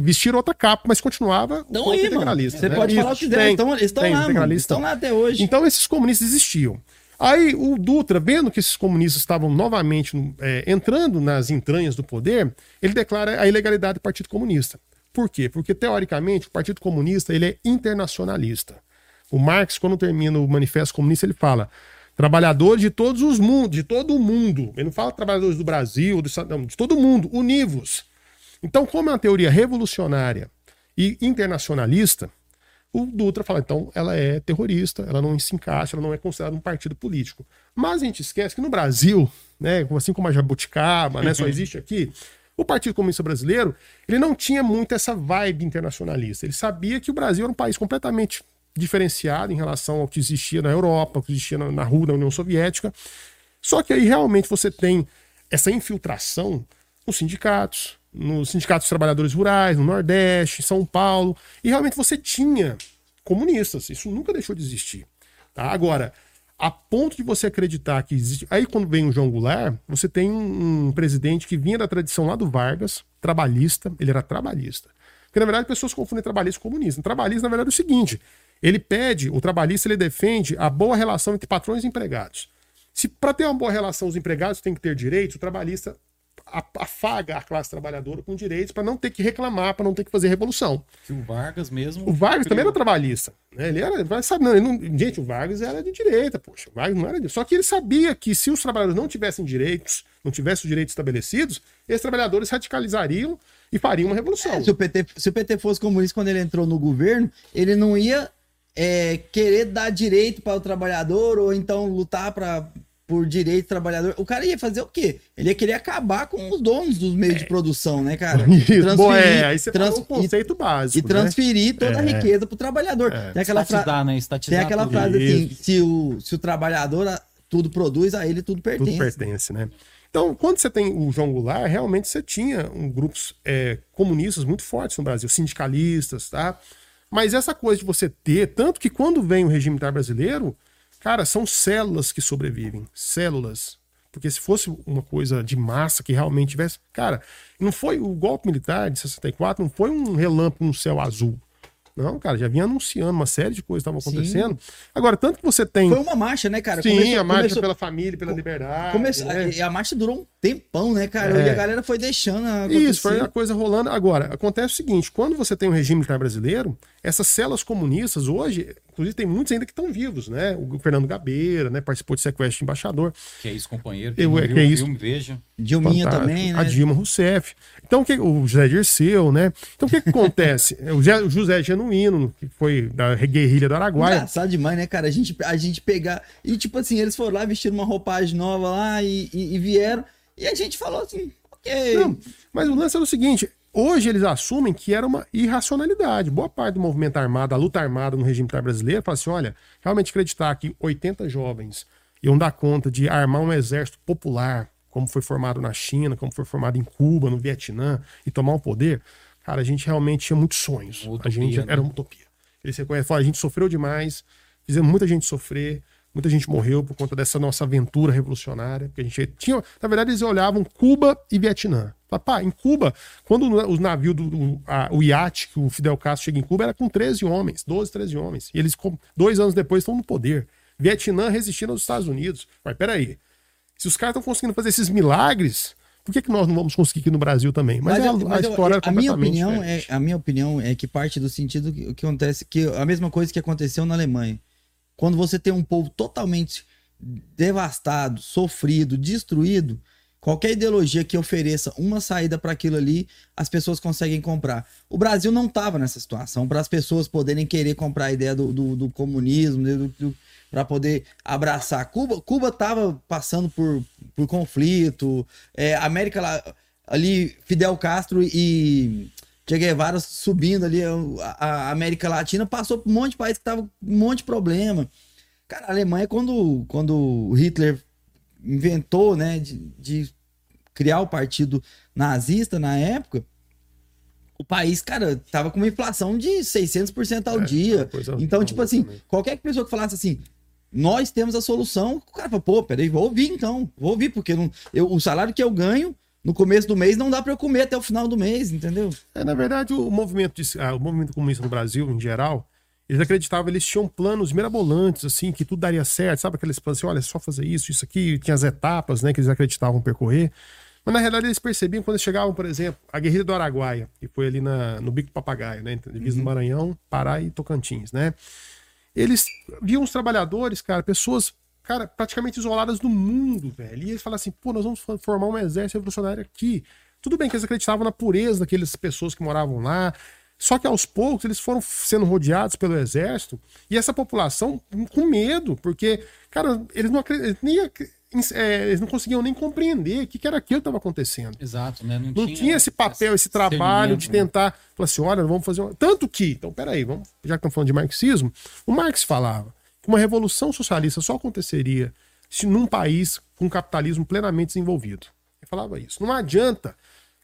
vestiram outra capa, mas continuava então, aí, integralista. Você né? pode falar o que quiser, eles estão, lá, mano, estão lá até hoje. Então esses comunistas existiam. Aí o Dutra, vendo que esses comunistas estavam novamente é, entrando nas entranhas do poder, ele declara a ilegalidade do Partido Comunista. Por quê? Porque, teoricamente, o Partido Comunista ele é internacionalista. O Marx, quando termina o Manifesto Comunista, ele fala trabalhadores de todos os mundos, de todo o mundo. Ele não fala trabalhadores do Brasil, do, não, de todo o mundo, univos. Então, como é uma teoria revolucionária e internacionalista, o Dutra fala, então ela é terrorista, ela não se encaixa, ela não é considerada um partido político. Mas a gente esquece que no Brasil, né, assim como a Jabuticaba, né, só uhum. existe aqui, o Partido Comunista Brasileiro, ele não tinha muito essa vibe internacionalista. Ele sabia que o Brasil era um país completamente diferenciado em relação ao que existia na Europa, ao que existia na, na rua da União Soviética. Só que aí realmente você tem essa infiltração nos sindicatos, nos sindicatos dos trabalhadores rurais, no Nordeste, em São Paulo, e realmente você tinha comunistas, isso nunca deixou de existir. Tá? Agora, a ponto de você acreditar que existe. Aí, quando vem o João Goulart, você tem um, um presidente que vinha da tradição lá do Vargas, trabalhista, ele era trabalhista. Porque, na verdade, as pessoas confundem trabalhista com comunista. Trabalhista, na verdade, é o seguinte: ele pede, o trabalhista, ele defende a boa relação entre patrões e empregados. Se para ter uma boa relação os empregados têm que ter direitos, o trabalhista afaga a classe trabalhadora com direitos para não ter que reclamar, para não ter que fazer revolução. Que o Vargas mesmo. O Vargas também era trabalhista. Né? Ele era. Sabe, não, não, gente, o Vargas era de direita, poxa. O Vargas não era de... Só que ele sabia que se os trabalhadores não tivessem direitos, não tivessem os direitos estabelecidos, esses trabalhadores radicalizariam e fariam uma revolução. É, se, o PT, se o PT fosse comunista quando ele entrou no governo, ele não ia é, querer dar direito para o trabalhador ou então lutar para por direito trabalhador. O cara ia fazer o quê? Ele ia querer acabar com os donos dos meios é. de produção, né, cara? Transferir, Bom, é, aí você trans... um conceito básico. E né? transferir né? toda é. a riqueza pro trabalhador. É. Tem aquela, fra... né? Tem aquela frase assim: se o, se o trabalhador tudo produz, a ele tudo pertence. Tudo pertence, né? Então, quando você tem o João Goulart, realmente você tinha um, grupos é, comunistas muito fortes no Brasil, sindicalistas, tá? Mas essa coisa de você ter, tanto que quando vem o regime militar brasileiro, Cara, são células que sobrevivem. Células. Porque se fosse uma coisa de massa que realmente tivesse. Cara, não foi o golpe militar de 64, não foi um relâmpago no céu azul. Não, cara, já vinha anunciando uma série de coisas que estavam acontecendo. Sim. Agora, tanto que você tem. Foi uma marcha, né, cara? Sim, começou, a marcha começou... pela família, pela liberdade. Começou... Né? A marcha durou um tempão, né, cara? É. E a galera foi deixando. Acontecer. Isso, foi a coisa rolando. Agora, acontece o seguinte: quando você tem um regime militar brasileiro, essas células comunistas hoje, inclusive tem muitos ainda que estão vivos, né? O Fernando Gabeira, né? Participou de sequestro de embaixador. Que é ex-companheiro. Eu, é, que é isso. Filme, veja. Dilminha Fantástico. também, né? A Dilma Rousseff. Então, que, o José Dirceu, né? Então, o que, que acontece? o José, José Genuíno, que foi da guerrilha do Araguaia. Engraçado demais, né, cara? A gente, a gente pegar. E, tipo assim, eles foram lá, vestiram uma roupagem nova lá e, e, e vieram. E a gente falou assim, ok. Não, mas o lance é o seguinte: hoje eles assumem que era uma irracionalidade. Boa parte do movimento armado, a luta armada no regime militar brasileiro, fala assim: olha, realmente acreditar que 80 jovens iam dar conta de armar um exército popular, como foi formado na China, como foi formado em Cuba, no Vietnã, e tomar o poder, cara, a gente realmente tinha muitos sonhos. Utopia, a gente né? era uma utopia. Eles reconhecem, a gente sofreu demais, fizemos muita gente sofrer, Muita gente morreu por conta dessa nossa aventura revolucionária. Porque a gente tinha. Na verdade, eles olhavam Cuba e Vietnã. Pá, em Cuba, quando os navios do a, o iate que o Fidel Castro chega em Cuba, era com 13 homens, 12, 13 homens. E eles, dois anos depois, estão no poder. Vietnã resistindo aos Estados Unidos. Mas peraí. Se os caras estão conseguindo fazer esses milagres, por que, que nós não vamos conseguir aqui no Brasil também? Mas, mas a, mas a história eu, é a minha opinião é A minha opinião é que parte do sentido que, que acontece, que a mesma coisa que aconteceu na Alemanha. Quando você tem um povo totalmente devastado, sofrido, destruído, qualquer ideologia que ofereça uma saída para aquilo ali, as pessoas conseguem comprar. O Brasil não estava nessa situação para as pessoas poderem querer comprar a ideia do, do, do comunismo, para poder abraçar. Cuba Cuba estava passando por, por conflito, é, América lá, ali Fidel Castro e Che Guevara subindo ali, a, América Latina passou por um monte de país que tava com um monte de problema. Cara, a Alemanha, quando, quando Hitler inventou, né, de, de criar o partido nazista na época, o país, cara, tava com uma inflação de 600% ao é, dia. Então, tipo assim, também. qualquer pessoa que falasse assim, nós temos a solução, o cara fala, pô, peraí, vou ouvir então, vou ouvir, porque não, eu, o salário que eu ganho no começo do mês não dá para eu comer até o final do mês, entendeu? É, na verdade, o movimento, de, ah, o movimento comunista no Brasil, em geral, eles acreditavam, eles tinham planos mirabolantes, assim, que tudo daria certo, sabe aqueles planos assim, olha, é só fazer isso, isso aqui, tinha as etapas, né, que eles acreditavam percorrer. Mas na realidade eles percebiam quando eles chegavam, por exemplo, a guerrilha do Araguaia, que foi ali na, no Bico Papagaio, né, divisa uhum. do Maranhão, Pará e Tocantins, né? Eles viam os trabalhadores, cara, pessoas cara, praticamente isoladas do mundo, velho. E eles falam assim, pô, nós vamos formar um exército revolucionário aqui. Tudo bem que eles acreditavam na pureza daquelas pessoas que moravam lá. Só que aos poucos eles foram sendo rodeados pelo exército e essa população com medo, porque, cara, eles não acreditavam, nem, é, eles não conseguiam nem compreender o que, que era aquilo que estava acontecendo. Exato, né? Não, não tinha, tinha, esse papel, esse trabalho de né? tentar, né? falar assim, olha, vamos fazer uma... Tanto que, então, peraí, vamos, já que estamos falando de marxismo, o Marx falava, uma revolução socialista só aconteceria se num país com capitalismo plenamente desenvolvido. Ele falava isso. Não adianta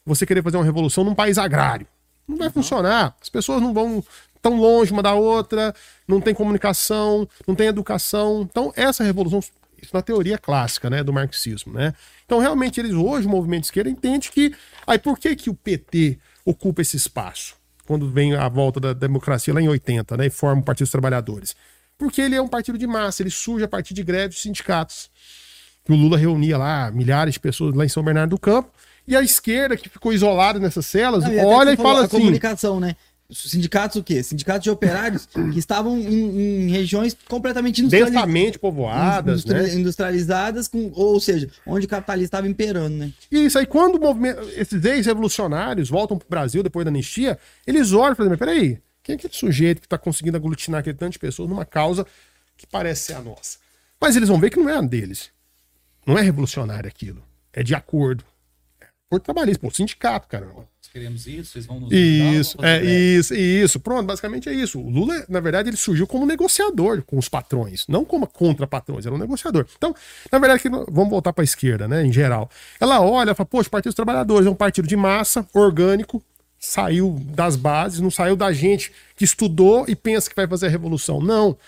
você querer fazer uma revolução num país agrário. Não vai uhum. funcionar. As pessoas não vão tão longe uma da outra, não tem comunicação, não tem educação. Então, essa revolução, isso na teoria clássica, né, do marxismo, né? Então, realmente, eles hoje, o movimento de esquerda, entende que. Aí, por que, que o PT ocupa esse espaço? Quando vem a volta da democracia lá em 80, né? E forma o Partido dos Trabalhadores. Porque ele é um partido de massa, ele surge a partir de greves de sindicatos. O Lula reunia lá milhares de pessoas lá em São Bernardo do Campo E a esquerda, que ficou isolada nessas celas, Não, olha e fala assim. A comunicação, né? Sindicatos o quê? Sindicatos de operários que estavam em, em regiões completamente industrializadas. Densamente povoadas, industri né? Industrializadas, com, ou seja, onde o capitalismo estava imperando, né? Isso, aí quando esses ex-revolucionários voltam para o Brasil depois da anistia, eles olham e falam, peraí, quem é aquele sujeito que está conseguindo aglutinar aquele tanto de pessoas numa causa que parece ser a nossa? Mas eles vão ver que não é a deles. Não é revolucionário aquilo. É de acordo. É acordo trabalhista, pô, sindicato, cara queremos isso, vocês vão nos Isso, é isso, isso. Pronto, basicamente é isso. O Lula, na verdade, ele surgiu como negociador com os patrões, não como contra patrões, era um negociador. Então, na verdade, vamos voltar para a esquerda, né, em geral. Ela olha e fala, poxa, o Partido dos Trabalhadores é um partido de massa, orgânico, saiu das bases, não saiu da gente que estudou e pensa que vai fazer a revolução. Não.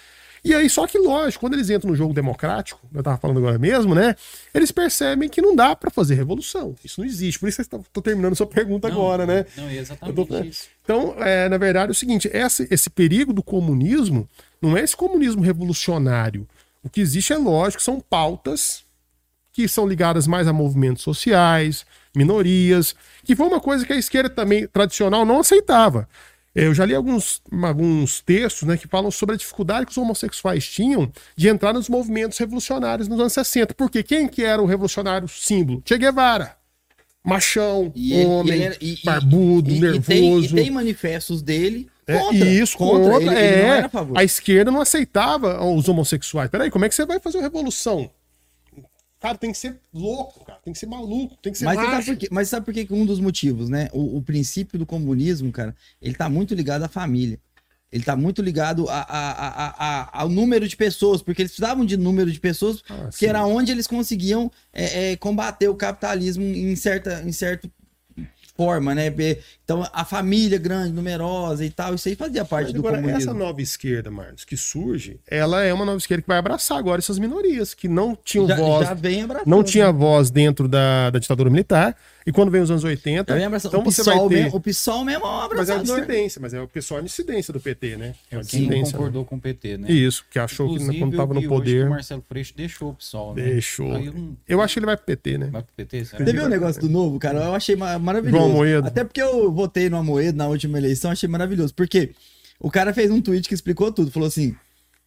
E aí, só que lógico, quando eles entram no jogo democrático, eu tava falando agora mesmo, né? Eles percebem que não dá para fazer revolução. Isso não existe. Por isso eu tô terminando sua pergunta não, agora, né? Não, é exatamente tô, isso. Então, é, na verdade, é o seguinte: esse, esse perigo do comunismo não é esse comunismo revolucionário. O que existe é lógico, são pautas que são ligadas mais a movimentos sociais, minorias, que foi uma coisa que a esquerda também tradicional não aceitava. Eu já li alguns, alguns textos né, que falam sobre a dificuldade que os homossexuais tinham de entrar nos movimentos revolucionários nos anos 60. Porque quem que era o revolucionário símbolo? Che Guevara. Machão, e homem, ele, era, e, barbudo, e, nervoso. E tem, tem manifestos dele é, contra. É, isso, contra. contra. Ele, é, ele a esquerda não aceitava os homossexuais. Peraí, como é que você vai fazer uma revolução? Cara, tem que ser louco, cara. Tem que ser maluco, tem que ser mas Sabe por quê? Mas sabe por quê? Um dos motivos, né? O, o, princípio do comunismo, cara, ele tá muito ligado à família. Ele tá muito ligado a, a, a, ao número de pessoas, porque eles precisavam de número de pessoas, ah, que era onde eles conseguiam é, é, combater o capitalismo em, certa, em certo forma, né? Então, a família grande, numerosa e tal, isso aí fazia parte Mas, do agora, comunismo. Essa nova esquerda, Marcos, que surge, ela é uma nova esquerda que vai abraçar agora essas minorias, que não tinham já, voz. Já não tinha voz dentro da, da ditadura militar e quando vem os anos 80, então o você PSOL vai ter... Mesmo, o PSOL mesmo é um abraçador. Mas é a dissidência, mas é o pessoal é a dissidência do PT, né? É Quem concordou né? com o PT, né? Isso, que achou Inclusive, que quando estava no poder... o Marcelo Freixo deixou o PSOL, né? Deixou. Eu, eu, acho que ele vai pro PT, né? Vai pro PT, será? Teve um negócio do Novo, cara, eu achei maravilhoso. Até porque eu votei no Amoedo na última eleição, achei maravilhoso. Porque o cara fez um tweet que explicou tudo. Falou assim,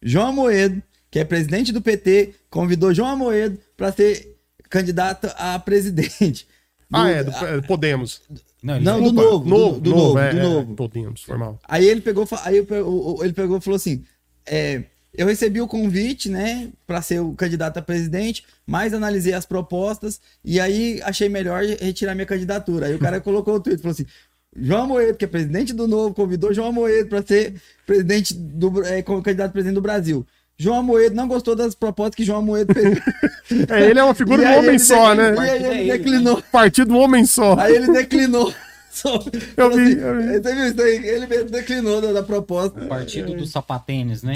João Amoedo, que é presidente do PT, convidou João Amoedo para ser candidato a presidente. Ah, é, do, é, Podemos. Não, não do novo. Novo, do, do novo, é, do é, novo. Podemos, formal. Aí ele pegou, aí ele pegou e falou assim: é, eu recebi o convite, né, para ser o candidato a presidente, mas analisei as propostas e aí achei melhor retirar minha candidatura. Aí o cara colocou o tweet, falou assim: João Moedo, que é presidente do Novo, convidou João Moedo para ser presidente do é, candidato a presidente do Brasil. João Amoedo não gostou das propostas que João Amoedo fez. é, ele é uma figura do homem só, né? E aí ele declinou. Partido do homem só. Aí ele declinou. eu, vi, assim, eu vi. Você viu isso aí? Ele mesmo declinou da, da proposta. Partido do sapatênis, né?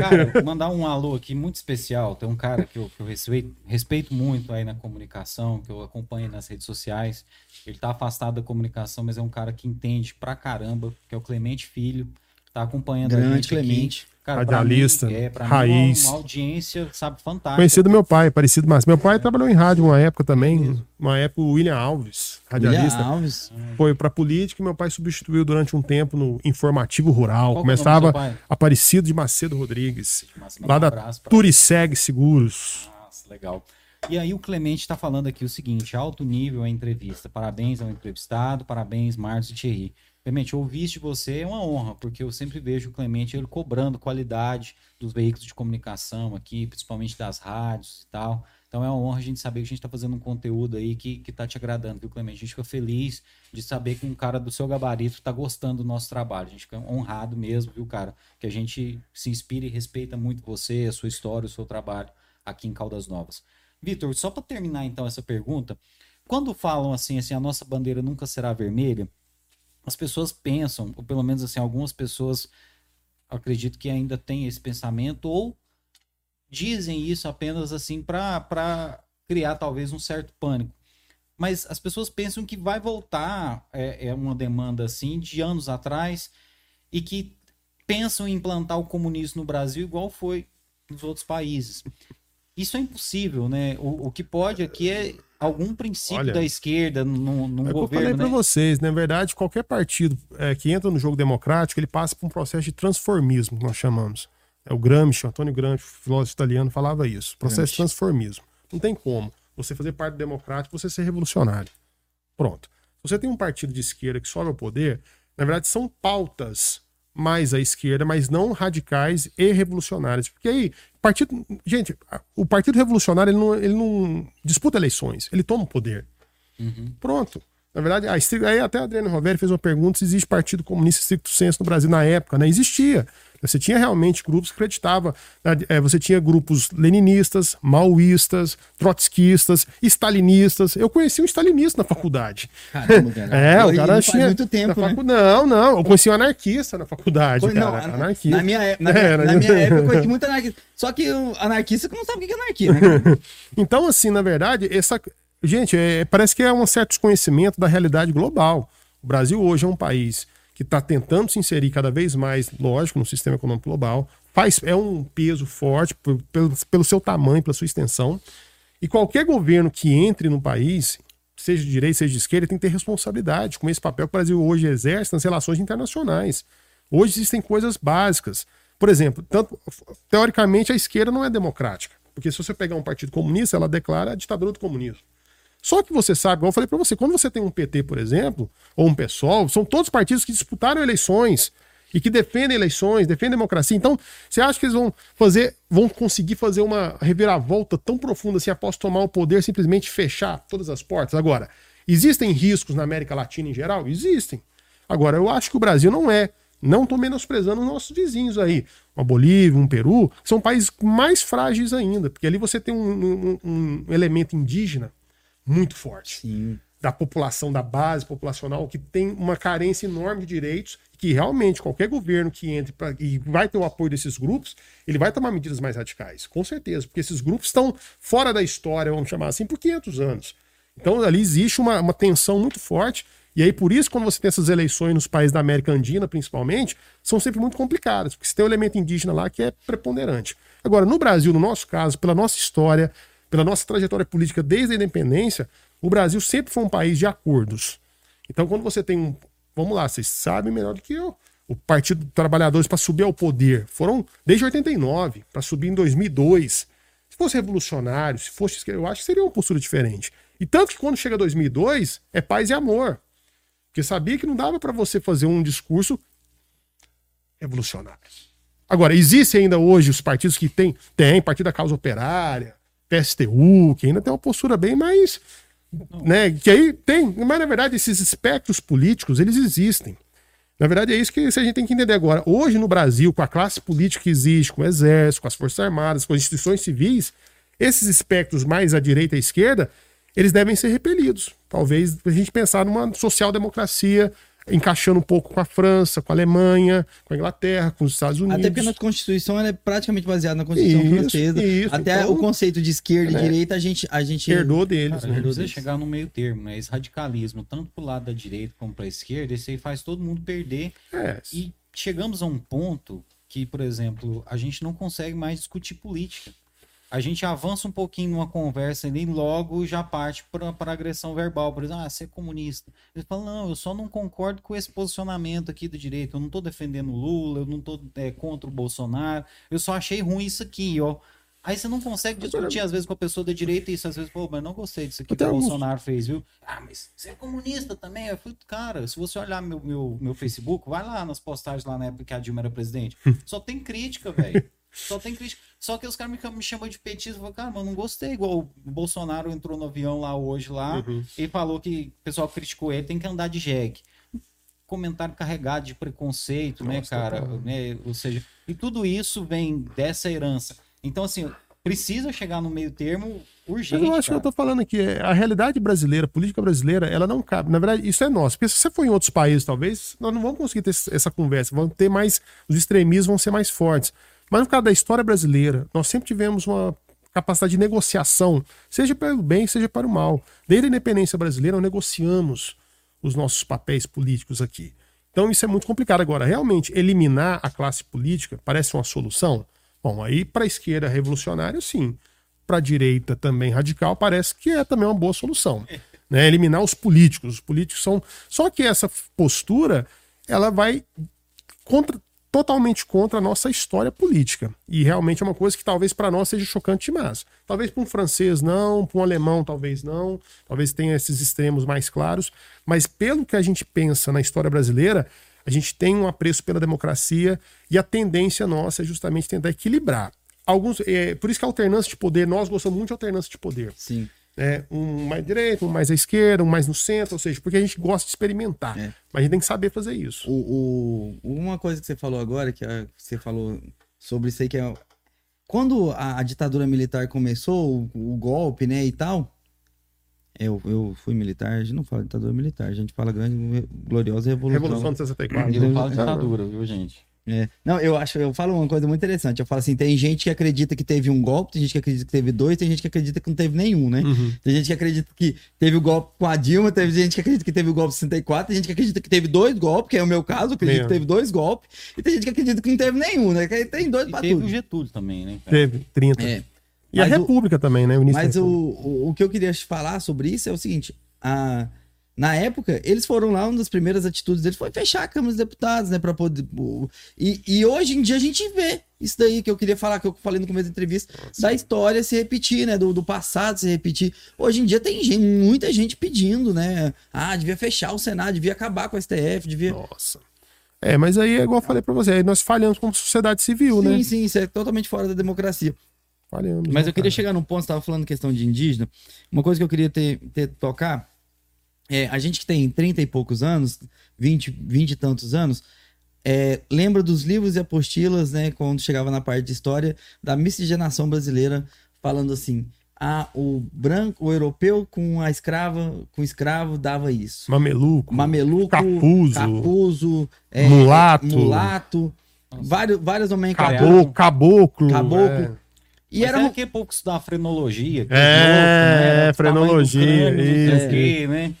Cara, mandar um alô aqui muito especial. Tem um cara que eu, que eu respeito, respeito, muito aí na comunicação, que eu acompanho nas redes sociais. Ele tá afastado da comunicação, mas é um cara que entende pra caramba, que é o Clemente Filho. Tá acompanhando Grande a gente Clemente. Aqui. Cara, Radialista, mim, é, raiz. Uma, uma, audiência, sabe, fantástica. Conhecido meu pai, parecido mais. Meu pai trabalhou em rádio uma época também, uma época o William Alves, radialista. William Alves. Foi para política e meu pai substituiu durante um tempo no informativo rural. Qual é Começava Aparecido de Macedo Rodrigues, lá um da Turiceg Seguros. Nossa, legal. E aí o Clemente está falando aqui o seguinte, alto nível a entrevista. Parabéns ao entrevistado, parabéns Marcos e Thierry. Clemente, ouvir de você é uma honra, porque eu sempre vejo o Clemente ele cobrando qualidade dos veículos de comunicação aqui, principalmente das rádios e tal. Então é uma honra a gente saber que a gente está fazendo um conteúdo aí que, que tá te agradando, viu, Clemente? A gente fica feliz de saber que um cara do seu gabarito está gostando do nosso trabalho. A gente fica honrado mesmo, viu, cara? Que a gente se inspira e respeita muito você, a sua história, o seu trabalho aqui em Caldas Novas. Vitor, só para terminar então essa pergunta, quando falam assim, assim, a nossa bandeira nunca será vermelha, as pessoas pensam, ou pelo menos assim, algumas pessoas acredito que ainda têm esse pensamento, ou dizem isso apenas assim para criar talvez um certo pânico. Mas as pessoas pensam que vai voltar é, é uma demanda assim de anos atrás e que pensam em implantar o comunismo no Brasil igual foi nos outros países. Isso é impossível, né? O, o que pode aqui é algum princípio Olha, da esquerda num, num é governo. Eu falei né? para vocês, na verdade, qualquer partido é, que entra no jogo democrático, ele passa por um processo de transformismo, que nós chamamos. É o Gramsci, o Antônio Gramsci, filósofo italiano, falava isso. Processo Gramsci. de transformismo. Não tem como você fazer parte do democrático, você ser revolucionário. Pronto. Se você tem um partido de esquerda que sobe ao poder, na verdade são pautas mais à esquerda, mas não radicais e revolucionárias. Porque aí, partido. Gente, o Partido Revolucionário ele não, ele não disputa eleições, ele toma o poder. Uhum. Pronto. Na verdade, aí até a Adriano Roveri fez uma pergunta se existe Partido Comunista Estricto Senso no Brasil na época, né? Existia. Você tinha realmente grupos que acreditavam, né? é, você tinha grupos leninistas, maoístas, trotskistas, stalinistas. Eu conheci um stalinista na faculdade. Caramba, cara. É, o cara tinha. muito tempo, né? facu... Não, não. Eu conheci um anarquista na faculdade. Foi, cara. Não, anarquista. Na minha, na, é, na minha época, eu conheci muito anarquista. Só que o anarquista que não sabe o que é anarquia, né? então, assim, na verdade, essa. Gente, é, parece que é um certo desconhecimento da realidade global. O Brasil hoje é um país que está tentando se inserir cada vez mais, lógico, no sistema econômico global. Faz, é um peso forte pelo, pelo seu tamanho, pela sua extensão. E qualquer governo que entre no país, seja de direita, seja de esquerda, tem que ter responsabilidade com esse papel que o Brasil hoje exerce nas relações internacionais. Hoje existem coisas básicas. Por exemplo, tanto, teoricamente a esquerda não é democrática. Porque se você pegar um partido comunista, ela declara a ditadura do comunismo. Só que você sabe, como eu falei para você, quando você tem um PT, por exemplo, ou um PSOL, são todos partidos que disputaram eleições e que defendem eleições, defendem democracia. Então, você acha que eles vão fazer, vão conseguir fazer uma reviravolta tão profunda assim após tomar o poder, simplesmente fechar todas as portas? Agora, existem riscos na América Latina em geral? Existem. Agora, eu acho que o Brasil não é. Não estou menosprezando os nossos vizinhos aí. Uma Bolívia, um Peru, são países mais frágeis ainda, porque ali você tem um, um, um elemento indígena muito forte. Sim. Da população, da base populacional, que tem uma carência enorme de direitos, que realmente qualquer governo que entre pra, e vai ter o apoio desses grupos, ele vai tomar medidas mais radicais, com certeza, porque esses grupos estão fora da história, vamos chamar assim, por 500 anos. Então ali existe uma, uma tensão muito forte, e aí por isso, quando você tem essas eleições nos países da América Andina, principalmente, são sempre muito complicadas, porque você tem um elemento indígena lá que é preponderante. Agora, no Brasil, no nosso caso, pela nossa história, pela nossa trajetória política desde a independência, o Brasil sempre foi um país de acordos. Então, quando você tem um. Vamos lá, vocês sabem melhor do que eu. O Partido dos Trabalhadores para subir ao poder foram desde 89, para subir em 2002. Se fosse revolucionário, se fosse. Eu acho que seria uma postura diferente. E tanto que quando chega 2002, é paz e amor. Porque sabia que não dava para você fazer um discurso revolucionário. Agora, existe ainda hoje os partidos que têm. Tem, Partido da Causa Operária, PSTU, que ainda tem uma postura bem mais. Né, que aí tem, mas na verdade esses espectros políticos, eles existem. Na verdade é isso que a gente tem que entender agora. Hoje no Brasil, com a classe política que existe, com o exército, com as forças armadas, com as instituições civis, esses espectros mais à direita e à esquerda, eles devem ser repelidos. Talvez a gente pensar numa social-democracia encaixando um pouco com a França, com a Alemanha, com a Inglaterra, com os Estados Unidos. Até porque a nossa Constituição é praticamente baseada na Constituição isso, francesa. Isso, Até então, o conceito de esquerda e é, direita a gente, a gente herdou deles. Cara, né? precisa chegar no meio termo, né? Esse radicalismo, tanto pro lado da direita como para a esquerda, esse aí faz todo mundo perder. É. E chegamos a um ponto que, por exemplo, a gente não consegue mais discutir política a gente avança um pouquinho numa conversa ali, logo já parte para agressão verbal. Por exemplo, ah, você é comunista. Ele fala, não, eu só não concordo com esse posicionamento aqui do direito. Eu não estou defendendo o Lula, eu não estou é, contra o Bolsonaro. Eu só achei ruim isso aqui, ó. Aí você não consegue discutir, às vezes, com a pessoa da direita isso, às vezes, pô, mas não gostei disso aqui que o Bolsonaro fez, viu? Ah, mas você é comunista também? Eu falei, cara, se você olhar meu, meu, meu Facebook, vai lá nas postagens lá na época que a Dilma era presidente. Só tem crítica, velho. Só tem crítica. Só que os caras me, me chamam de petista. Eu falo, cara, mas não gostei. Igual o Bolsonaro entrou no avião lá hoje lá uhum. e falou que o pessoal criticou ele, tem que andar de jegue. Comentário carregado de preconceito, né, Nossa, né, cara? Né? Ou seja, e tudo isso vem dessa herança. Então, assim, precisa chegar no meio termo urgente. Mas eu acho cara. que eu tô falando aqui, é, a realidade brasileira, a política brasileira, ela não cabe. Na verdade, isso é nosso. Porque se você for em outros países, talvez, nós não vamos conseguir ter essa conversa. Vamos ter mais. Os extremismos vão ser mais fortes. Mas no caso da história brasileira, nós sempre tivemos uma capacidade de negociação, seja para o bem, seja para o mal. Desde a independência brasileira, nós negociamos os nossos papéis políticos aqui. Então isso é muito complicado. Agora, realmente, eliminar a classe política parece uma solução? Bom, aí para a esquerda revolucionária, sim. para a direita também radical, parece que é também uma boa solução. Né? Eliminar os políticos. Os políticos são. Só que essa postura ela vai contra, totalmente contra a nossa história política. E realmente é uma coisa que talvez para nós seja chocante demais. Talvez para um francês não, para um alemão talvez não, talvez tenha esses extremos mais claros, mas pelo que a gente pensa na história brasileira, a gente tem um apreço pela democracia e a tendência nossa é justamente tentar equilibrar. Alguns, é, por isso que a alternância de poder, nós gostamos muito de alternância de poder. Sim. É, um mais direito, um mais à esquerda, um mais no centro, ou seja, porque a gente gosta de experimentar. É. Mas a gente tem que saber fazer isso. O, o, uma coisa que você falou agora, que a, você falou sobre isso aí, que é. Quando a, a ditadura militar começou, o, o, golpe, né, e tal. Eu, eu fui militar, a gente não fala ditadura militar, a gente fala grande, gloriosa revolução. Revolução de 64. Eu não falo ditadura, viu, gente? É. Não, eu acho, eu falo uma coisa muito interessante. Eu falo assim: tem gente que acredita que teve um golpe, tem gente que acredita que teve dois, tem gente que acredita que não teve nenhum, né? Uhum. Tem gente que acredita que teve o golpe com a Dilma, teve gente que acredita que teve o golpe 64, tem gente que acredita que teve dois golpes, que é o meu caso, eu acredito que teve dois golpes, e tem gente que acredita que não teve nenhum, né? Que tem dois pra teve tudo. Teve o Getúlio também, né? Cara? Teve, 30. É. E mas a República o, também, né? O mas o, o, o que eu queria te falar sobre isso é o seguinte: a na época, eles foram lá, uma das primeiras atitudes deles foi fechar a Câmara dos Deputados, né? Pra poder. E, e hoje em dia a gente vê isso daí que eu queria falar, que eu falei no começo da entrevista, Nossa. da história se repetir, né? Do, do passado se repetir. Hoje em dia tem gente, muita gente pedindo, né? Ah, devia fechar o Senado, devia acabar com a STF, devia. Nossa. É, mas aí é igual eu falei pra você, aí nós falhamos como sociedade civil, sim, né? Sim, sim, isso é totalmente fora da democracia. Falhamos. Mas né, eu queria chegar num ponto, você tava falando questão de indígena. Uma coisa que eu queria ter, ter tocar é, a gente que tem 30 e poucos anos, 20, 20 e tantos anos, é, lembra dos livros e apostilas, né, quando chegava na parte de história, da miscigenação brasileira, falando assim: ah, o branco, o europeu com a escrava, com o escravo dava isso. Mameluco. Mameluco, capuzo, capuzo é, mulato, mulato vários, várias nomenclaturas. Caboclo, caboclo. caboclo. É. E Mas era um... que pouco estudar frenologia. É, é, né? frenologia. Crânio, isso. É. né?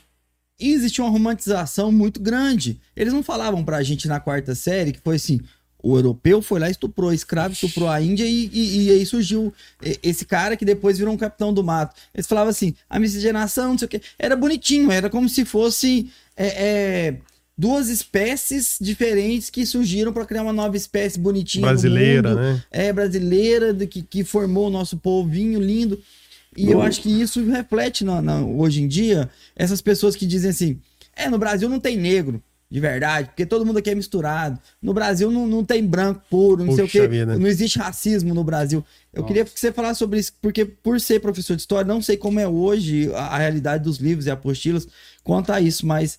E existia uma romantização muito grande. Eles não falavam pra gente na quarta série que foi assim: o europeu foi lá, estuprou escravo, estuprou a Índia e, e, e, aí surgiu esse cara que depois virou um capitão do mato. Eles falavam assim: a miscigenação, não sei o quê. Era bonitinho, era como se fosse é, é, duas espécies diferentes que surgiram para criar uma nova espécie bonitinha. Brasileira, né? É, brasileira, que, que formou o nosso povinho lindo. E eu acho que isso reflete na, na, hoje em dia essas pessoas que dizem assim: é, no Brasil não tem negro de verdade, porque todo mundo aqui é misturado. No Brasil não, não tem branco puro, não Puxa sei o quê. Vida. Não existe racismo no Brasil. Eu Nossa. queria que você falasse sobre isso, porque por ser professor de história, não sei como é hoje a, a realidade dos livros e apostilas quanto a isso, mas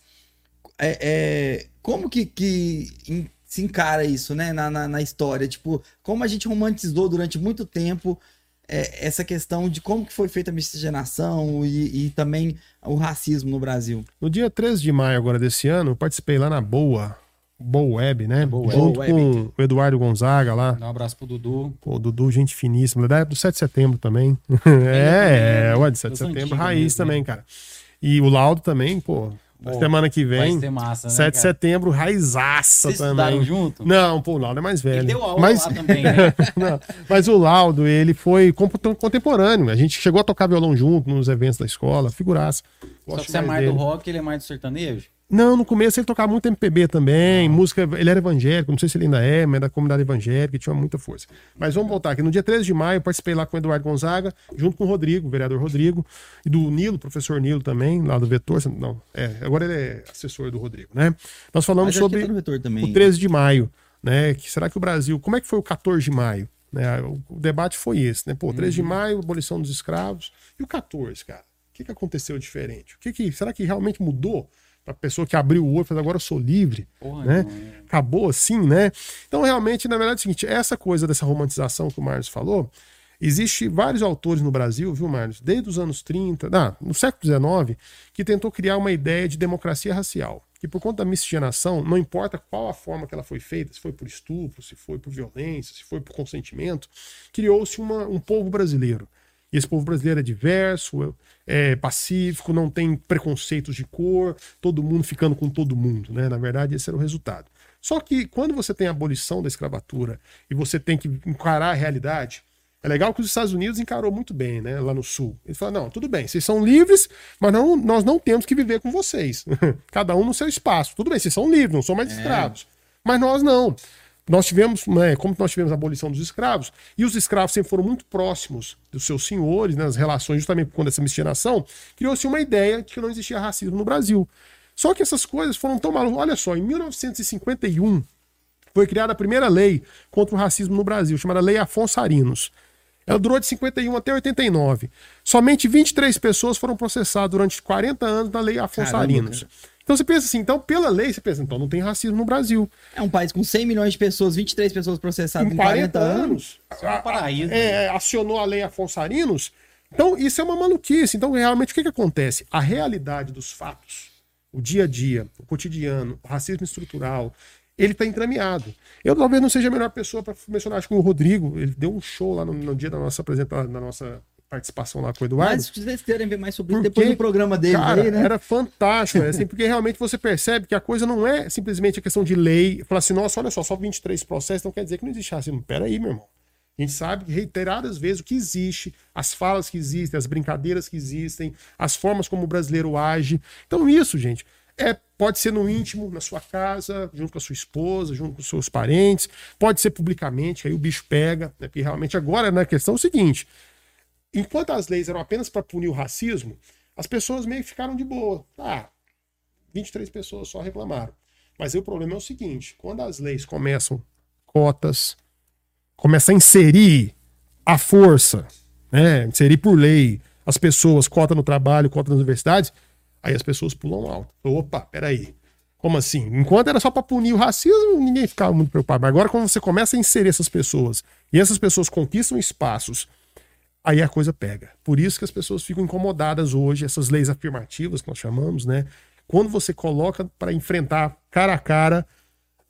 é, é como que, que se encara isso, né, na, na, na história? Tipo, como a gente romantizou durante muito tempo é, essa questão de como que foi feita a miscigenação e, e, também o racismo no Brasil. No dia 13 de maio agora desse ano, eu participei lá na Boa, Boa Web, né? Boa Junto Web. com o Eduardo Gonzaga lá. Um abraço pro Dudu. Pô, Dudu, gente finíssima. Da época do 7 de setembro também. é, é, ué, de 7 de setembro, raiz mesmo, também, né? cara. E o Laudo também, pô, Pô, semana que vem. Vai ser massa, né, 7 de setembro, raizaça Vocês também. junto? Não, pô, o Laudo é mais velho. Ele deu aula mas... lá também, né? Não, mas o Laudo, ele foi contemporâneo. A gente chegou a tocar violão junto nos eventos da escola, figuraça. Só que você é mais dele. do rock, ele é mais do sertanejo? Não, no começo ele tocava muito MPB também, ah. música, ele era evangélico, não sei se ele ainda é, mas é da comunidade evangélica tinha muita força. Mas vamos voltar aqui. No dia 13 de maio, eu participei lá com o Eduardo Gonzaga, junto com o Rodrigo, o vereador Rodrigo, e do Nilo, professor Nilo também, lá do Vetor. Não, é, agora ele é assessor do Rodrigo, né? Nós falamos sobre tá o 13 de maio, né? Que será que o Brasil, como é que foi o 14 de maio? Né? O, o debate foi esse, né? Pô, 13 uhum. de maio, abolição dos escravos, e o 14, cara? O que, que aconteceu diferente? O que, que será que realmente mudou? A pessoa que abriu o olho e falou, agora eu sou livre, Porra, né? É. Acabou assim, né? Então, realmente, na verdade, é o seguinte, essa coisa dessa romantização que o Marlos falou, existe vários autores no Brasil, viu, Marlos, desde os anos 30, não, no século XIX, que tentou criar uma ideia de democracia racial, que por conta da miscigenação, não importa qual a forma que ela foi feita, se foi por estupro, se foi por violência, se foi por consentimento, criou-se um povo brasileiro. E esse povo brasileiro é diverso, é pacífico, não tem preconceitos de cor, todo mundo ficando com todo mundo, né? Na verdade, esse era o resultado. Só que quando você tem a abolição da escravatura e você tem que encarar a realidade, É legal que os Estados Unidos encarou muito bem, né? Lá no sul. Eles falaram: não, tudo bem, vocês são livres, mas não, nós não temos que viver com vocês. Cada um no seu espaço. Tudo bem, vocês são livres, não são mais é. escravos. Mas nós não. Nós tivemos, né, como nós tivemos a abolição dos escravos, e os escravos sempre foram muito próximos dos seus senhores, né, nas relações, justamente por conta dessa miscigenação, criou-se uma ideia de que não existia racismo no Brasil. Só que essas coisas foram tão malucas. Olha só, em 1951 foi criada a primeira lei contra o racismo no Brasil, chamada Lei Afonso Arinos. Ela durou de 51 até 89. Somente 23 pessoas foram processadas durante 40 anos na Lei Afonso Caramba, Arinos. Cara. Então você pensa assim, então pela lei, você pensa, então não tem racismo no Brasil. É um país com 100 milhões de pessoas, 23 pessoas processadas em 40, 40 anos. anos. Isso é um paraíso. É, é, acionou a lei Afonso Arinos. Então isso é uma maluquice. Então realmente o que, que acontece? A realidade dos fatos, o dia a dia, o cotidiano, o racismo estrutural, ele está entrameado. Eu talvez não seja a melhor pessoa para mencionar, acho que o Rodrigo, ele deu um show lá no, no dia da nossa apresentação, da nossa participação lá com o Eduardo. Mas se vocês querem ver mais sobre isso depois do programa dele cara, aí, né? Era fantástico, é assim, porque realmente você percebe que a coisa não é simplesmente a questão de lei. Falar assim, nossa, olha só, só 23 processos, não quer dizer que não existe racismo. Peraí, meu irmão. A gente sabe reiteradas vezes o que existe, as falas que existem, as brincadeiras que existem, as formas como o brasileiro age. Então, isso, gente, é, pode ser no íntimo, na sua casa, junto com a sua esposa, junto com os seus parentes, pode ser publicamente, aí o bicho pega, né? porque realmente agora na né, questão é o seguinte: enquanto as leis eram apenas para punir o racismo, as pessoas meio que ficaram de boa. Ah, 23 pessoas só reclamaram. Mas o problema é o seguinte: quando as leis começam cotas, começam a inserir a força, né, inserir por lei as pessoas, cota no trabalho, cota nas universidades, aí as pessoas pulam alto. Opa, peraí. Como assim? Enquanto era só para punir o racismo, ninguém ficava muito preocupado. Mas agora, quando você começa a inserir essas pessoas e essas pessoas conquistam espaços aí a coisa pega. Por isso que as pessoas ficam incomodadas hoje, essas leis afirmativas que nós chamamos, né? Quando você coloca para enfrentar cara a cara,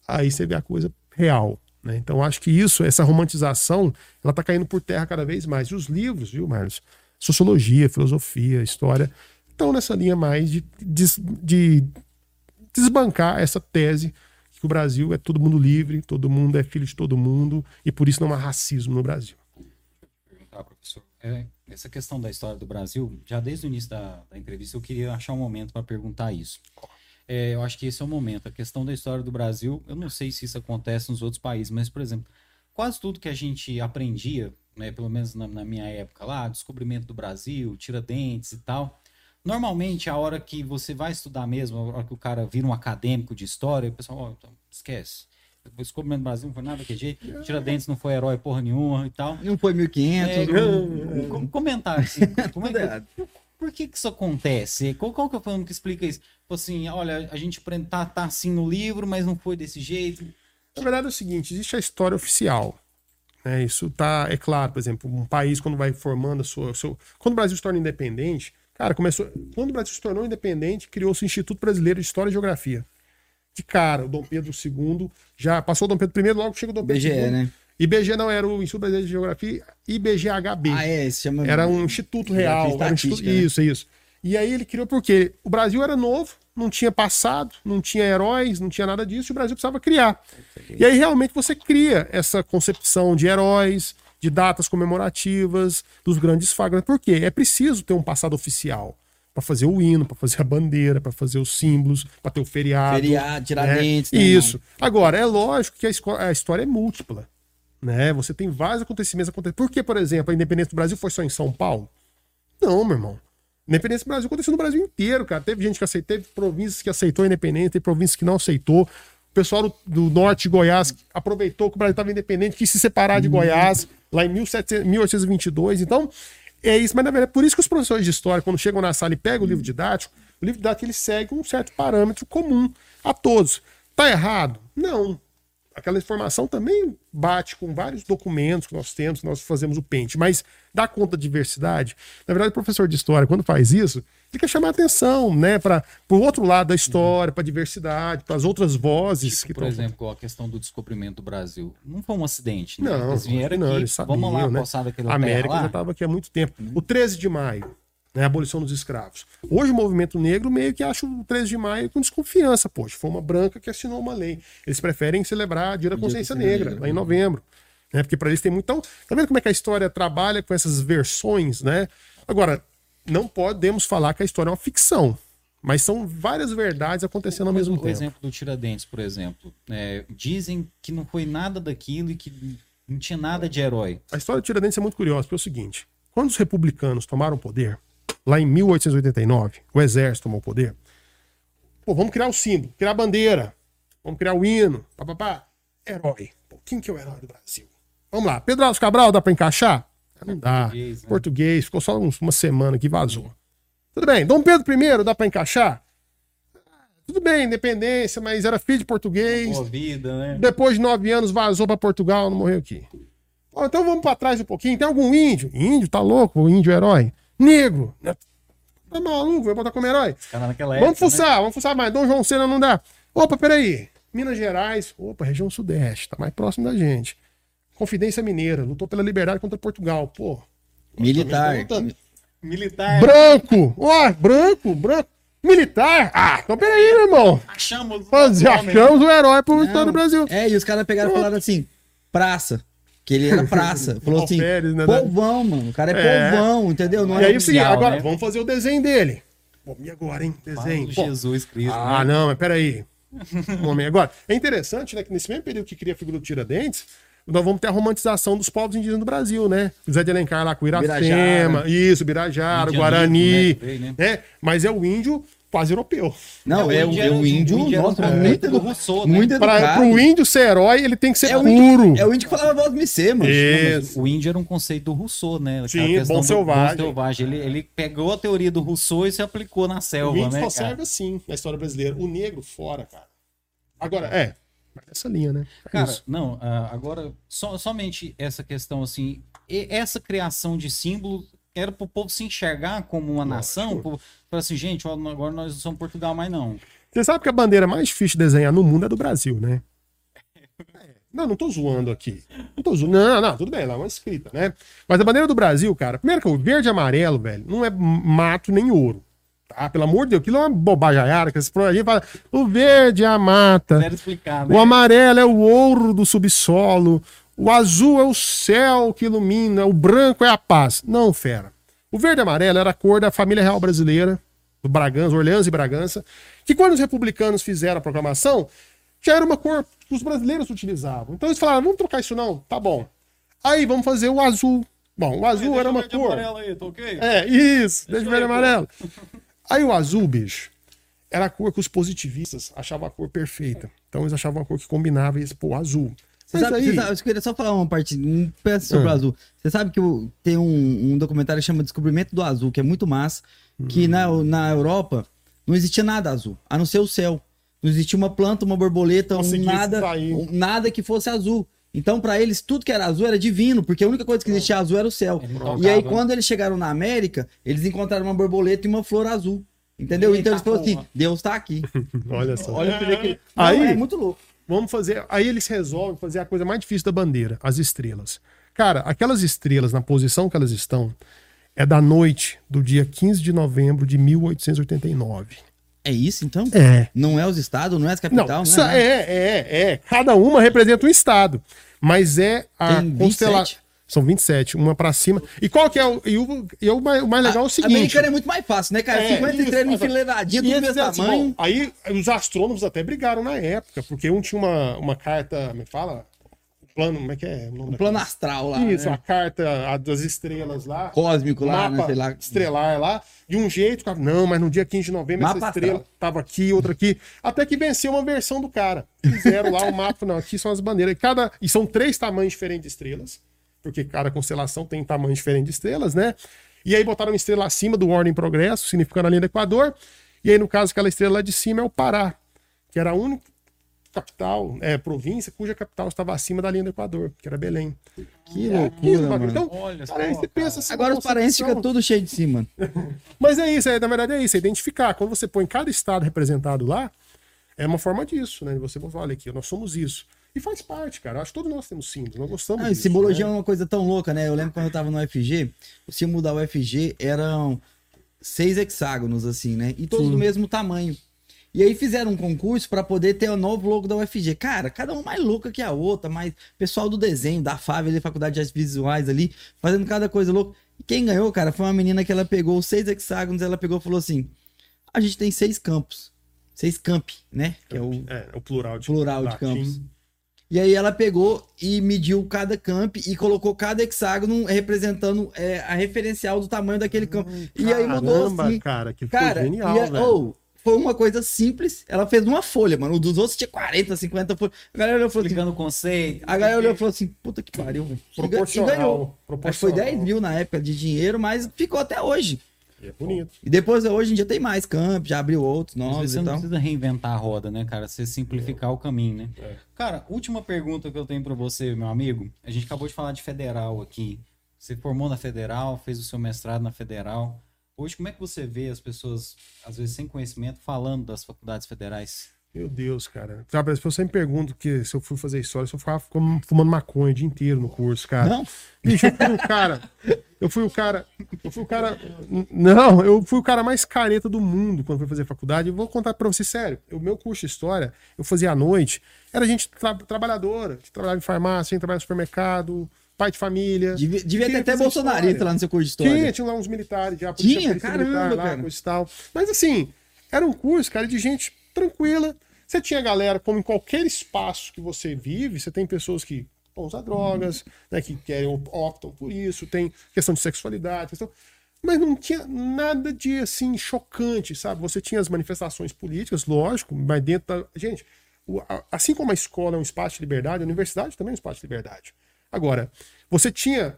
aí você vê a coisa real. Né? Então acho que isso, essa romantização, ela está caindo por terra cada vez mais. E os livros, viu, Marlos? Sociologia, filosofia, história, estão nessa linha mais de, de, de desbancar essa tese que o Brasil é todo mundo livre, todo mundo é filho de todo mundo, e por isso não há racismo no Brasil perguntar, professor. É, essa questão da história do Brasil, já desde o início da, da entrevista, eu queria achar um momento para perguntar isso. É, eu acho que esse é o momento. A questão da história do Brasil, eu não sei se isso acontece nos outros países, mas, por exemplo, quase tudo que a gente aprendia, né, pelo menos na, na minha época lá, descobrimento do Brasil, Tiradentes e tal, normalmente a hora que você vai estudar mesmo, a hora que o cara vira um acadêmico de história, o pessoal, oh, então, esquece o descobrimento do Brasil não foi nada que jeito. Tiradentes não foi herói porra nenhuma e tal. Não foi 1500. É, não... Comentário assim. Como é que, por que que isso acontece? Qual, qual que é o que explica isso? Tipo assim, olha, a gente tá, tá assim no livro, mas não foi desse jeito. Na verdade é o seguinte, existe a história oficial. Né? Isso tá, é claro, por exemplo, um país quando vai formando a sua, seu, quando o Brasil se torna independente, cara, começou, quando o Brasil se tornou independente, criou-se o Instituto Brasileiro de História e Geografia de cara. O Dom Pedro II já passou o Dom Pedro I, logo chega o Dom Pedro BGE, II. né? IBGE não era o Instituto Brasileiro de Geografia, IBGHB. Ah, é, se chama. Era um instituto real. Um instituto... Né? Isso, isso. E aí ele criou porque o Brasil era novo, não tinha passado, não tinha heróis, não tinha nada disso, e o Brasil precisava criar. E aí realmente você cria essa concepção de heróis, de datas comemorativas, dos grandes fagos. Por quê? É preciso ter um passado oficial para fazer o hino, para fazer a bandeira, para fazer os símbolos, para ter o feriado. Feriado, Tiradentes. Né? Isso. Agora, é lógico que a, a, história é múltipla. Né? Você tem vários acontecimentos acontecendo. Por que, por exemplo, a independência do Brasil foi só em São Paulo? Não, meu irmão. A independência do Brasil aconteceu no Brasil inteiro, cara. Teve gente que aceitou, teve províncias que aceitou a independência, teve províncias que não aceitou. O pessoal do, do norte de Goiás aproveitou que o Brasil estava independente, quis se separar de uhum. Goiás lá em 1700, 1822. Então, é isso, mas na verdade, é por isso que os professores de história, quando chegam na sala e pegam o livro didático, o livro didático ele segue um certo parâmetro comum a todos. Tá errado? Não. Aquela informação também bate com vários documentos que nós temos, que nós fazemos o pente, mas dá conta da diversidade. Na verdade, o professor de história, quando faz isso, ele quer chamar atenção, né, para o outro lado da história, para a diversidade, para as outras vozes. Tipo, que por tão... exemplo, a questão do descobrimento do Brasil. Não foi um acidente, né? Não, eles vieram não, aqui, eles sabiam, vamos lá, né? A América já estava aqui há muito tempo. O 13 de maio, né, a abolição dos escravos. Hoje o movimento negro meio que acha o 13 de maio com desconfiança, poxa, foi uma branca que assinou uma lei. Eles preferem celebrar a Dia da Consciência Negra, lá em novembro. Né? Porque para eles tem muito. Então, tá vendo como é que a história trabalha com essas versões, né? Agora, não podemos falar que a história é uma ficção. Mas são várias verdades acontecendo ao mesmo o tempo. O exemplo do Tiradentes, por exemplo. É, dizem que não foi nada daquilo e que não tinha nada de herói. A história do Tiradentes é muito curiosa, porque é o seguinte: quando os republicanos tomaram o poder, lá em 1889, o exército tomou o poder. Pô, vamos criar o símbolo, criar a bandeira, vamos criar o hino, papapá. Herói. Pô, quem que é o herói do Brasil? Vamos lá. Pedro Alves Cabral, dá pra encaixar? Não dá. Português, né? Português ficou só uma semana que vazou. Tudo bem. Dom Pedro I, dá pra encaixar? Tudo bem, independência, mas era filho de português. Boa vida, né? Depois de nove anos vazou para Portugal, não morreu aqui. Então vamos para trás um pouquinho. Tem algum índio? Índio, tá louco? O índio herói. Negro. Tá maluco, vai botar como herói. Época, vamos fuçar, né? vamos fuçar mais. Dom João Sena não dá. Opa, peraí. Minas Gerais, opa, região sudeste, tá mais próximo da gente. Confidência Mineira, lutou pela liberdade contra Portugal, pô. Militar. Militar. Branco! Ó, oh, branco, branco. Militar? Ah, então peraí, meu irmão. Achamos, Nós achamos o herói pro todo o Brasil. É, e os caras pegaram e falaram assim: praça. Que ele era praça. Falou assim: Pérez, né, povão, mano. O cara é, é. povão, entendeu? Não e aí, seguinte, agora, né? vamos fazer o desenho dele. Pô, e agora, hein? Desenho. Pô. Jesus Cristo. Ah, né? não, mas peraí. Homem, agora, é interessante, né, que nesse mesmo período que cria a figura do Tiradentes, nós vamos ter a romantização dos povos indígenas do Brasil, né? José de Alencar lá com Iracema, Birajara. isso, Birajara, Guarani, né? né? né? Mas é o índio quase europeu. Não, é, o, índio, é o índio, o índio nossa, é, muito, edu, Rousseau, né? muito. Pra, pro índio ser herói, ele tem que ser é puro. Índio, é o índio que falava voz me ser, mano. o índio era um conceito do Rousseau, né? Sim, bom selvagem. bom selvagem. Ele, ele pegou a teoria do Rousseau e se aplicou na selva, o índio né, só serve assim na história brasileira. O negro fora, cara. Agora, é, essa linha, né? É Cara, Isso. não, uh, agora, so, somente essa questão, assim, essa criação de símbolo era para o povo se enxergar como uma nação, para assim, gente, agora nós não somos Portugal mais não. Você sabe que a bandeira mais difícil de desenhar no mundo é do Brasil, né? Não, não tô zoando aqui. Não tô zoando. Não, não, tudo bem, lá é uma escrita, né? Mas a bandeira do Brasil, cara, primeiro que o verde e amarelo, velho, não é mato nem ouro. Tá? Pelo amor de Deus, aquilo é uma bobajaiara, que esse gente fala, o verde é a mata, explicar, né? o amarelo é o ouro do subsolo, o azul é o céu que ilumina, o branco é a paz. Não, fera. O verde e amarelo era a cor da família real brasileira, do Bragança, Orleans e Bragança, que quando os republicanos fizeram a proclamação, já era uma cor que os brasileiros utilizavam. Então eles falaram, vamos trocar isso não? Tá bom. Aí vamos fazer o azul. Bom, o azul era uma cor. Aí, tá okay? É, isso, deixa, deixa o verde e amarelo. Aí o azul, bicho, era a cor que os positivistas achavam a cor perfeita. Então eles achavam a cor que combinava e eles, pô, azul. Você sabe, aí... sabe, eu queria só falar uma parte, um pedaço sobre o ah. azul. Você sabe que tem um, um, documentário que chama Descobrimento do Azul, que é muito massa, que na, na Europa não existia nada azul, a não ser o céu. Não existia uma planta, uma borboleta, um nada, um, nada que fosse azul. Então, para eles, tudo que era azul era divino, porque a única coisa que existia azul era o céu. E aí, quando eles chegaram na América, eles encontraram uma borboleta e uma flor azul. Entendeu? Eita, então eles falaram assim: Deus tá aqui. Olha só. Olha que... aí, é muito louco. Vamos fazer. Aí eles resolvem fazer a coisa mais difícil da bandeira: as estrelas. Cara, aquelas estrelas, na posição que elas estão, é da noite do dia 15 de novembro de 1889. É isso, então? É. Não é os estados, não é as capital, não, não é, é, é, é, Cada uma representa um estado. Mas é a constelação. São 27, uma pra cima. E qual que é o. E o, e o, mais, o mais legal é o seguinte. Americano é muito mais fácil, né, cara? É, 53 enfileiradinho, tudo mesmo assim, tamanho. aí os astrônomos até brigaram na época, porque um tinha uma, uma carta. Me fala? plano, como é que é? O, o plano astral lá. Isso, né? a carta a das estrelas lá. Cósmico lá, né? Sei lá. Estrelar lá. De um jeito, não, mas no dia 15 de novembro mapa essa estrela astral. tava aqui, outra aqui. Até que venceu uma versão do cara. Fizeram lá o mapa, não, aqui são as bandeiras. E, cada, e são três tamanhos diferentes de estrelas, porque cada constelação tem tamanho diferente de estrelas, né? E aí botaram uma estrela acima do Ordem Progresso, significando a linha do Equador. E aí, no caso, aquela estrela lá de cima é o Pará, que era a única capital, é, província, cuja capital estava acima da linha do Equador, que era Belém. Que loucura, mano. Então, Olha só, você pensa assim, Agora os paraenses ficam tudo cheio de cima. Mas é isso, é, na verdade é isso, é identificar. Quando você põe cada estado representado lá, é uma forma disso, né? Você fala, olha aqui, nós somos isso. E faz parte, cara. Acho que todos nós temos símbolos, nós gostamos ah, disso. Simbologia né? é uma coisa tão louca, né? Eu lembro quando eu tava no UFG, o símbolo da UFG eram seis hexágonos, assim, né? E todos Sim. do mesmo tamanho. E aí fizeram um concurso para poder ter o novo logo da UFG. Cara, cada uma mais louca que a outra, mas pessoal do desenho, da FAV, ali, Faculdade de Artes Visuais ali, fazendo cada coisa louca. E quem ganhou, cara, foi uma menina que ela pegou seis hexágonos, ela pegou e falou assim: a gente tem seis campos. Seis campi, né? Que é o, é, o plural de, plural de campos. E aí ela pegou e mediu cada camp e colocou cada hexágono representando é, a referencial do tamanho daquele campo. Hum, e aí mudou assim. cara, que cara, genial, e, velho. Oh, foi uma coisa simples. Ela fez uma folha, mano. O dos outros tinha 40, 50 folhas. A galera olhou e falou assim. conceito. A galera olhou e falou assim: puta que pariu, velho. Proporcional. E ganhou. Proporcional. Acho que foi 10 mil na época de dinheiro, mas ficou até hoje. E é bonito. E depois, hoje em dia, tem mais camp, já abriu outros novos. Você não precisa reinventar a roda, né, cara? Você simplificar é. o caminho, né? É. Cara, última pergunta que eu tenho para você, meu amigo. A gente acabou de falar de federal aqui. Você formou na federal, fez o seu mestrado na federal. Hoje, como é que você vê as pessoas, às vezes sem conhecimento, falando das faculdades federais? Meu Deus, cara. Sabe, as pessoas sempre perguntam que se eu fui fazer história, se eu ficava fumando maconha o dia inteiro no curso, cara. Não. Bicho, eu fui o cara. Eu fui o cara. Eu fui o cara. Não, eu fui o cara mais careta do mundo quando fui fazer faculdade. Eu vou contar pra você, sério. O meu curso de história, eu fazia à noite. Era gente tra trabalhadora, que trabalhava em farmácia, que trabalhava no supermercado, pai de família. Devia, devia ter até bolsonarista lá no seu curso de história. Tinha, tinha lá uns militares já. Tinha? Caramba, militar, lá, coisa e tal. Mas assim, era um curso, cara, de gente tranquila. Você tinha galera, como em qualquer espaço que você vive, você tem pessoas que vão usar drogas, né, que querem, optam por isso, tem questão de sexualidade, questão... mas não tinha nada de assim chocante, sabe? Você tinha as manifestações políticas, lógico, mas dentro da. Gente, assim como a escola é um espaço de liberdade, a universidade também é um espaço de liberdade. Agora, você tinha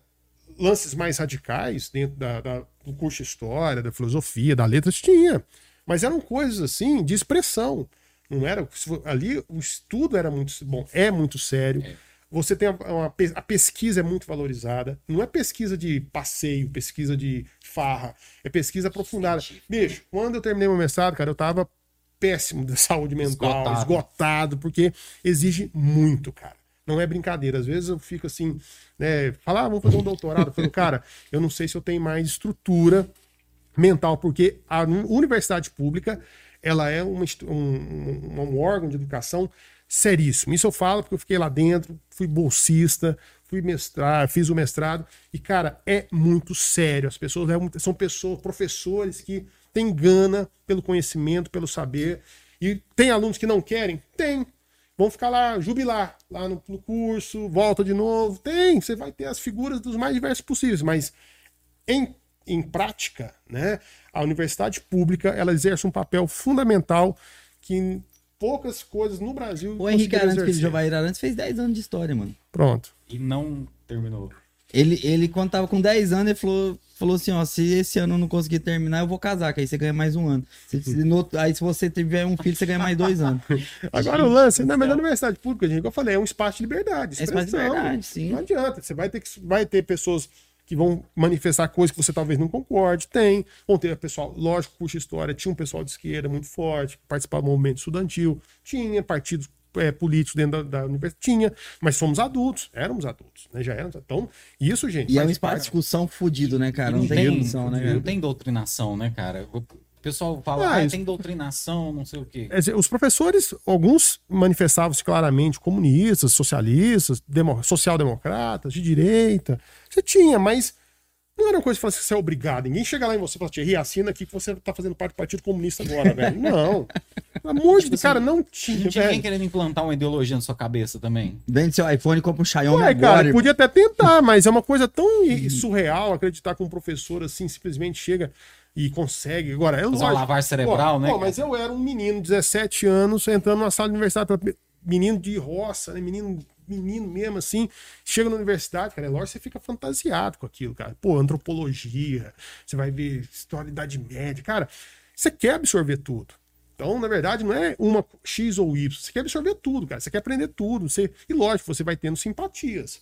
lances mais radicais dentro da, da, do curso de história, da filosofia, da letras, tinha. Mas eram coisas assim de expressão. Não era. Ali o estudo era muito bom, é muito sério. É. Você tem uma, a pesquisa é muito valorizada. Não é pesquisa de passeio, pesquisa de farra. É pesquisa aprofundada. Bicho, quando eu terminei meu mestrado, cara, eu tava péssimo de saúde mental, esgotado, esgotado porque exige muito, cara. Não é brincadeira. Às vezes eu fico assim, né? Falar, ah, vamos fazer um doutorado. Eu falo, cara, eu não sei se eu tenho mais estrutura mental, porque a universidade pública ela é uma, um, um, órgão de educação seríssimo. Isso eu falo porque eu fiquei lá dentro, fui bolsista, fui mestrar, fiz o mestrado e, cara, é muito sério. As pessoas são pessoas, professores que têm gana pelo conhecimento, pelo saber. E tem alunos que não querem? Tem. Vão ficar lá, jubilar, lá no, no curso, volta de novo. Tem, você vai ter as figuras dos mais diversos possíveis, mas em em prática, né, a universidade pública ela exerce um papel fundamental que poucas coisas no Brasil. O Henrique Arantes, filho de Jovair Arantes, fez 10 anos de história, mano. Pronto. E não terminou. Ele, ele quando tava com 10 anos, ele falou, falou assim: ó, se esse ano eu não conseguir terminar, eu vou casar, que aí você ganha mais um ano. Se, se no, aí se você tiver um filho, você ganha mais dois anos. Agora o lance, na a universidade pública, gente, como eu falei, é um espaço de liberdade. É espaço de liberdade, sim. Não adianta. Você vai ter, que, vai ter pessoas que vão manifestar coisas que você talvez não concorde. Tem. Vão ter pessoal, lógico, puxa história, tinha um pessoal de esquerda muito forte, que participava do movimento estudantil, tinha partidos é, políticos dentro da, da, universidade, tinha, mas somos adultos, éramos adultos, né? Já éramos. Então, isso, gente. E é um espaço de discussão fodido, né, cara? Não, não, tem, discussão, né? Cara? Não tem doutrinação, né, cara? O pessoal fala, ah, ah, tem doutrinação, não sei o quê. Os professores, alguns manifestavam-se claramente comunistas, socialistas, social-democratas, de direita. Você tinha, mas não era uma coisa que você é obrigado. Ninguém chega lá em você e fala, Thierry, assina aqui que você tá fazendo parte do Partido Comunista agora, velho. Não. Pelo amor de tipo Deus, assim, cara, não tinha. Não tinha ninguém querendo implantar uma ideologia na sua cabeça também. Vende seu iPhone e compra um Xiaomi Ué, agora. Cara, podia até tentar, mas é uma coisa tão surreal acreditar que um professor assim simplesmente chega e consegue. Agora, é lógico. lavar cerebral, pô, né? Pô, mas eu era um menino, 17 anos, entrando numa sala de universidade, menino de roça, né? Menino, menino mesmo, assim. Chega na universidade, cara, é lógico, você fica fantasiado com aquilo, cara. Pô, antropologia, você vai ver história da Idade Média. Cara, você quer absorver tudo. Então, na verdade, não é uma X ou Y. Você quer absorver tudo, cara. Você quer aprender tudo. Você... E lógico, você vai tendo simpatias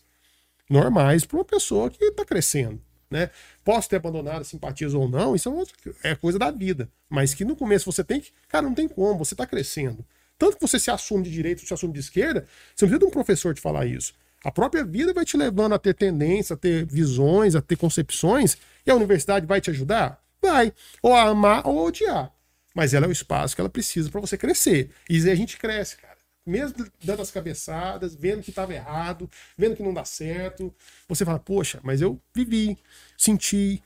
normais para uma pessoa que está crescendo. Né? Posso ter abandonado as simpatias ou não, isso é, outra, é coisa da vida. Mas que no começo você tem que. Cara, não tem como, você está crescendo. Tanto que você se assume de direita, se assume de esquerda, você não precisa de um professor te falar isso. A própria vida vai te levando a ter tendência, a ter visões, a ter concepções, e a universidade vai te ajudar? Vai. Ou a amar ou a odiar. Mas ela é o espaço que ela precisa para você crescer. E a gente cresce, cara. Mesmo dando as cabeçadas, vendo que estava errado, vendo que não dá certo, você fala, poxa, mas eu vivi, senti,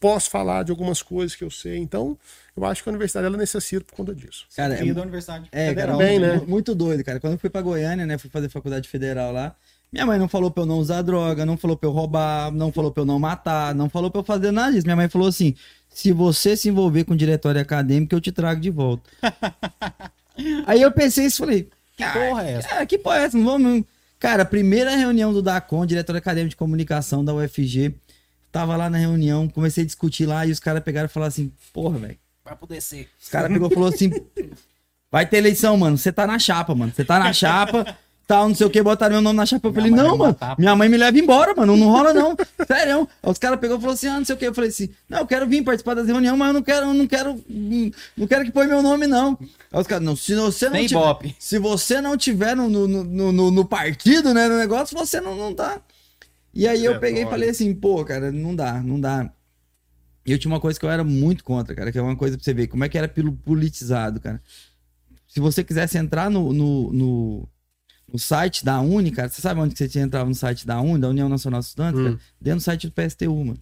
posso falar de algumas coisas que eu sei. Então, eu acho que a universidade ela necessita por conta disso. Cara, é, da Universidade é, Federal. Cara, bem, né? Muito doido, cara. Quando eu fui para Goiânia, né, fui fazer faculdade federal lá, minha mãe não falou pra eu não usar droga, não falou pra eu roubar, não falou pra eu não matar, não falou pra eu fazer nada disso. Minha mãe falou assim: se você se envolver com diretório acadêmico, eu te trago de volta. Aí eu pensei isso falei: que porra é essa? Cara, que porra é essa? Não vamos. Cara, primeira reunião do DACON, diretório acadêmico de comunicação da UFG. Tava lá na reunião, comecei a discutir lá e os caras pegaram e falaram assim: porra, velho. Vai poder ser. Os caras pegou e falou assim: vai ter eleição, mano. Você tá na chapa, mano. Você tá na chapa tal, não sei o que, botaram meu nome na chapa. Eu falei, não, mano, matar, minha mãe me leva embora, mano, não rola não. Sério. Os caras pegou e falou assim, ah, não sei o que. Eu falei assim, não, eu quero vir participar das reuniões, mas eu não quero, não quero, não quero que põe meu nome, não. Aí os caras, não, se você não Nem tiver, bop. se você não tiver no, no, no, no, no partido, né, no negócio, você não, não tá. E aí eu é, peguei e falei assim, pô, cara, não dá, não dá. E eu tinha uma coisa que eu era muito contra, cara, que é uma coisa pra você ver como é que era pelo politizado, cara. Se você quisesse entrar no, no, no o site da Uni, cara, você sabe onde que você entrava no site da Uni, da União Nacional de Estudantes? Hum. Dentro do site do PSTU, mano.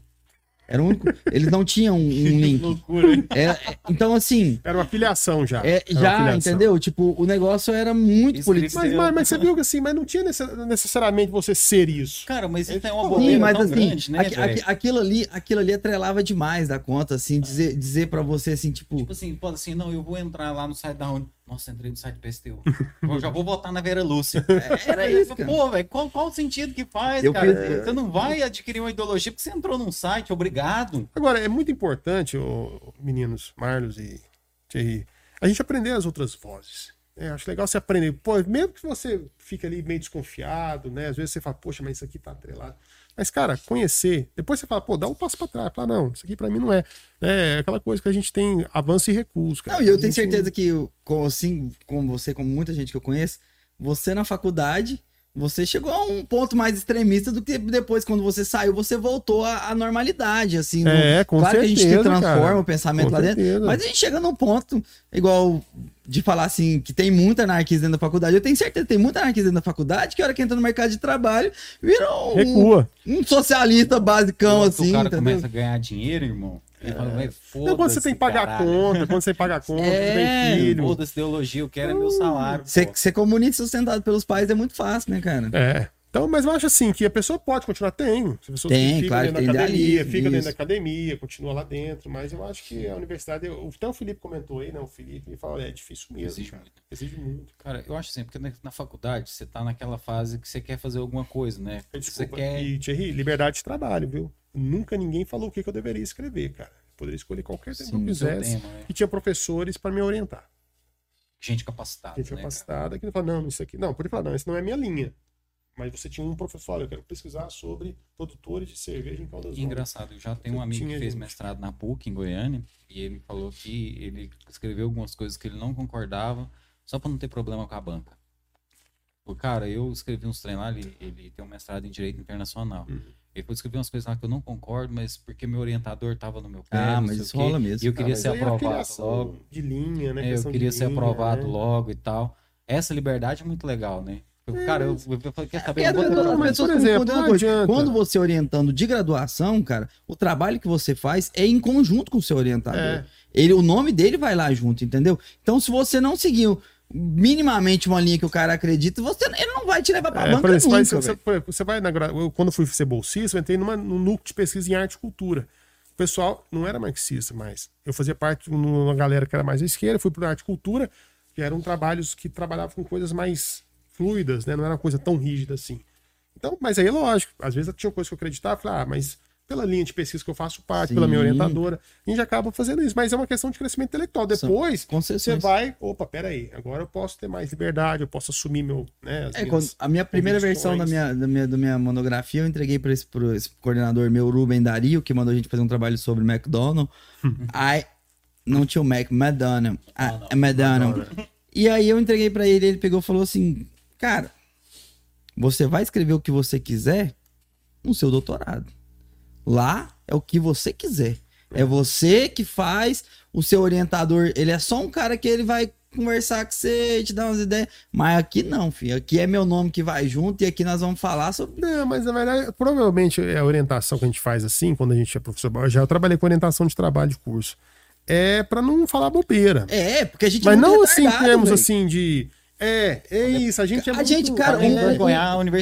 Era o único. Eles não tinham um, um link. loucura, hein? É, é, então, assim. Era uma filiação já. É, já, filiação. entendeu? Tipo, o negócio era muito político. Mas, mas, mas, você viu que assim, mas não tinha necessariamente você ser isso. Cara, mas isso é uma bobeira Sim, mas tão assim, grande, né, aqu, aqu, aquilo ali, aquilo ali atrelava demais da conta, assim, dizer, dizer pra você assim, tipo. Tipo assim, pode assim, não, eu vou entrar lá no site da Uni. Nossa, entrei no site do PSTU. eu já vou votar na Vera Lúcia. É, era isso. Cara. Pô, velho, qual, qual o sentido que faz, eu cara? Fiz... Você não vai adquirir uma ideologia porque você entrou num site, obrigado. Agora, é muito importante, oh, meninos, Marlos e Thierry, a gente aprender as outras vozes. É, acho legal você aprender. Pô, mesmo que você fique ali meio desconfiado, né? Às vezes você fala, poxa, mas isso aqui tá atrelado. Mas, cara, conhecer, depois você fala, pô, dá um passo para trás. Fala, não, isso aqui para mim não é. É aquela coisa que a gente tem avanço e recurso. Cara. Não, e eu tenho certeza que, assim como você, como muita gente que eu conheço, você na faculdade, você chegou a um ponto mais extremista do que depois, quando você saiu, você voltou à, à normalidade, assim. É, no... com claro certeza, que a gente transforma cara. o pensamento com lá certeza. dentro, mas a gente chega num ponto, igual de falar assim, que tem muita anarquia dentro da faculdade. Eu tenho certeza que tem muita anarquia dentro da faculdade, que a hora que entra no mercado de trabalho, virou um, um socialista basicão, assim. O cara entendeu? começa a ganhar dinheiro, irmão. É. Não, quando você tem que pagar caralho. conta, quando você paga conta, é, tem filho. Foda-se ideologia, eu quero é meu salário. Ser, ser comunista sustentado pelos pais é muito fácil, né, cara? É. Então, mas eu acho assim que a pessoa pode continuar, tem. Se a pessoa tem, fica claro, dentro da academia, fica isso. dentro da academia, continua lá dentro, mas eu acho que a universidade, até o Felipe comentou aí, né? O Felipe falou, é difícil mesmo. Exige muito. Exige muito. Cara, eu acho assim, porque na, na, faculdade você tá naquela fase que você quer fazer alguma coisa, né? Desculpa, você quer... E, Thierry, liberdade de trabalho, viu? Nunca ninguém falou o que, que eu deveria escrever, cara. Eu poderia escolher qualquer tema Sim, que eu quisesse. Tema, né? E tinha professores para me orientar. Gente capacitada. Gente né, capacitada que fala, não, isso aqui. Não, pode falar, não, isso não é minha linha. Mas você tinha um professor, eu quero pesquisar sobre produtores de cerveja em Caldas Novas. Engraçado, eu já tenho um amigo que fez gente. mestrado na PUC, em Goiânia, e ele falou que ele escreveu algumas coisas que ele não concordava, só para não ter problema com a banca. O cara, eu escrevi uns treinos lá, ele, ele tem um mestrado em Direito Internacional. Uhum. Ele falou escrever umas coisas lá que eu não concordo, mas porque meu orientador estava no meu pé. Ah, mas isso rola mesmo. E eu queria ser é aprovado logo. De linha, né? É, eu queria ser linha, aprovado né? logo e tal. Essa liberdade é muito legal, né? Cara, eu, eu falei, quer saber? É, eu vou mas, por exemplo. Quando você orientando de graduação, cara, o trabalho que você faz é em conjunto com o seu orientador. É. Ele, o nome dele vai lá junto, entendeu? Então, se você não seguiu minimamente uma linha que o cara acredita, você, ele não vai te levar pra é, banca exemplo, nunca, você, vai, você, vai na, eu, quando fui ser bolsista, eu entrei numa, num núcleo de pesquisa em arte e cultura. O pessoal não era marxista mais. Eu fazia parte de uma galera que era mais à esquerda, fui para arte e cultura, que eram trabalhos que trabalhavam com coisas mais fluidas, né? Não era uma coisa tão rígida assim. Então, mas aí, lógico, às vezes tinha coisa que eu acreditava, falei, ah, mas pela linha de pesquisa que eu faço parte, Sim. pela minha orientadora, a gente acaba fazendo isso. Mas é uma questão de crescimento intelectual. Depois, você vai, opa, peraí, agora eu posso ter mais liberdade, eu posso assumir meu. Né, é, quando, a minha primeira versão da minha, da, minha, da minha monografia eu entreguei para esse, esse coordenador meu, Ruben Dario, que mandou a gente fazer um trabalho sobre McDonald's. aí, não tinha o Mac, McDonald's. Ah, McDonald's. E aí eu entreguei para ele, ele pegou e falou assim: Cara, você vai escrever o que você quiser no seu doutorado. Lá é o que você quiser. É você que faz o seu orientador, ele é só um cara que ele vai conversar com você, te dar umas ideias. Mas aqui não, filho. Aqui é meu nome que vai junto e aqui nós vamos falar sobre. Não, mas na verdade, provavelmente é a orientação que a gente faz assim, quando a gente é professor. Já eu trabalhei com orientação de trabalho de curso. É para não falar bobeira. É, porque a gente Mas é não assim temos assim de é, é isso. A gente é a muito... gente, cara, um, um,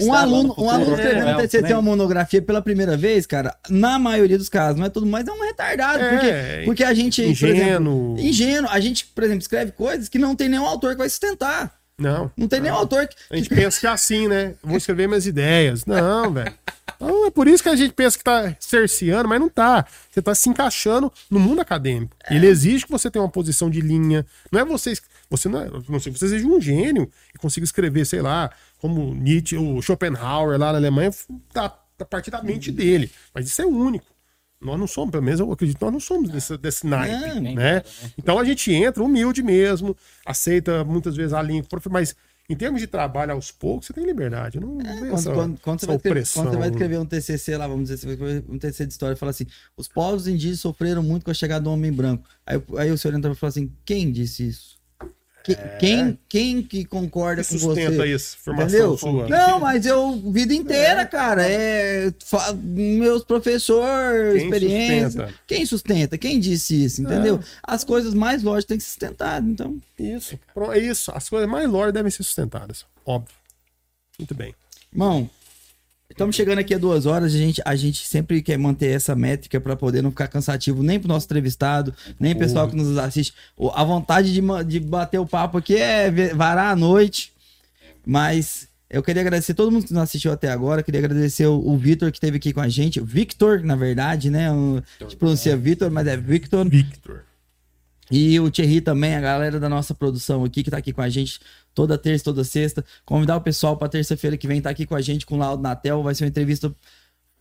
um aluno, um aluno escrevendo é, TCC né? uma monografia pela primeira vez, cara, na maioria dos casos, não é tudo, mas é um retardado, é, porque, porque a gente, ingênuo. Exemplo, ingênuo, a gente, por exemplo, escreve coisas que não tem nenhum autor que vai sustentar. Não. Não tem não. nenhum autor que. A gente pensa que é assim, né? Vou escrever minhas ideias. Não, velho. Então é por isso que a gente pensa que tá cerceando, mas não tá. Você tá se encaixando no mundo acadêmico. É. Ele exige que você tenha uma posição de linha. Não é você. Você não, é, não sei, você seja um gênio e consiga escrever, sei lá, como Nietzsche, o Schopenhauer lá na Alemanha, da, da partir da mente dele. Mas isso é único. Nós não somos, pelo menos eu acredito, nós não somos desse, desse naipe, é, né? né? Então a gente entra humilde mesmo, aceita muitas vezes a língua, mas em termos de trabalho aos poucos, você tem liberdade. Não é, quando, essa, quando, quando, você escrever, quando, você vai escrever, um TCC lá, vamos dizer, um TCC de história, fala assim: os povos indígenas sofreram muito com a chegada do homem branco. Aí, aí o senhor entra e fala assim: quem disse isso? É. Quem, quem que concorda que com você? isso, formação Sua. Não, mas eu, vida inteira, é. cara, é meus professores, experiência. Sustenta? Quem sustenta? Quem disse isso, entendeu? É. As coisas mais lógicas têm que ser sustentadas, então. Isso, é isso. As coisas mais lógicas devem ser sustentadas, óbvio. Muito bem. Irmão, Estamos chegando aqui a duas horas. A gente, a gente sempre quer manter essa métrica para poder não ficar cansativo nem para o nosso entrevistado, nem o pessoal que nos assiste. A vontade de, de bater o papo aqui é varar a noite. Mas eu queria agradecer todo mundo que nos assistiu até agora. Queria agradecer o, o Vitor que esteve aqui com a gente. Victor, na verdade, né? O, a gente pronuncia Vitor, mas é Victor. Victor. E o Thierry também, a galera da nossa produção aqui, que tá aqui com a gente toda terça, toda sexta. Convidar o pessoal para terça-feira que vem estar tá aqui com a gente com o Laudo Natel. Vai ser uma entrevista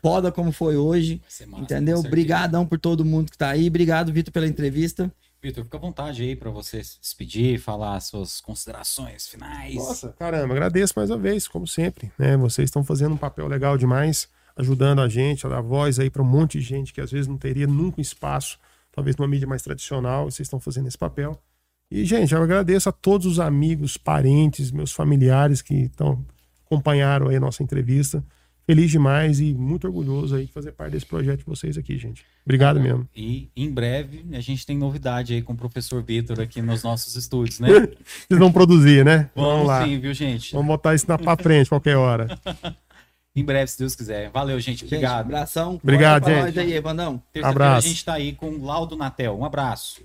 foda como foi hoje. Massa, entendeu? Obrigadão por todo mundo que tá aí. Obrigado, Vitor, pela entrevista. Vitor, fica à vontade aí para você se despedir, falar suas considerações finais. Nossa, caramba, agradeço mais uma vez, como sempre. Né? Vocês estão fazendo um papel legal demais, ajudando a gente a dar voz aí para um monte de gente que às vezes não teria nunca espaço, talvez numa mídia mais tradicional. Vocês estão fazendo esse papel. E, gente, eu agradeço a todos os amigos, parentes, meus familiares que estão acompanharam aí a nossa entrevista. Feliz demais e muito orgulhoso aí de fazer parte desse projeto de vocês aqui, gente. Obrigado mesmo. E em breve a gente tem novidade aí com o professor Vitor aqui nos nossos estúdios, né? Vocês vão produzir, né? Vamos, Vamos lá. sim, viu, gente? Vamos botar isso na pra frente qualquer hora. em breve, se Deus quiser. Valeu, gente. Obrigado. Gente, abração. Obrigado, gente. Aí, Evandão. Abraço. A gente tá aí com o Laudo Natel. Um abraço.